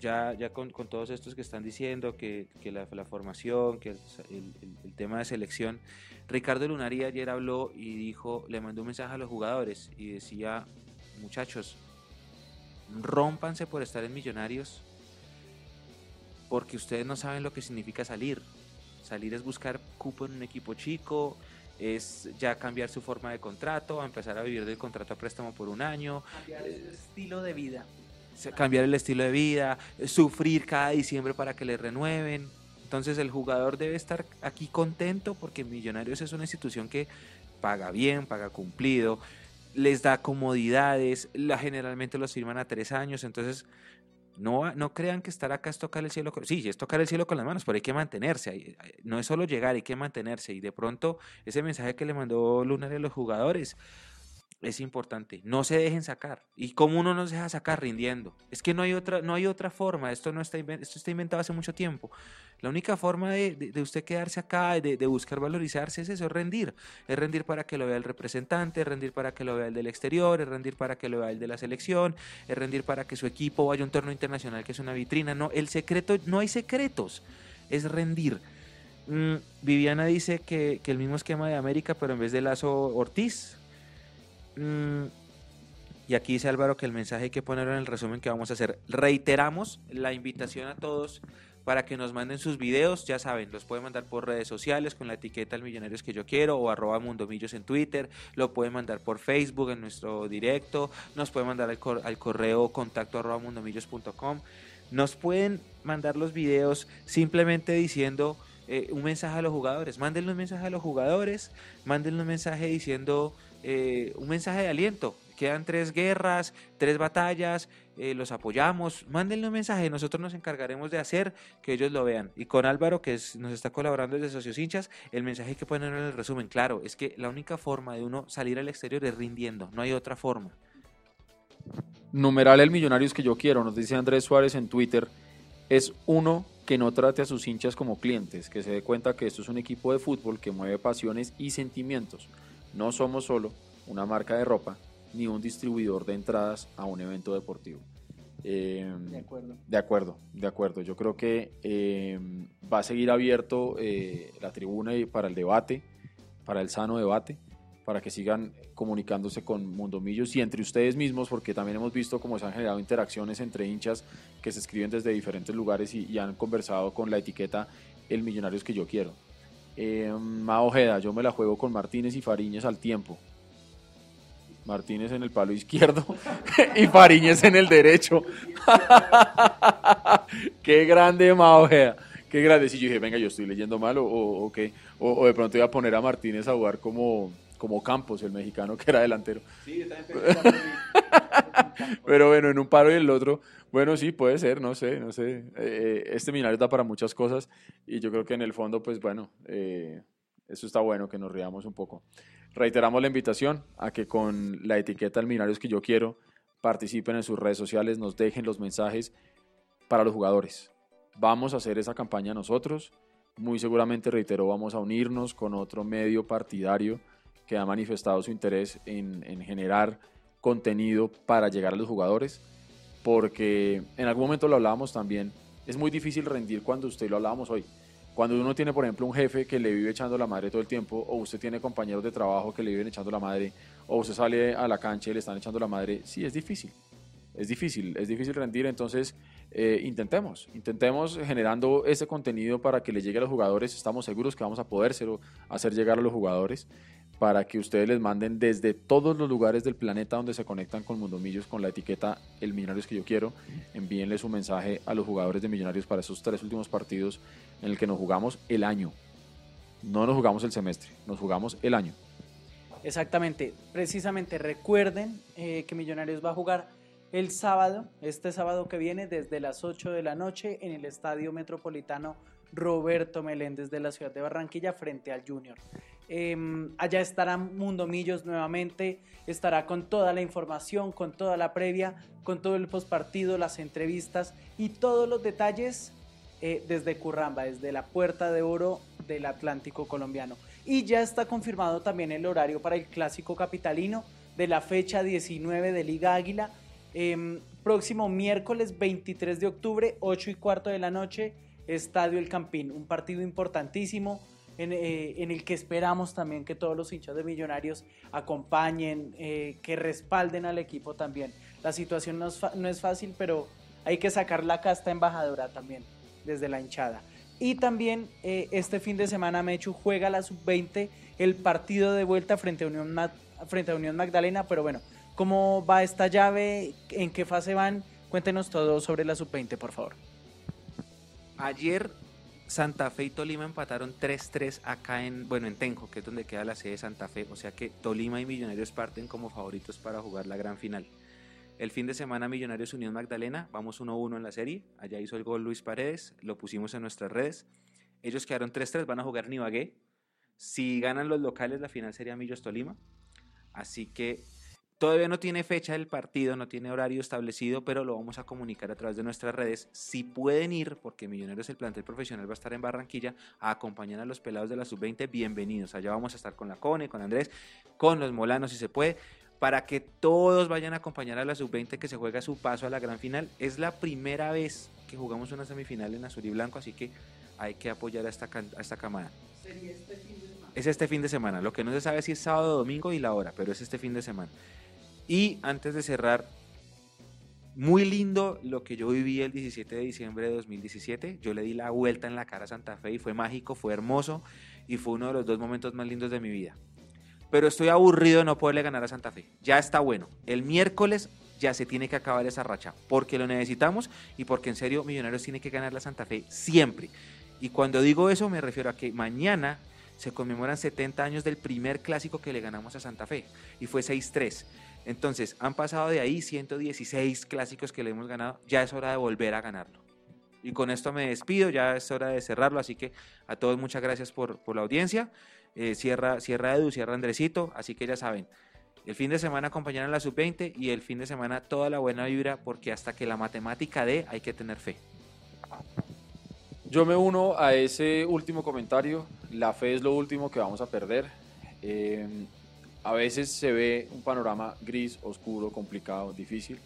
ya, con, todos estos que están diciendo, que, la, formación, que el- el tema de selección, Ricardo Lunari ayer habló y dijo, le mandó un mensaje a los jugadores y decía, muchachos, rómpanse por estar en Millonarios, porque ustedes no saben lo que significa salir. Salir es buscar cupo en un equipo chico, es ya cambiar su forma de contrato, a empezar a vivir del contrato a préstamo por un año, Cambiar su estilo de vida. cambiar el estilo de vida, sufrir cada diciembre para que le renueven. Entonces el jugador debe estar aquí contento porque Millonarios es una institución que paga bien, paga cumplido, les da comodidades, la, generalmente los firman a tres años, entonces no, no crean que estar acá es tocar el cielo con... Sí, es tocar el cielo con las manos, pero hay que mantenerse, no es solo llegar, hay que mantenerse y de pronto ese mensaje que le mandó Lunar a los jugadores, es importante. No se dejen sacar. ¿Y cómo uno no se deja sacar? Rindiendo. Es que no hay otra, no hay otra forma. Esto, no está, esto está inventado hace mucho tiempo. La única forma de, de- de usted quedarse acá, de, de buscar valorizarse, es eso, es rendir. Es rendir para que lo vea el representante, es rendir para que lo vea el del exterior, es rendir para que lo vea el de la selección, es rendir para que su equipo vaya a un torneo internacional que es una vitrina. No, el secreto, no hay secretos. Es rendir. Mm, Viviana dice que, que el mismo esquema de América, pero en vez de Lazo Ortiz. Mm, y aquí dice Álvaro que el mensaje hay que ponerlo en el resumen que vamos a hacer. Reiteramos la invitación a todos para que nos manden sus videos, ya saben, los pueden mandar por redes sociales con la etiqueta El Millonarios que yo quiero o arroba Mundomillos en Twitter, lo pueden mandar por Facebook en nuestro directo, nos pueden mandar al, cor- al correo contacto arroba mundomillos.com, nos pueden mandar los videos simplemente diciendo eh, un mensaje a los jugadores, mándenle un mensaje a los jugadores, mándenle un mensaje diciendo eh, un mensaje de aliento, quedan tres guerras, tres batallas, eh, los apoyamos, mándenle un mensaje, nosotros nos encargaremos de hacer que ellos lo vean. Y con Álvaro, que nos está colaborando desde Socios Hinchas, el mensaje que ponen en el resumen, claro, es que la única forma de uno salir al exterior es rindiendo, no hay otra forma. Numeral el Millonarios que yo quiero, nos dice Andrés Suárez en Twitter, es uno que no trate a sus hinchas como clientes, que se dé cuenta que esto es un equipo de fútbol que mueve pasiones y sentimientos. No somos solo una marca de ropa ni un distribuidor de entradas a un evento deportivo. Em, de acuerdo. De acuerdo, de acuerdo. Yo creo que em, va a seguir abierto eh, la tribuna para el debate, para el sano debate para que sigan comunicándose con Mundomillos y entre ustedes mismos, porque también hemos visto cómo se han generado interacciones entre hinchas que se escriben desde diferentes lugares y, han conversado con la etiqueta El Millonarios que yo quiero. Eh, Mao Ojeda, yo me la juego con Martínez y Fariñez al tiempo. Martínez en el palo izquierdo y Fariñez en el derecho. Qué grande Mao Ojeda. Qué grande. Si yo dije, venga, yo estoy leyendo mal o, o, o de pronto voy a poner a Martínez a jugar como, como Campos, el mexicano que era delantero. Sí, Pero bueno, en un paro y el otro, bueno, sí, puede ser, no sé, no sé. Eh, este Millonario da para muchas cosas y yo creo que en el fondo, pues bueno, eh, eso está bueno, que nos riamos un poco. Reiteramos la invitación a que con la etiqueta El que yo quiero participen en sus redes sociales, nos dejen los mensajes para los jugadores. Vamos a hacer esa campaña nosotros. Muy seguramente, reitero, vamos a unirnos con otro medio partidario que ha manifestado su interés en, generar contenido para llegar a los jugadores, porque en algún momento lo hablábamos también, es muy difícil rendir cuando usted lo hablábamos hoy. Cuando uno tiene, por ejemplo, un jefe que le vive echando la madre todo el tiempo, o usted tiene compañeros de trabajo que le viven echando la madre, o usted sale a la cancha y le están echando la madre, sí, es difícil. Es difícil, es difícil rendir, entonces eh, intentemos, intentemos generando ese contenido para que le llegue a los jugadores, estamos seguros que vamos a poder hacer llegar a los jugadores para que ustedes les manden desde todos los lugares del planeta donde se conectan con Mundomillos con la etiqueta El Millonarios que yo quiero. Envíenles un mensaje a los jugadores de Millonarios para esos tres últimos partidos en el que nos jugamos el año. No nos jugamos el semestre, nos jugamos el año. Exactamente, precisamente recuerden eh, que Millonarios va a jugar el sábado, este sábado que viene, desde las 8 de la noche en el Estadio Metropolitano Roberto Meléndez de la ciudad de Barranquilla frente al Junior. Em, allá estará Mundo Millos nuevamente, estará con toda la información, con toda la previa, con todo el postpartido, las entrevistas y todos los detalles eh, desde Curramba, desde la Puerta de Oro del Atlántico colombiano. Y ya está confirmado también el horario para el clásico capitalino de la fecha 19 de Liga Águila. Em, próximo miércoles 23 de octubre, 8 y cuarto de la noche, Estadio El Campín. Un partido importantísimo eh, en, el que esperamos también que todos los hinchas de Millonarios acompañen, eh, que respalden al equipo también. La situación no es, fácil, pero hay que sacar la casta embajadora también desde la hinchada. Y también eh, este fin de semana Mechu juega la sub-20 el partido de vuelta frente a, Unión frente a Unión Magdalena, pero bueno, ¿cómo va esta llave? ¿En qué fase van? Cuéntenos todo sobre la sub-20, por favor. Ayer Santa Fe y Tolima empataron 3-3 acá en, bueno, en Tenjo, que es donde queda la sede de Santa Fe. O sea que Tolima y Millonarios parten como favoritos para jugar la gran final. El fin de semana Millonarios Unión Magdalena, vamos 1-1 en la serie. Allá hizo el gol Luis Paredes, lo pusimos en nuestras redes. Ellos quedaron 3-3, van a jugar Nibagué. Si ganan los locales, la final sería Millos Tolima. Así que Todavía no tiene fecha del partido, no tiene horario establecido, pero lo vamos a comunicar a través de nuestras redes. Si pueden ir, porque Millonarios el plantel profesional va a estar en Barranquilla, a acompañar a los pelados de la sub-20, bienvenidos. Allá vamos a estar con la Cone, con Andrés, con los Molanos si se puede, para que todos vayan a acompañar a la sub-20 que se juega su paso a la gran final. Es la primera vez que jugamos una semifinal en azul y blanco, así que hay que apoyar a esta, a esta camada. Este es este fin de semana. Lo que no se sabe si es sábado o domingo y la hora, pero es este fin de semana. Y antes de cerrar, muy lindo lo que yo viví el 17 de diciembre de 2017. Yo le di la vuelta en la cara a Santa Fe y fue mágico, fue hermoso y fue uno de los dos momentos más lindos de mi vida. Pero estoy aburrido de no poderle ganar a Santa Fe. Ya está bueno. El miércoles ya se tiene que acabar esa racha porque lo necesitamos y porque en serio Millonarios tiene que ganar la Santa Fe siempre. Y cuando digo eso me refiero a que mañana se conmemoran 70 años del primer clásico que le ganamos a Santa Fe y fue 6-3. Entonces, han pasado de ahí 116 clásicos que le hemos ganado, ya es hora de volver a ganarlo. Y con esto me despido, ya es hora de cerrarlo, así que a todos muchas gracias por, la audiencia. Eh, cierra, cierra Edu, cierra Andresito, así que ya saben, el fin de semana acompañar a la sub-20 y el fin de semana toda la buena vibra, porque hasta que la matemática dé hay que tener fe. Yo me uno a ese último comentario. La fe es lo último que vamos a perder. Eh, a veces se ve un panorama gris, oscuro, complicado, difícil,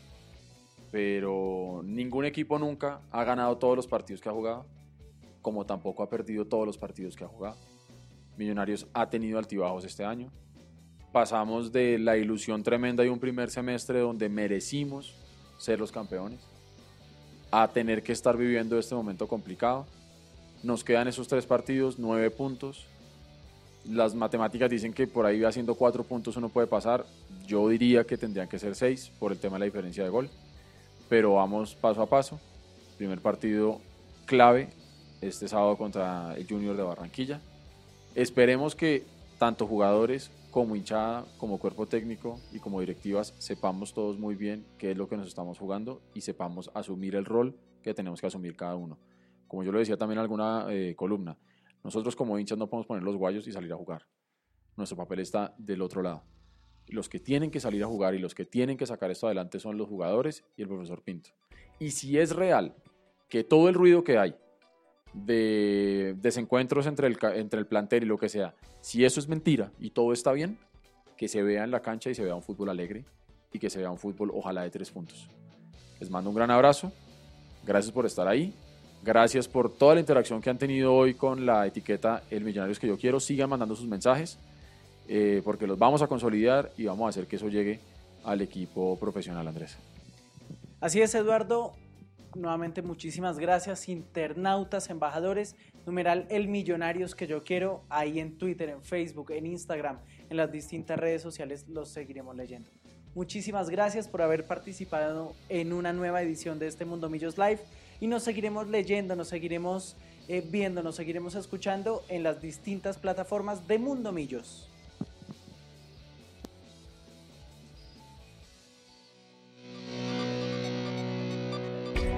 pero ningún equipo nunca ha ganado todos los partidos que ha jugado, como tampoco ha perdido todos los partidos que ha jugado. Millonarios ha tenido altibajos este año. Pasamos de la ilusión tremenda de un primer semestre donde merecimos ser los campeones a tener que estar viviendo este momento complicado. Nos quedan esos tres partidos, nueve puntos. Las matemáticas dicen que por ahí haciendo cuatro puntos uno puede pasar. Yo diría que tendrían que ser seis por el tema de la diferencia de gol. Pero vamos paso a paso. Primer partido clave este sábado contra el Junior de Barranquilla. Esperemos que tanto jugadores como hinchada, como cuerpo técnico y como directivas sepamos todos muy bien qué es lo que nos estamos jugando y sepamos asumir el rol que tenemos que asumir cada uno. Como yo lo decía también en alguna eh, columna, nosotros como hinchas no podemos poner los guayos y salir a jugar. Nuestro papel está del otro lado. Los que tienen que salir a jugar y los que tienen que sacar esto adelante son los jugadores y el profesor Pinto. Y si es real que todo el ruido que hay de desencuentros entre el, entre el plantel y lo que sea, si eso es mentira y todo está bien, que se vea en la cancha y se vea un fútbol alegre y que se vea un fútbol ojalá de tres puntos. Les mando un gran abrazo, gracias por estar ahí, gracias por toda la interacción que han tenido hoy con la etiqueta El Millonarios que yo quiero, sigan mandando sus mensajes eh, porque los vamos a consolidar y vamos a hacer que eso llegue al equipo profesional, Andrés. Así es, Eduardo, nuevamente muchísimas gracias, internautas, embajadores, numeral el millonarios que yo quiero, ahí en Twitter, en Facebook, en Instagram, en las distintas redes sociales los seguiremos leyendo. Muchísimas gracias por haber participado en una nueva edición de este Mundo Millos Live y nos seguiremos leyendo, nos seguiremos eh, viendo, nos seguiremos escuchando en las distintas plataformas de Mundo Millos.